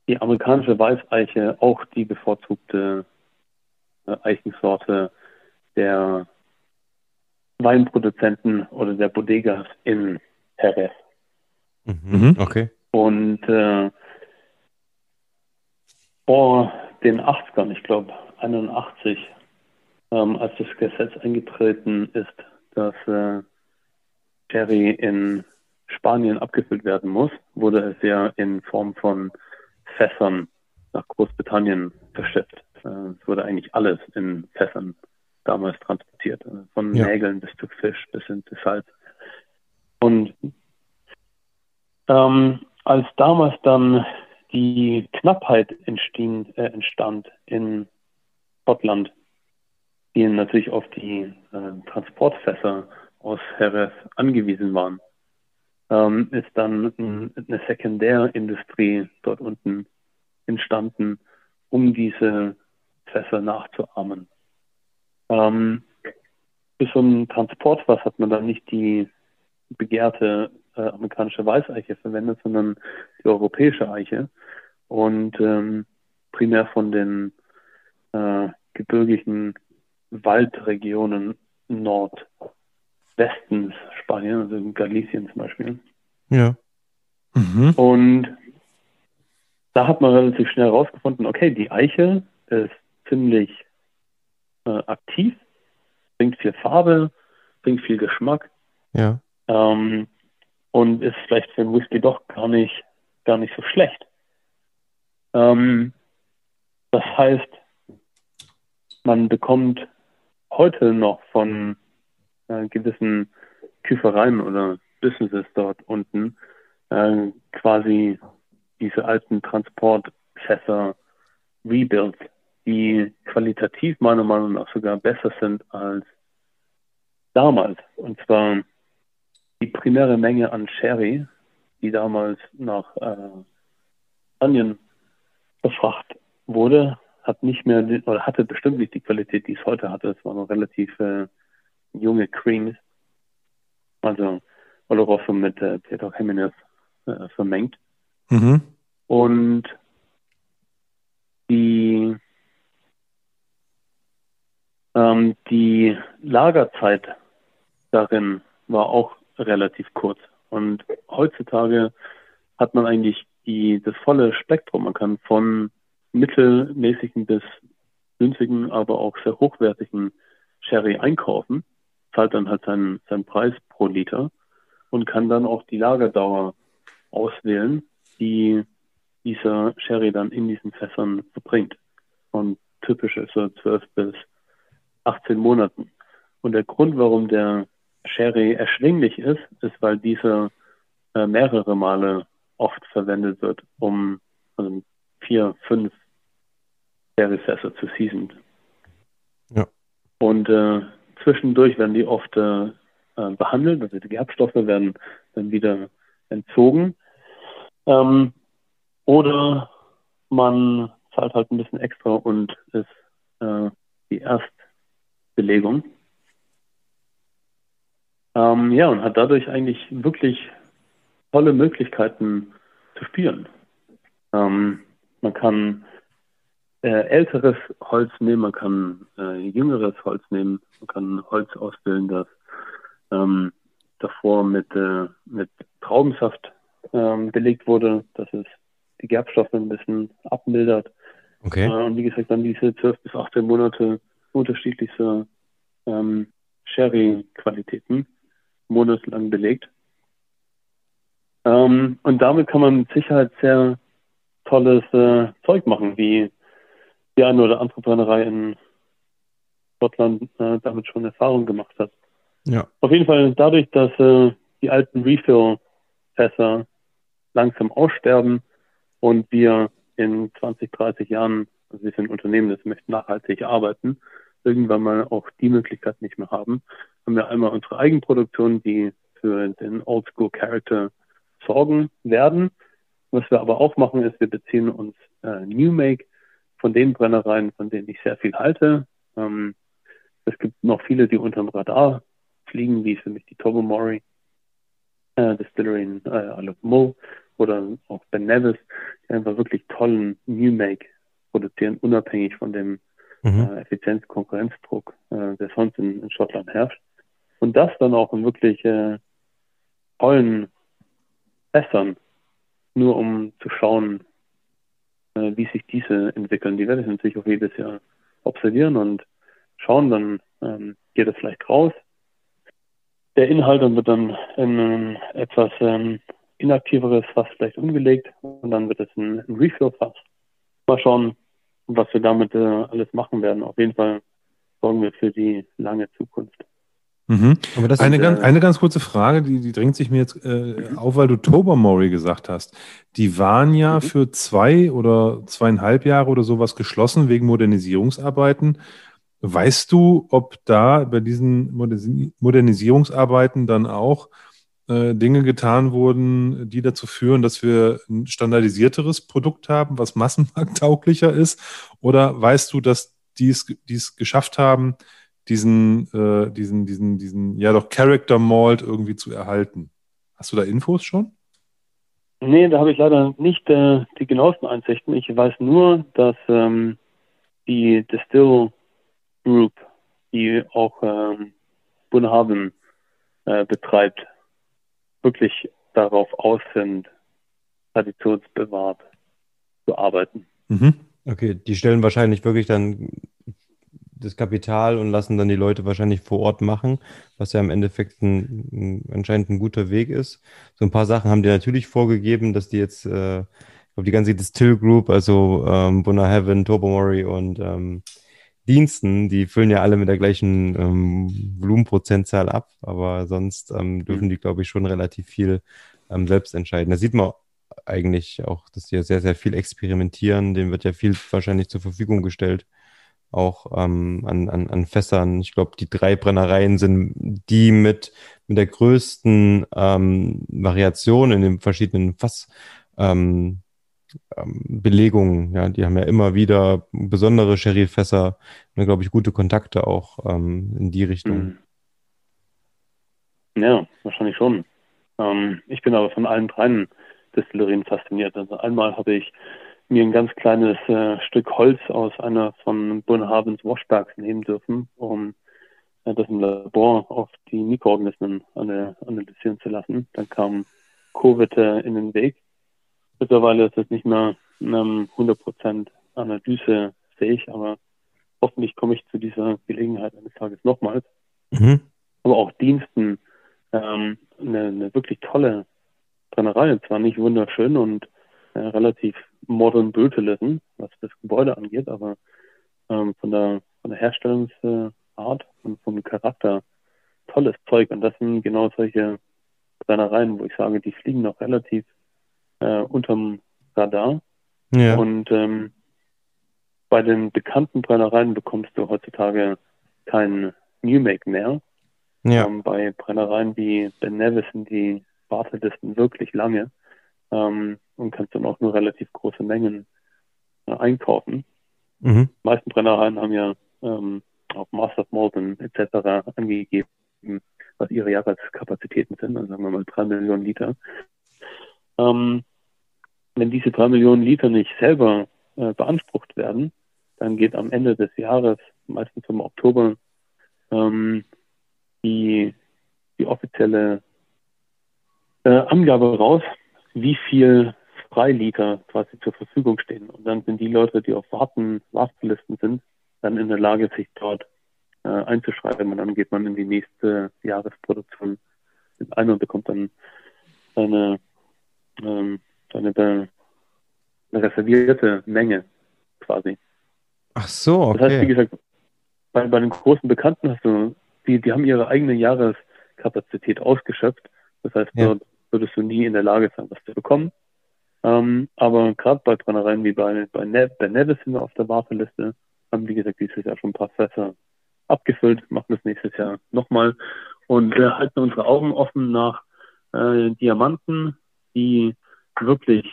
die amerikanische Weißeiche auch die bevorzugte äh, Eichensorte der Weinproduzenten oder der Bodegas in Jerez. Mhm. mhm, okay. Und äh, vor den 80ern, ich glaube 81, ähm, als das Gesetz eingetreten ist, dass äh, Sherry in Spanien abgefüllt werden muss, wurde es ja in Form von Fässern nach Großbritannien verschifft. Äh, es wurde eigentlich alles in Fässern damals transportiert. Also von ja. Nägeln bis zu Fisch bis hin zu Salz. Und ähm, als damals dann die Knappheit entstehen, äh, entstand in Schottland, die natürlich auf die äh, Transportfässer aus Jerez angewiesen waren, ähm, ist dann eine Sekundärindustrie dort unten entstanden, um diese Fässer nachzuahmen. Ähm, so ein Transportfass hat man dann nicht die begehrte äh, amerikanische Weißeiche verwendet, sondern die europäische Eiche. Und ähm, primär von den äh, gebirgigen Waldregionen Nordwestens Spanien, also in Galicien zum Beispiel. Ja. Mhm. Und da hat man relativ schnell herausgefunden, okay, die Eiche ist ziemlich äh, aktiv bringt viel Farbe, bringt viel Geschmack. Ja. Ähm, und ist vielleicht für einen Whisky doch gar nicht, gar nicht so schlecht. Ähm, das heißt, man bekommt heute noch von äh, gewissen Küfereien oder Businesses dort unten äh, quasi diese alten Transportfässer rebuilt, die qualitativ meiner Meinung nach sogar besser sind als damals. Und zwar die primäre Menge an Sherry, die damals nach äh, Spanien befracht wurde, hat nicht mehr oder hatte bestimmt nicht die Qualität, die es heute hatte. Es waren noch relativ äh, junge Creams. Also Oloroso mit äh, Pedro Jimenez äh, vermengt. Mhm. Und die, ähm, die Lagerzeit darin war auch relativ kurz. Und heutzutage hat man eigentlich die, das volle Spektrum. Man kann von mittelmäßigen bis günstigen, aber auch sehr hochwertigen Sherry einkaufen, zahlt dann halt seinen, seinen Preis pro Liter und kann dann auch die Lagerdauer auswählen, die dieser Sherry dann in diesen Fässern verbringt. Und typisch ist so 12 bis 18 Monaten. Und der Grund, warum der Sherry erschwinglich ist, ist, weil dieser äh, mehrere Male oft verwendet wird, um also vier, fünf Sherry-Fässer zu season. Ja. Und äh, zwischendurch werden die oft äh, äh, behandelt, also die Gerbstoffe werden dann wieder entzogen. Ähm, oder man zahlt halt ein bisschen extra und ist äh, die Erstbelegung. Ähm, ja, und hat dadurch eigentlich wirklich tolle Möglichkeiten zu spielen. Ähm, man kann äh, älteres Holz nehmen, man kann äh, jüngeres Holz nehmen, man kann Holz auswählen, das ähm, davor mit, äh, mit Traubensaft ähm, belegt wurde, dass es die Gerbstoffe ein bisschen abmildert. Okay. Äh, und wie gesagt, dann diese 12 bis 18 Monate unterschiedlichste ähm, Monatelang belegt. Ähm, und damit kann man mit Sicherheit sehr tolles äh, Zeug machen, wie die eine oder andere Brennerei in Schottland äh, damit schon Erfahrung gemacht hat. Ja. Auf jeden Fall dadurch, dass äh, die alten Refill-Fässer langsam aussterben und wir in 20, 30 Jahren, also wir sind ein Unternehmen, das möchte nachhaltig arbeiten, irgendwann mal auch die Möglichkeit nicht mehr haben, haben wir einmal unsere Eigenproduktion, die für den Oldschool Character sorgen werden. Was wir aber auch machen, ist, wir beziehen uns äh, New Make von den Brennereien, von denen ich sehr viel halte. Ähm, es gibt noch viele, die unter dem Radar fliegen, wie für mich die Tobermory äh, Distillery in äh, Mull oder auch Ben Nevis, die einfach wirklich tollen New Make produzieren, unabhängig von dem Mhm. äh, Effizienz-Konkurrenzdruck, äh, der sonst in, in Schottland herrscht. Und das dann auch in wirklich äh, tollen Fässern, nur um zu schauen, äh, wie sich diese entwickeln. Die werde ich natürlich auch jedes Jahr observieren und schauen, dann ähm, geht es vielleicht raus. Der Inhalt wird dann in ein etwas ähm, inaktiveres Fass vielleicht umgelegt und dann wird es ein, ein Refill-Fass. Mal schauen, was wir damit äh, alles machen werden. Auf jeden Fall sorgen wir für die lange Zukunft. Mhm. Aber das Eine, Und, ganz, äh, eine ganz kurze Frage, die, die drängt sich mir jetzt äh, auf, weil du Tobermory gesagt hast. Die waren ja Mhm. für zwei oder zweieinhalb Jahre oder sowas geschlossen wegen Modernisierungsarbeiten. Weißt du, ob da bei diesen Moderni- Modernisierungsarbeiten dann auch äh, Dinge getan wurden, die dazu führen, dass wir ein standardisierteres Produkt haben, was massenmarkttauglicher ist? Oder weißt du, dass die es, geschafft haben, diesen, äh, diesen, diesen, diesen, ja doch Character Malt irgendwie zu erhalten? Hast du da Infos schon? Nee, da habe ich leider nicht äh, die genauesten Einsichten. Ich weiß nur, dass ähm, die Distill Group, die auch ähm, Bunhaven äh, betreibt, wirklich darauf aus sind, traditionsbewahrt zu arbeiten. Mhm. Okay, die stellen wahrscheinlich wirklich dann das Kapital und lassen dann die Leute wahrscheinlich vor Ort machen, was ja im Endeffekt ein, ein, anscheinend ein guter Weg ist. So ein paar Sachen haben die natürlich vorgegeben, dass die jetzt, äh, ich glaube, die ganze Distill Group, also ähm, Bunna Heaven, Turbo Mori und ähm, Diensten, die füllen ja alle mit der gleichen ähm, Volumenprozentzahl ab, aber sonst ähm, dürfen mhm. die, glaube ich, schon relativ viel ähm, selbst entscheiden. Da sieht man eigentlich auch, dass die ja sehr, sehr viel experimentieren. Dem wird ja viel wahrscheinlich zur Verfügung gestellt, auch ähm, an, an, an Fässern. Ich glaube, die drei Brennereien sind die mit, mit der größten ähm, Variation in den verschiedenen Fass. Ähm, Belegungen, ja, die haben ja immer wieder besondere Sherry-Fässer und, glaube ich, gute Kontakte auch ähm, in die Richtung. Mhm. Ja, wahrscheinlich schon. Ähm, ich bin aber von allen dreien Destillerien fasziniert. Also einmal habe ich mir ein ganz kleines äh, Stück Holz aus einer von Burnhavens Washbergs nehmen dürfen, um äh, das im Labor auf die Mikroorganismen analysieren zu lassen. Dann kam Covid äh, in den Weg Mittlerweile ist es nicht mehr ähm, 100% analysefähig, aber hoffentlich komme ich zu dieser Gelegenheit eines Tages nochmals. Mhm. Aber auch Diensten, ähm, eine, eine, wirklich tolle Brennerei, zwar nicht wunderschön und äh, relativ modern Bötelissen, was das Gebäude angeht, aber ähm, von der von der Herstellungsart und vom Charakter tolles Zeug. Und das sind genau solche Brennereien, wo ich sage, die fliegen noch relativ äh, unterm Radar. Ja. Und ähm, bei den bekannten Brennereien bekommst du heutzutage kein New Make mehr. Ja. Ähm, bei Brennereien wie Ben Nevis sind die Wartelisten wirklich lange ähm, und kannst dann auch nur relativ große Mengen äh, einkaufen. Mhm. Die meisten Brennereien haben ja ähm, auf Master Molten etc. angegeben, was ihre Jahreskapazitäten sind, also sagen wir mal drei Millionen Liter. Ähm, wenn diese drei Millionen Liter nicht selber äh, beansprucht werden, dann geht am Ende des Jahres, meistens im Oktober, ähm, die, die offizielle äh, Angabe raus, wie viel Freiliter quasi zur Verfügung stehen. Und dann sind die Leute, die auf Warten, Wartelisten sind, dann in der Lage, sich dort äh, einzuschreiben. Und dann geht man in die nächste Jahresproduktion ein und bekommt dann eine ähm, eine, eine reservierte Menge quasi. Ach so, okay. Das heißt, wie gesagt, bei, bei den großen Bekannten hast du, die, die haben ihre eigene Jahreskapazität ausgeschöpft. Das heißt, ja. dort würdest du nie in der Lage sein, was zu bekommen. Ähm, aber gerade bei Brennereien wie bei, bei, ne bei Nevis sind wir auf der Warteliste, haben wie gesagt dieses Jahr schon ein paar Fässer abgefüllt, machen das nächstes Jahr nochmal und äh, halten unsere Augen offen nach äh, Diamanten, die wirklich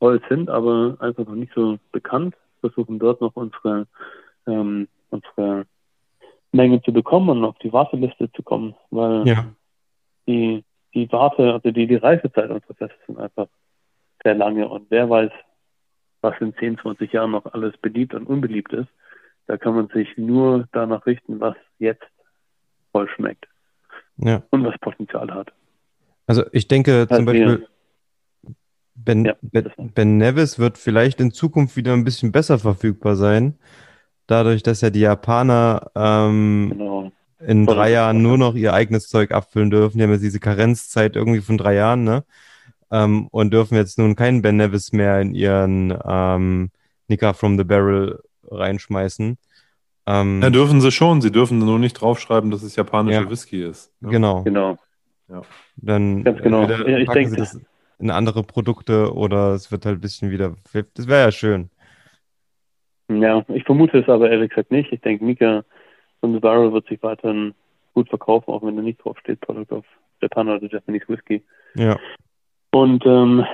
toll sind, aber einfach noch nicht so bekannt. Versuchen dort noch unsere, ähm, unsere Menge zu bekommen und auf die Warteliste zu kommen, weil ja. die, die Warte, also die, die Reifezeit unserer Feste sind einfach sehr lange und wer weiß, was in 10, 20 Jahren noch alles beliebt und unbeliebt ist. Da kann man sich nur danach richten, was jetzt voll schmeckt. Ja. Und was Potenzial hat. Also ich denke zum Beispiel, Ben, ja, ben, ben, Nevis wird vielleicht in Zukunft wieder ein bisschen besser verfügbar sein, dadurch, dass ja die Japaner ähm, genau. in Voll drei Jahren nur noch ihr eigenes Zeug abfüllen dürfen. Die haben jetzt diese Karenzzeit irgendwie von drei Jahren, ne? Ähm, und dürfen jetzt nun keinen Ben Nevis mehr in ihren ähm, Nika from the Barrel reinschmeißen. Ähm, ja, dürfen sie schon. Sie dürfen nur nicht draufschreiben, dass es japanischer ja, Whisky ist. Ne? Genau. Genau. Ja. Dann Ganz genau. Ja, ich denke, das in andere Produkte oder es wird halt ein bisschen wieder. Das wäre ja schön. Ja, ich vermute es aber ehrlich gesagt nicht. Ich denke, Mika von The Barrel wird sich weiterhin gut verkaufen, auch wenn da nicht draufsteht, Product of Japan oder Japanese Whisky. Ja. Und ähm,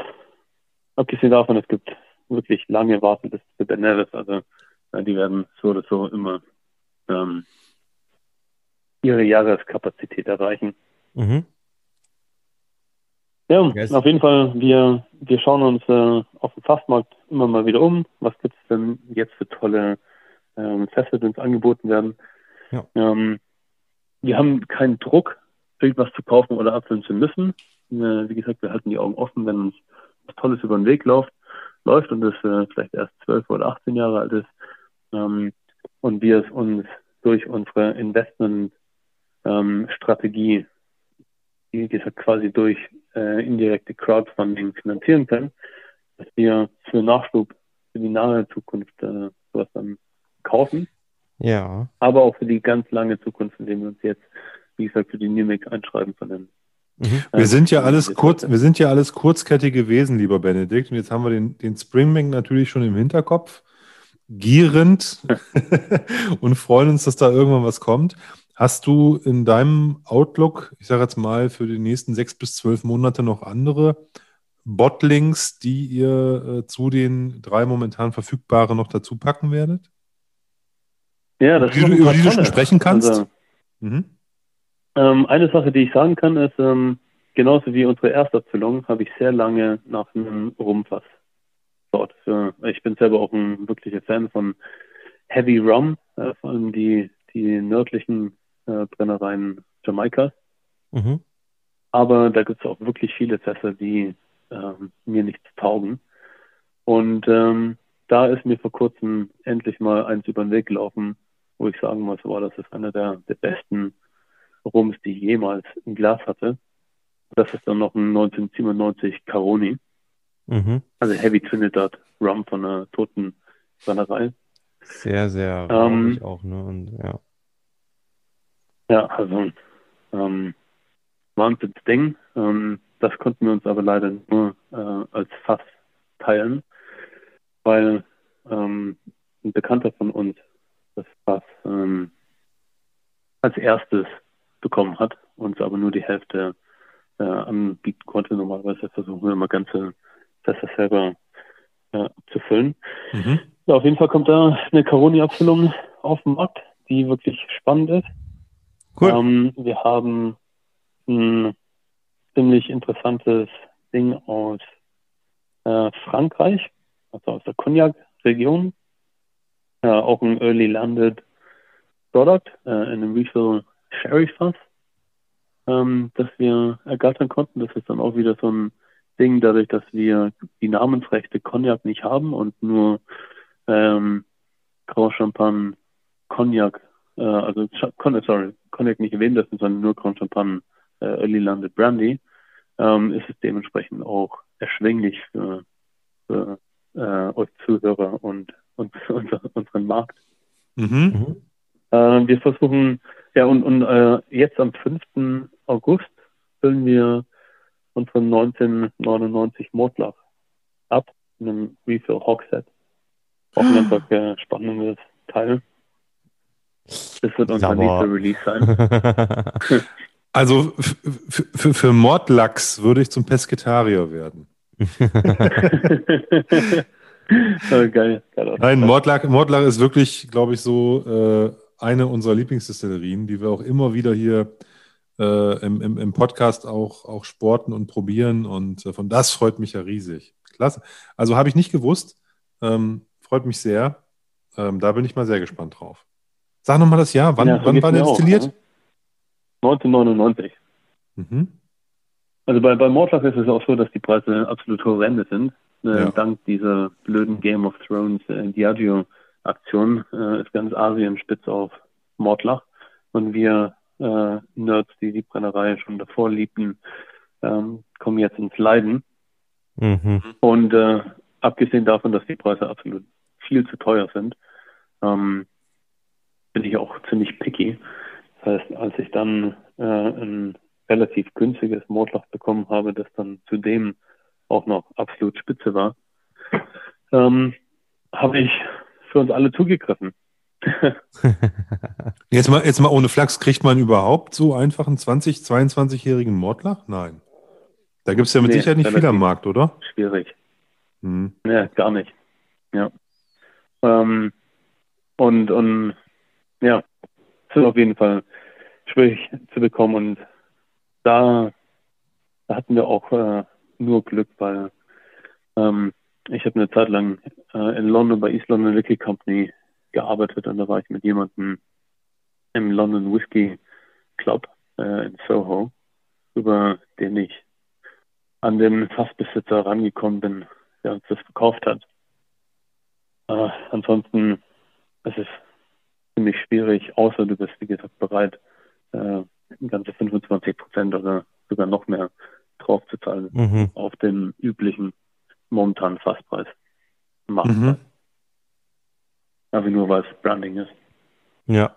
abgesehen davon, es gibt wirklich lange Wartelisten für Ben Nevis, also ja, die werden so oder so immer ähm, ihre Jahreskapazität erreichen. Mhm. Ja, yes. auf jeden Fall, wir, wir schauen uns äh, auf dem Fastmarkt immer mal wieder um. Was gibt es denn jetzt für tolle ähm, Feste, die uns angeboten werden? Ja. Ähm, wir haben keinen Druck, irgendwas zu kaufen oder abfüllen zu müssen. Äh, wie gesagt, wir halten die Augen offen, wenn uns was Tolles über den Weg läuft, läuft und das äh, vielleicht erst 12 oder 18 Jahre alt ist. Ähm, und wir es uns durch unsere Investmentstrategie, ähm, wie gesagt, quasi durch äh, indirekte Crowdfunding finanzieren können, dass wir für Nachschub für die nahe Zukunft äh, sowas dann kaufen. Ja. Aber auch für die ganz lange Zukunft, indem wir uns jetzt, wie gesagt, für die Nimix einschreiben von den Mhm. Wir sind ja alles kurz, wir sind ja alles kurzkettige Wesen, lieber Benedikt. Und jetzt haben wir den, den Springbank natürlich schon im Hinterkopf, gierend und freuen uns, dass da irgendwann was kommt. Hast du in deinem Outlook, ich sage jetzt mal, für die nächsten sechs bis zwölf Monate noch andere Botlinks, die ihr äh, zu den drei momentan verfügbaren noch dazu packen werdet? Ja, das die, ist über die du schon sprechen kannst? Also, mhm. ähm, eine Sache, die ich sagen kann, ist, ähm, genauso wie unsere Erstabfüllung habe ich sehr lange nach einem Rumfass dort. Für, ich bin selber auch ein wirklicher Fan von Heavy Rum, äh, vor allem die, die nördlichen äh, Brennereien Jamaikas. Mhm. Aber da gibt es auch wirklich viele Fässer, die ähm, mir nichts taugen. Und ähm, da ist mir vor kurzem endlich mal eins über den Weg gelaufen, wo ich sagen muss, wow, das ist einer der, der besten Rums, die ich jemals im Glas hatte. Das ist dann noch ein 1997 Caroni. Mhm. Also Heavy Trinidad Rum von einer toten Brennerei. Sehr, sehr ähm, auch, ne? Und, ja. Ja, also ähm, Wahnsinnsding. Ähm, das konnten wir uns aber leider nur äh, als Fass teilen, weil ähm, ein Bekannter von uns das Fass ähm, als erstes bekommen hat, uns aber nur die Hälfte äh, anbieten konnte. Normalerweise versuchen wir immer ganze Fässer selber äh, zu füllen. Mhm. Ja, auf jeden Fall kommt da eine Caroni-Abfüllung auf den Markt, die wirklich spannend ist. Cool. Ähm, wir haben ein ziemlich interessantes Ding aus äh, Frankreich, also aus der Cognac-Region. Äh, auch ein Early Landed Product äh, in einem Refill Sherry Fass, ähm, das wir ergattern konnten. Das ist dann auch wieder so ein Ding, dadurch, dass wir die Namensrechte Cognac nicht haben und nur ähm, Grand Champagne Cognac, äh, also sorry, Cognac nicht erwähnt ist, sondern nur Grand Champagne äh, Early Landed Brandy, ähm, ist es dementsprechend auch erschwinglich für, für äh, euch Zuhörer und, und unser, unseren Markt. Mhm. Äh, wir versuchen, ja, und, und äh, jetzt am 5. August füllen wir unseren 1999 Mordlach ab, in einem Refill Hawkset. Auch ein ganz äh, spannendes Teil. Das wird unser nächster Release sein. Also für, für Mordlachs würde ich zum Pesketarier werden. oh, geil. Nein, Mordlach, Mordlach ist wirklich, glaube ich, so äh, eine unserer Lieblingsdestillerien, die wir auch immer wieder hier äh, im, im, im, Podcast auch, auch sporten und probieren. Und äh, von das freut mich ja riesig. Klasse. Also habe ich nicht gewusst. Ähm, freut mich sehr. Ähm, da bin ich mal sehr gespannt drauf. Sag nochmal das Jahr. Wann, ja, wann war der destilliert? Auch, ne? 1999. Mhm. Also bei, bei Mordlach ist es auch so, dass die Preise absolut horrende sind. Äh, ja. Dank dieser blöden Game of Thrones äh, Diageo-Aktion äh, ist ganz Asien spitz auf Mordlach. Und wir äh, Nerds, die die Brennerei schon davor liebten, ähm, kommen jetzt ins Leiden. Mhm. Und äh, abgesehen davon, dass die Preise absolut viel zu teuer sind, ähm, bin ich auch ziemlich picky. Das heißt, als ich dann äh, ein relativ günstiges Mordloch bekommen habe, das dann zudem auch noch absolut spitze war, ähm, habe ich für uns alle zugegriffen. jetzt, mal, jetzt mal ohne Flachs, kriegt man überhaupt so einfach einen 20-, 22-jährigen Mordlach? Nein. Da gibt es ja mit nee, Sicherheit nicht viel am Markt, oder? Schwierig. Hm. Ja, gar nicht. Ja. Ähm, und, und ja, es auf jeden Fall schwierig zu bekommen. Und da, da hatten wir auch äh, nur Glück, weil ähm, ich habe eine Zeit lang äh, in London bei East London Liquor Company gearbeitet und da war ich mit jemandem im London Whiskey Club äh, in Soho, über den ich an den Fassbesitzer rangekommen bin, der uns das verkauft hat. Äh, ansonsten es ist ziemlich schwierig, außer du bist, wie gesagt, bereit, äh, ganze 25 Prozent oder sogar noch mehr drauf zu zahlen Mhm. auf den üblichen momentanen Fasspreis. Mhm. Marktpreis. Aber nur weil es Branding ist. Ja.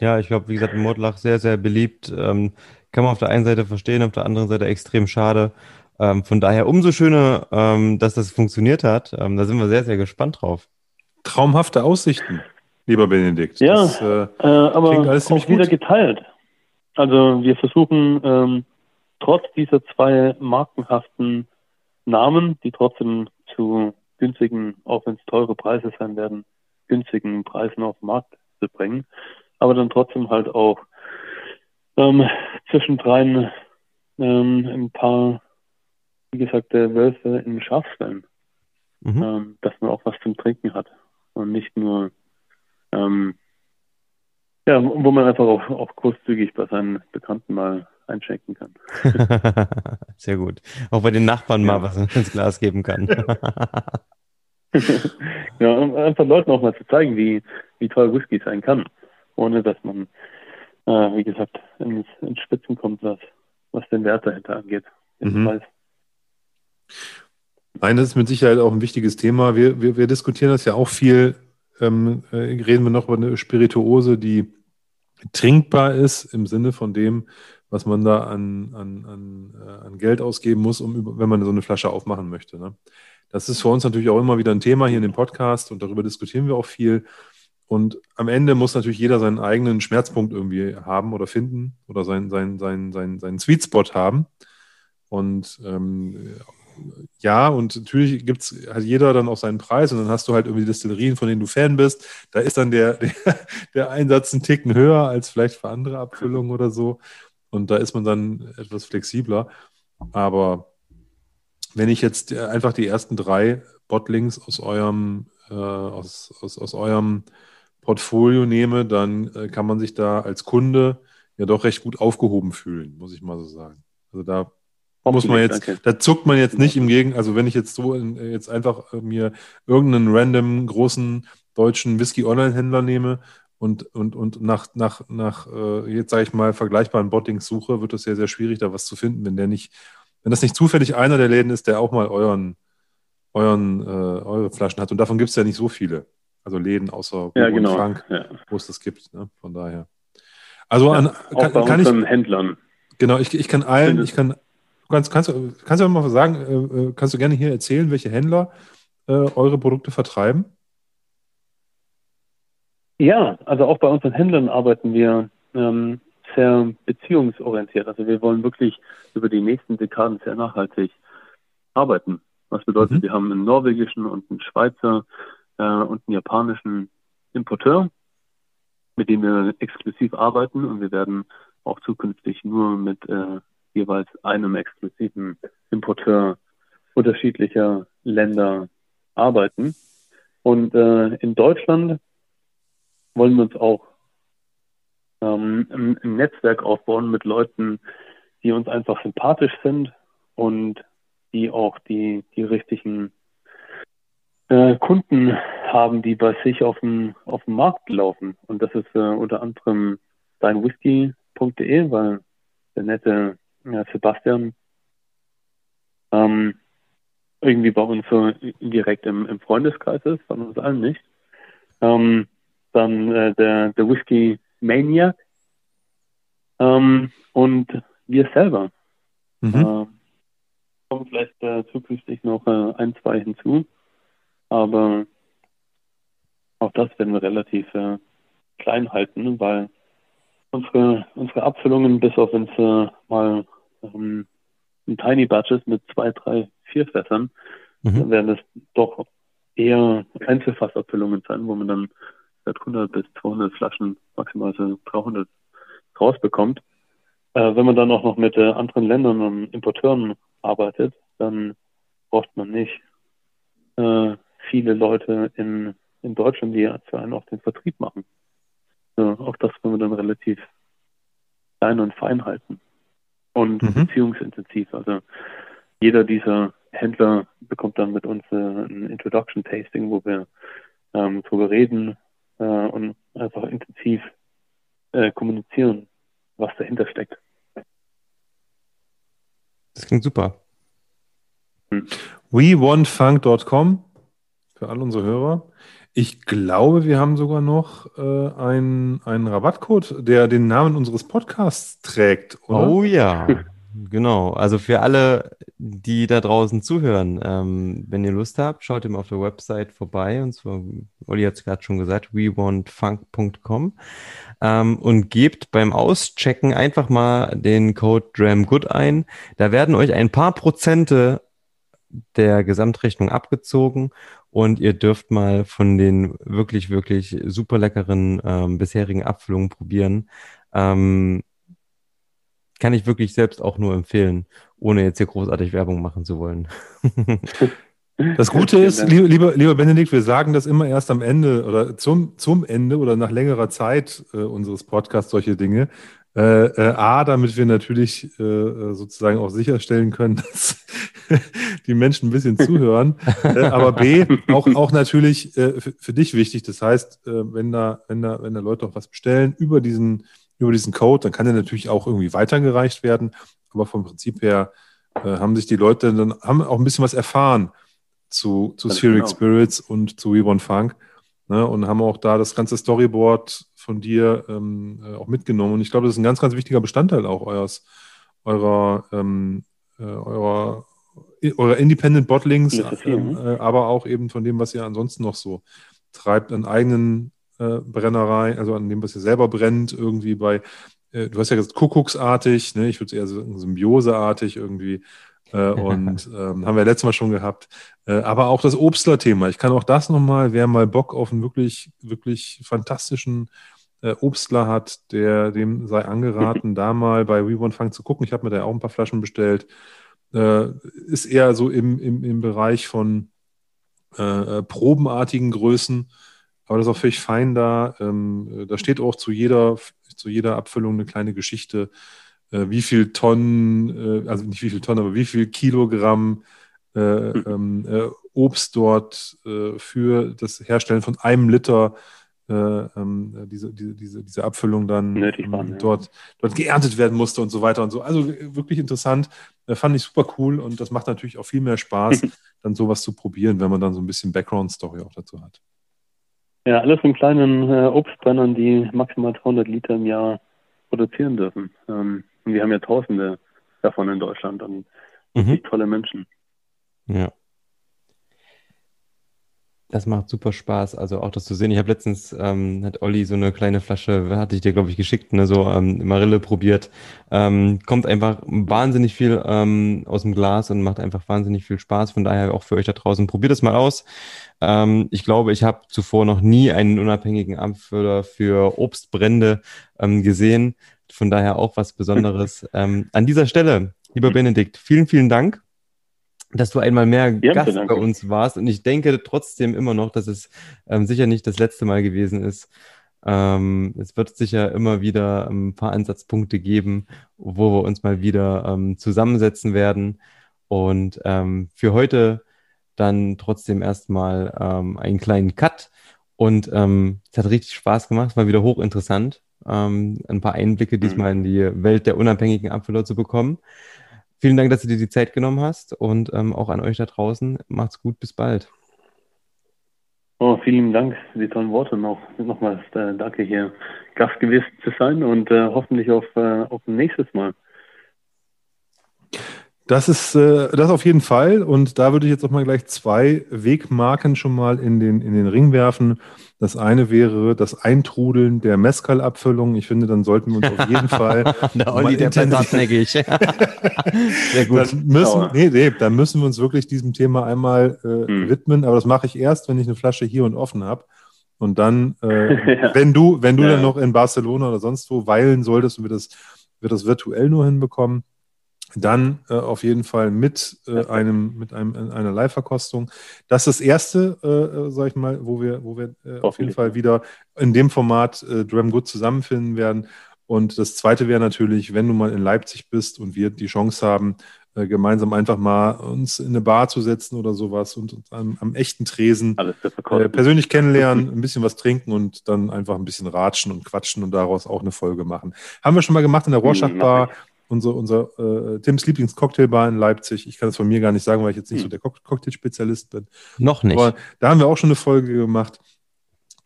Ja, ich glaube, wie gesagt, Mordlach sehr, sehr beliebt. Ähm, kann man auf der einen Seite verstehen, auf der anderen Seite extrem schade. Ähm, von daher umso schöner, ähm, dass das funktioniert hat. Ähm, da sind wir sehr, sehr gespannt drauf. Traumhafte Aussichten, lieber Benedikt. Ja. Das, äh, Äh, aber Klingt alles auch wieder gut. geteilt. Also wir versuchen ähm, trotz dieser zwei markenhaften Namen, die trotzdem zu günstigen, auch wenn es teure Preise sein werden, günstigen Preisen auf den Markt zu bringen, aber dann trotzdem halt auch ähm, zwischendrin ähm, ein paar, wie gesagt, äh, Wölfe in Schafstellen Mhm. ähm, dass man auch was zum Trinken hat und nicht nur, ähm, ja, wo man einfach auch, auch großzügig bei seinen Bekannten mal einschenken kann. Sehr gut. Auch bei den Nachbarn mal Ja. was ins Glas geben kann. ja, um einfach Leuten auch mal zu zeigen, wie, wie toll Whisky sein kann, ohne dass man, äh, wie gesagt, ins, ins Spitzen kommt, was, was den Wert dahinter angeht. Mhm. Nein, das ist mit Sicherheit auch ein wichtiges Thema. Wir, wir, wir diskutieren das ja auch viel. Ähm, äh, reden wir noch über eine Spirituose, die trinkbar ist im Sinne von dem, was man da an, an, an, äh, an Geld ausgeben muss, um, wenn man so eine Flasche aufmachen möchte. Ne? Das ist für uns natürlich auch immer wieder ein Thema hier in dem Podcast und darüber diskutieren wir auch viel. Und am Ende muss natürlich jeder seinen eigenen Schmerzpunkt irgendwie haben oder finden oder seinen, seinen, seinen, seinen, seinen Sweet Spot haben. Und ähm, ja, und natürlich gibt's, hat jeder dann auch seinen Preis und dann hast du halt irgendwie Destillerien, von denen du Fan bist. Da ist dann der, der, der Einsatz ein Ticken höher als vielleicht für andere Abfüllungen oder so. Und da ist man dann etwas flexibler. Aber wenn ich jetzt einfach die ersten drei Bottlings aus eurem, äh, aus, aus, aus eurem Portfolio nehme, dann äh, kann man sich da als Kunde ja doch recht gut aufgehoben fühlen, muss ich mal so sagen. Also da muss man jetzt, Danke. da zuckt man jetzt nicht im Gegen, also wenn ich jetzt so in, jetzt einfach äh, mir irgendeinen random großen deutschen Whisky-Online-Händler nehme und, und, und nach, nach, nach äh, jetzt sage ich mal, vergleichbaren Bottings suche, wird es sehr, sehr schwierig, da was zu finden, wenn der nicht, wenn das nicht zufällig einer der Läden ist, der auch mal euren, euren, äh, eure Flaschen hat. Und davon gibt es ja nicht so viele. Also Läden außer Ja, genau. und Frank, Ja. wo es das gibt. Ne? Von daher. Also an, Auch kann, bei kann ich, Händlern. Genau, ich, ich kann allen, ich kann, kannst, kannst, du- kannst du mal sagen, äh, äh, kannst du gerne hier erzählen, welche Händler äh, eure Produkte vertreiben? Ja, also auch bei unseren Händlern arbeiten wir ähm, sehr beziehungsorientiert. Also wir wollen wirklich über die nächsten Dekaden sehr nachhaltig arbeiten. Was bedeutet, Mhm. wir haben einen norwegischen und einen Schweizer äh, und einen japanischen Importeur, mit dem wir exklusiv arbeiten und wir werden auch zukünftig nur mit äh, jeweils einem exklusiven Importeur unterschiedlicher Länder arbeiten. Und äh, in Deutschland wollen wir uns auch ähm, ein, Netzwerk aufbauen mit Leuten, die uns einfach sympathisch sind und die auch die, die richtigen äh, Kunden haben, die bei sich auf dem, auf dem Markt laufen. Und das ist äh, unter anderem deinwhisky.de, weil der nette äh, Sebastian ähm, irgendwie bei uns so direkt im, im Freundeskreis ist, von uns allen nicht. Ähm, dann äh, der, der Whisky Maniac ähm, und wir selber. Mhm. Äh, kommen vielleicht äh, zukünftig noch äh, ein, zwei hinzu, aber auch das werden wir relativ äh, klein halten, weil unsere, unsere Abfüllungen, bis auf wenn es äh, mal ähm, in Tiny Batches mit zwei, drei, vier Fässern, Mhm. dann werden es doch eher Einzelfassabfüllungen sein, wo man dann seit 100 bis 200 Flaschen, maximal so 300 rausbekommt. Äh, wenn man dann auch noch mit äh, anderen Ländern und Importeuren arbeitet, dann braucht man nicht äh, viele Leute in, in Deutschland, die für einen auch den Vertrieb machen. Ja, auch das können wir dann relativ klein und fein halten und Mhm. beziehungsintensiv. Also jeder dieser Händler bekommt dann mit uns äh, ein Introduction Tasting, wo wir ähm, drüber reden, äh, und einfach intensiv äh, kommunizieren, was dahinter steckt. Das klingt super. WeWantFunk.com für alle unsere Hörer. Ich glaube, wir haben sogar noch äh, einen, einen Rabattcode, der den Namen unseres Podcasts trägt, oder? Oh ja, genau. Also für alle, die da draußen zuhören, ähm, wenn ihr Lust habt, schaut immer auf der Website vorbei. Und zwar, Olli hat es gerade schon gesagt, wewantfunk.com ähm, und gebt beim Auschecken einfach mal den Code DRAMGOOD ein. Da werden euch ein paar Prozente der Gesamtrechnung abgezogen und ihr dürft mal von den wirklich, wirklich super leckeren ähm, bisherigen Abfüllungen probieren. Ähm, kann ich wirklich selbst auch nur empfehlen, ohne jetzt hier großartig Werbung machen zu wollen. Das Gute ist, lieber, lieber Benedikt, wir sagen das immer erst am Ende oder zum, zum Ende oder nach längerer Zeit äh, unseres Podcasts solche Dinge. Äh, äh, A, damit wir natürlich äh, sozusagen auch sicherstellen können, dass die Menschen ein bisschen zuhören. Äh, aber B, auch, auch natürlich äh, für, für, dich wichtig. Das heißt, äh, wenn, da, wenn, da, wenn da Leute auch was bestellen über diesen, über diesen Code, dann kann der natürlich auch irgendwie weitergereicht werden. Aber vom Prinzip her haben sich die Leute dann haben auch ein bisschen was erfahren zu, zu Spheric genau. Spirits und zu We Want Funk. Ne, und haben auch da das ganze Storyboard von dir ähm, äh, auch mitgenommen. Und ich glaube, das ist ein ganz, ganz wichtiger Bestandteil auch eures, eurer, ähm, äh, eurer, eurer Independent Bottlings, ähm, äh, aber auch eben von dem, was ihr ansonsten noch so treibt, an eigenen äh, Brennereien, also an dem, was ihr selber brennt, irgendwie bei, äh, du hast ja gesagt, Kuckucksartig, ne? ich würde es eher so symbioseartig irgendwie. Äh, und ähm, haben wir letztes Mal schon gehabt. Äh, aber auch das Obstler-Thema. Ich kann auch das nochmal, wer mal Bock auf einen wirklich, wirklich fantastischen äh, Obstler hat, der dem sei angeraten, da mal bei We Want Funk zu gucken. Ich habe mir da auch ein paar Flaschen bestellt. Äh, ist eher so im, im, im Bereich von äh, probenartigen Größen, aber das ist auch völlig fein da. Ähm, da steht auch zu jeder, zu jeder Abfüllung eine kleine Geschichte, äh, wie viel Tonnen, äh, also nicht wie viel Tonnen, aber wie viel Kilogramm äh, ähm, Obst dort für das Herstellen von einem Liter äh, ähm, diese, diese, diese, diese Abfüllung dann ähm, waren, dort, ja. dort geerntet werden musste und so weiter und so. Also wirklich interessant, äh, fand ich super cool und das macht natürlich auch viel mehr Spaß, dann sowas zu probieren, wenn man dann so ein bisschen Background-Story auch dazu hat. Ja, alles in kleinen äh, Obstbrennern, die maximal 300 Liter im Jahr produzieren dürfen. Ähm, und wir haben ja Tausende davon in Deutschland und mhm. tolle Menschen. Ja. Das macht super Spaß, also auch das zu sehen. Ich habe letztens, ähm, hat Olli so eine kleine Flasche, hatte ich dir, glaube ich, geschickt, ne, so ähm, Marille probiert. Ähm, kommt einfach wahnsinnig viel ähm, aus dem Glas und macht einfach wahnsinnig viel Spaß. Von daher auch für euch da draußen, probiert es mal aus. Ähm, ich glaube, ich habe zuvor noch nie einen unabhängigen Abfüller für Obstbrände ähm, gesehen. Von daher auch was Besonderes. ähm, an dieser Stelle, lieber Benedikt, vielen, vielen Dank dass du einmal mehr ja, Gast danke. bei uns warst. Und ich denke trotzdem immer noch, dass es ähm, sicher nicht das letzte Mal gewesen ist. Ähm, es wird sicher immer wieder ein paar Ansatzpunkte geben, wo wir uns mal wieder ähm, zusammensetzen werden. Und ähm, für heute dann trotzdem erstmal ähm, einen kleinen Cut. Und ähm, es hat richtig Spaß gemacht, es war wieder hochinteressant, ähm, ein paar Einblicke diesmal mhm. in die Welt der unabhängigen Abfüller zu bekommen. Vielen Dank, dass du dir die Zeit genommen hast und ähm, auch an euch da draußen. Macht's gut, bis bald. Oh, vielen Dank für die tollen Worte noch. Nochmals äh, danke hier Gast gewesen zu sein und äh, hoffentlich auf, äh, auf nächstes Mal. Das ist äh, das auf jeden Fall. Und da würde ich jetzt auch mal gleich zwei Wegmarken schon mal in den, in den Ring werfen. Das eine wäre das Eintrudeln der Mescal-Abfüllung. Ich finde, dann sollten wir uns auf jeden Fall. der Olli, der ich. Sehr gut. Dann müssen, nee, nee, dann müssen wir uns wirklich diesem Thema einmal äh, hm. widmen. Aber das mache ich erst, wenn ich eine Flasche hier und offen habe. Und dann, äh, ja. wenn du, wenn du ja. dann noch in Barcelona oder sonst wo weilen solltest und wir das, wir das virtuell nur hinbekommen, dann äh, auf jeden Fall mit äh, einem mit einem einer Live-Verkostung. Das ist das erste, äh, äh sag ich mal, wo wir wo wir äh, auf jeden Fall wieder in dem Format äh, Dram Good zusammenfinden werden. Und das zweite wäre natürlich, wenn du mal in Leipzig bist und wir die Chance haben, äh, gemeinsam einfach mal uns in eine Bar zu setzen oder sowas und uns am, am echten Tresen äh, persönlich kennenlernen, ein bisschen was trinken und dann einfach ein bisschen ratschen und quatschen und daraus auch eine Folge machen. Haben wir schon mal gemacht in der Rorschach-Bar, mach unser, unser äh, Tims Lieblingscocktailbar in Leipzig. Ich kann es von mir gar nicht sagen, weil ich jetzt nicht Hm. so der Cock Cocktailspezialist bin. Noch nicht. Aber da haben wir auch schon eine Folge gemacht.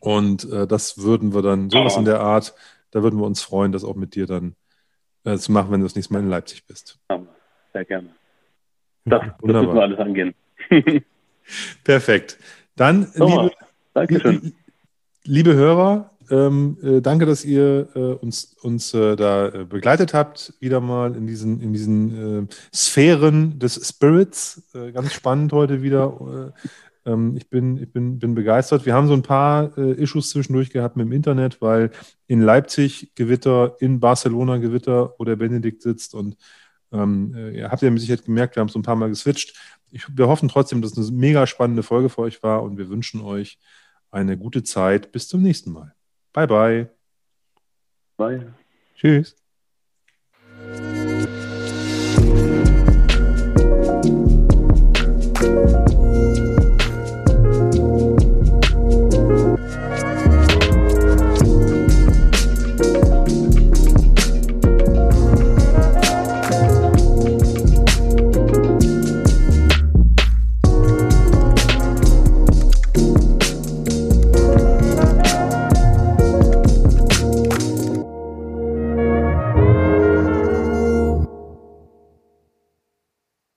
Und äh, das würden wir dann, sowas Ah. in der Art, da würden wir uns freuen, das auch mit dir dann äh, zu machen, wenn du das nächste Mal in Leipzig bist. Sehr gerne. Das, das müssen wir alles angehen. Perfekt. Dann, Thomas, liebe, Dankeschön. liebe Hörer, ähm, äh, danke, dass ihr äh, uns, uns äh, da äh, begleitet habt, wieder mal in diesen, in diesen äh, Sphären des Spirits. Äh, ganz spannend heute wieder. Äh, ähm, ich bin, ich bin, bin begeistert. Wir haben so ein paar Issues zwischendurch gehabt mit dem Internet, weil in Leipzig Gewitter, in Barcelona Gewitter, wo der Benedikt sitzt und ähm, äh, ihr habt ja mit Sicherheit gemerkt, wir haben so ein paar Mal geswitcht. Ich, wir hoffen trotzdem, dass es eine mega spannende Folge für euch war und wir wünschen euch eine gute Zeit. Bis zum nächsten Mal. Bye, bye. Bye. Tschüss.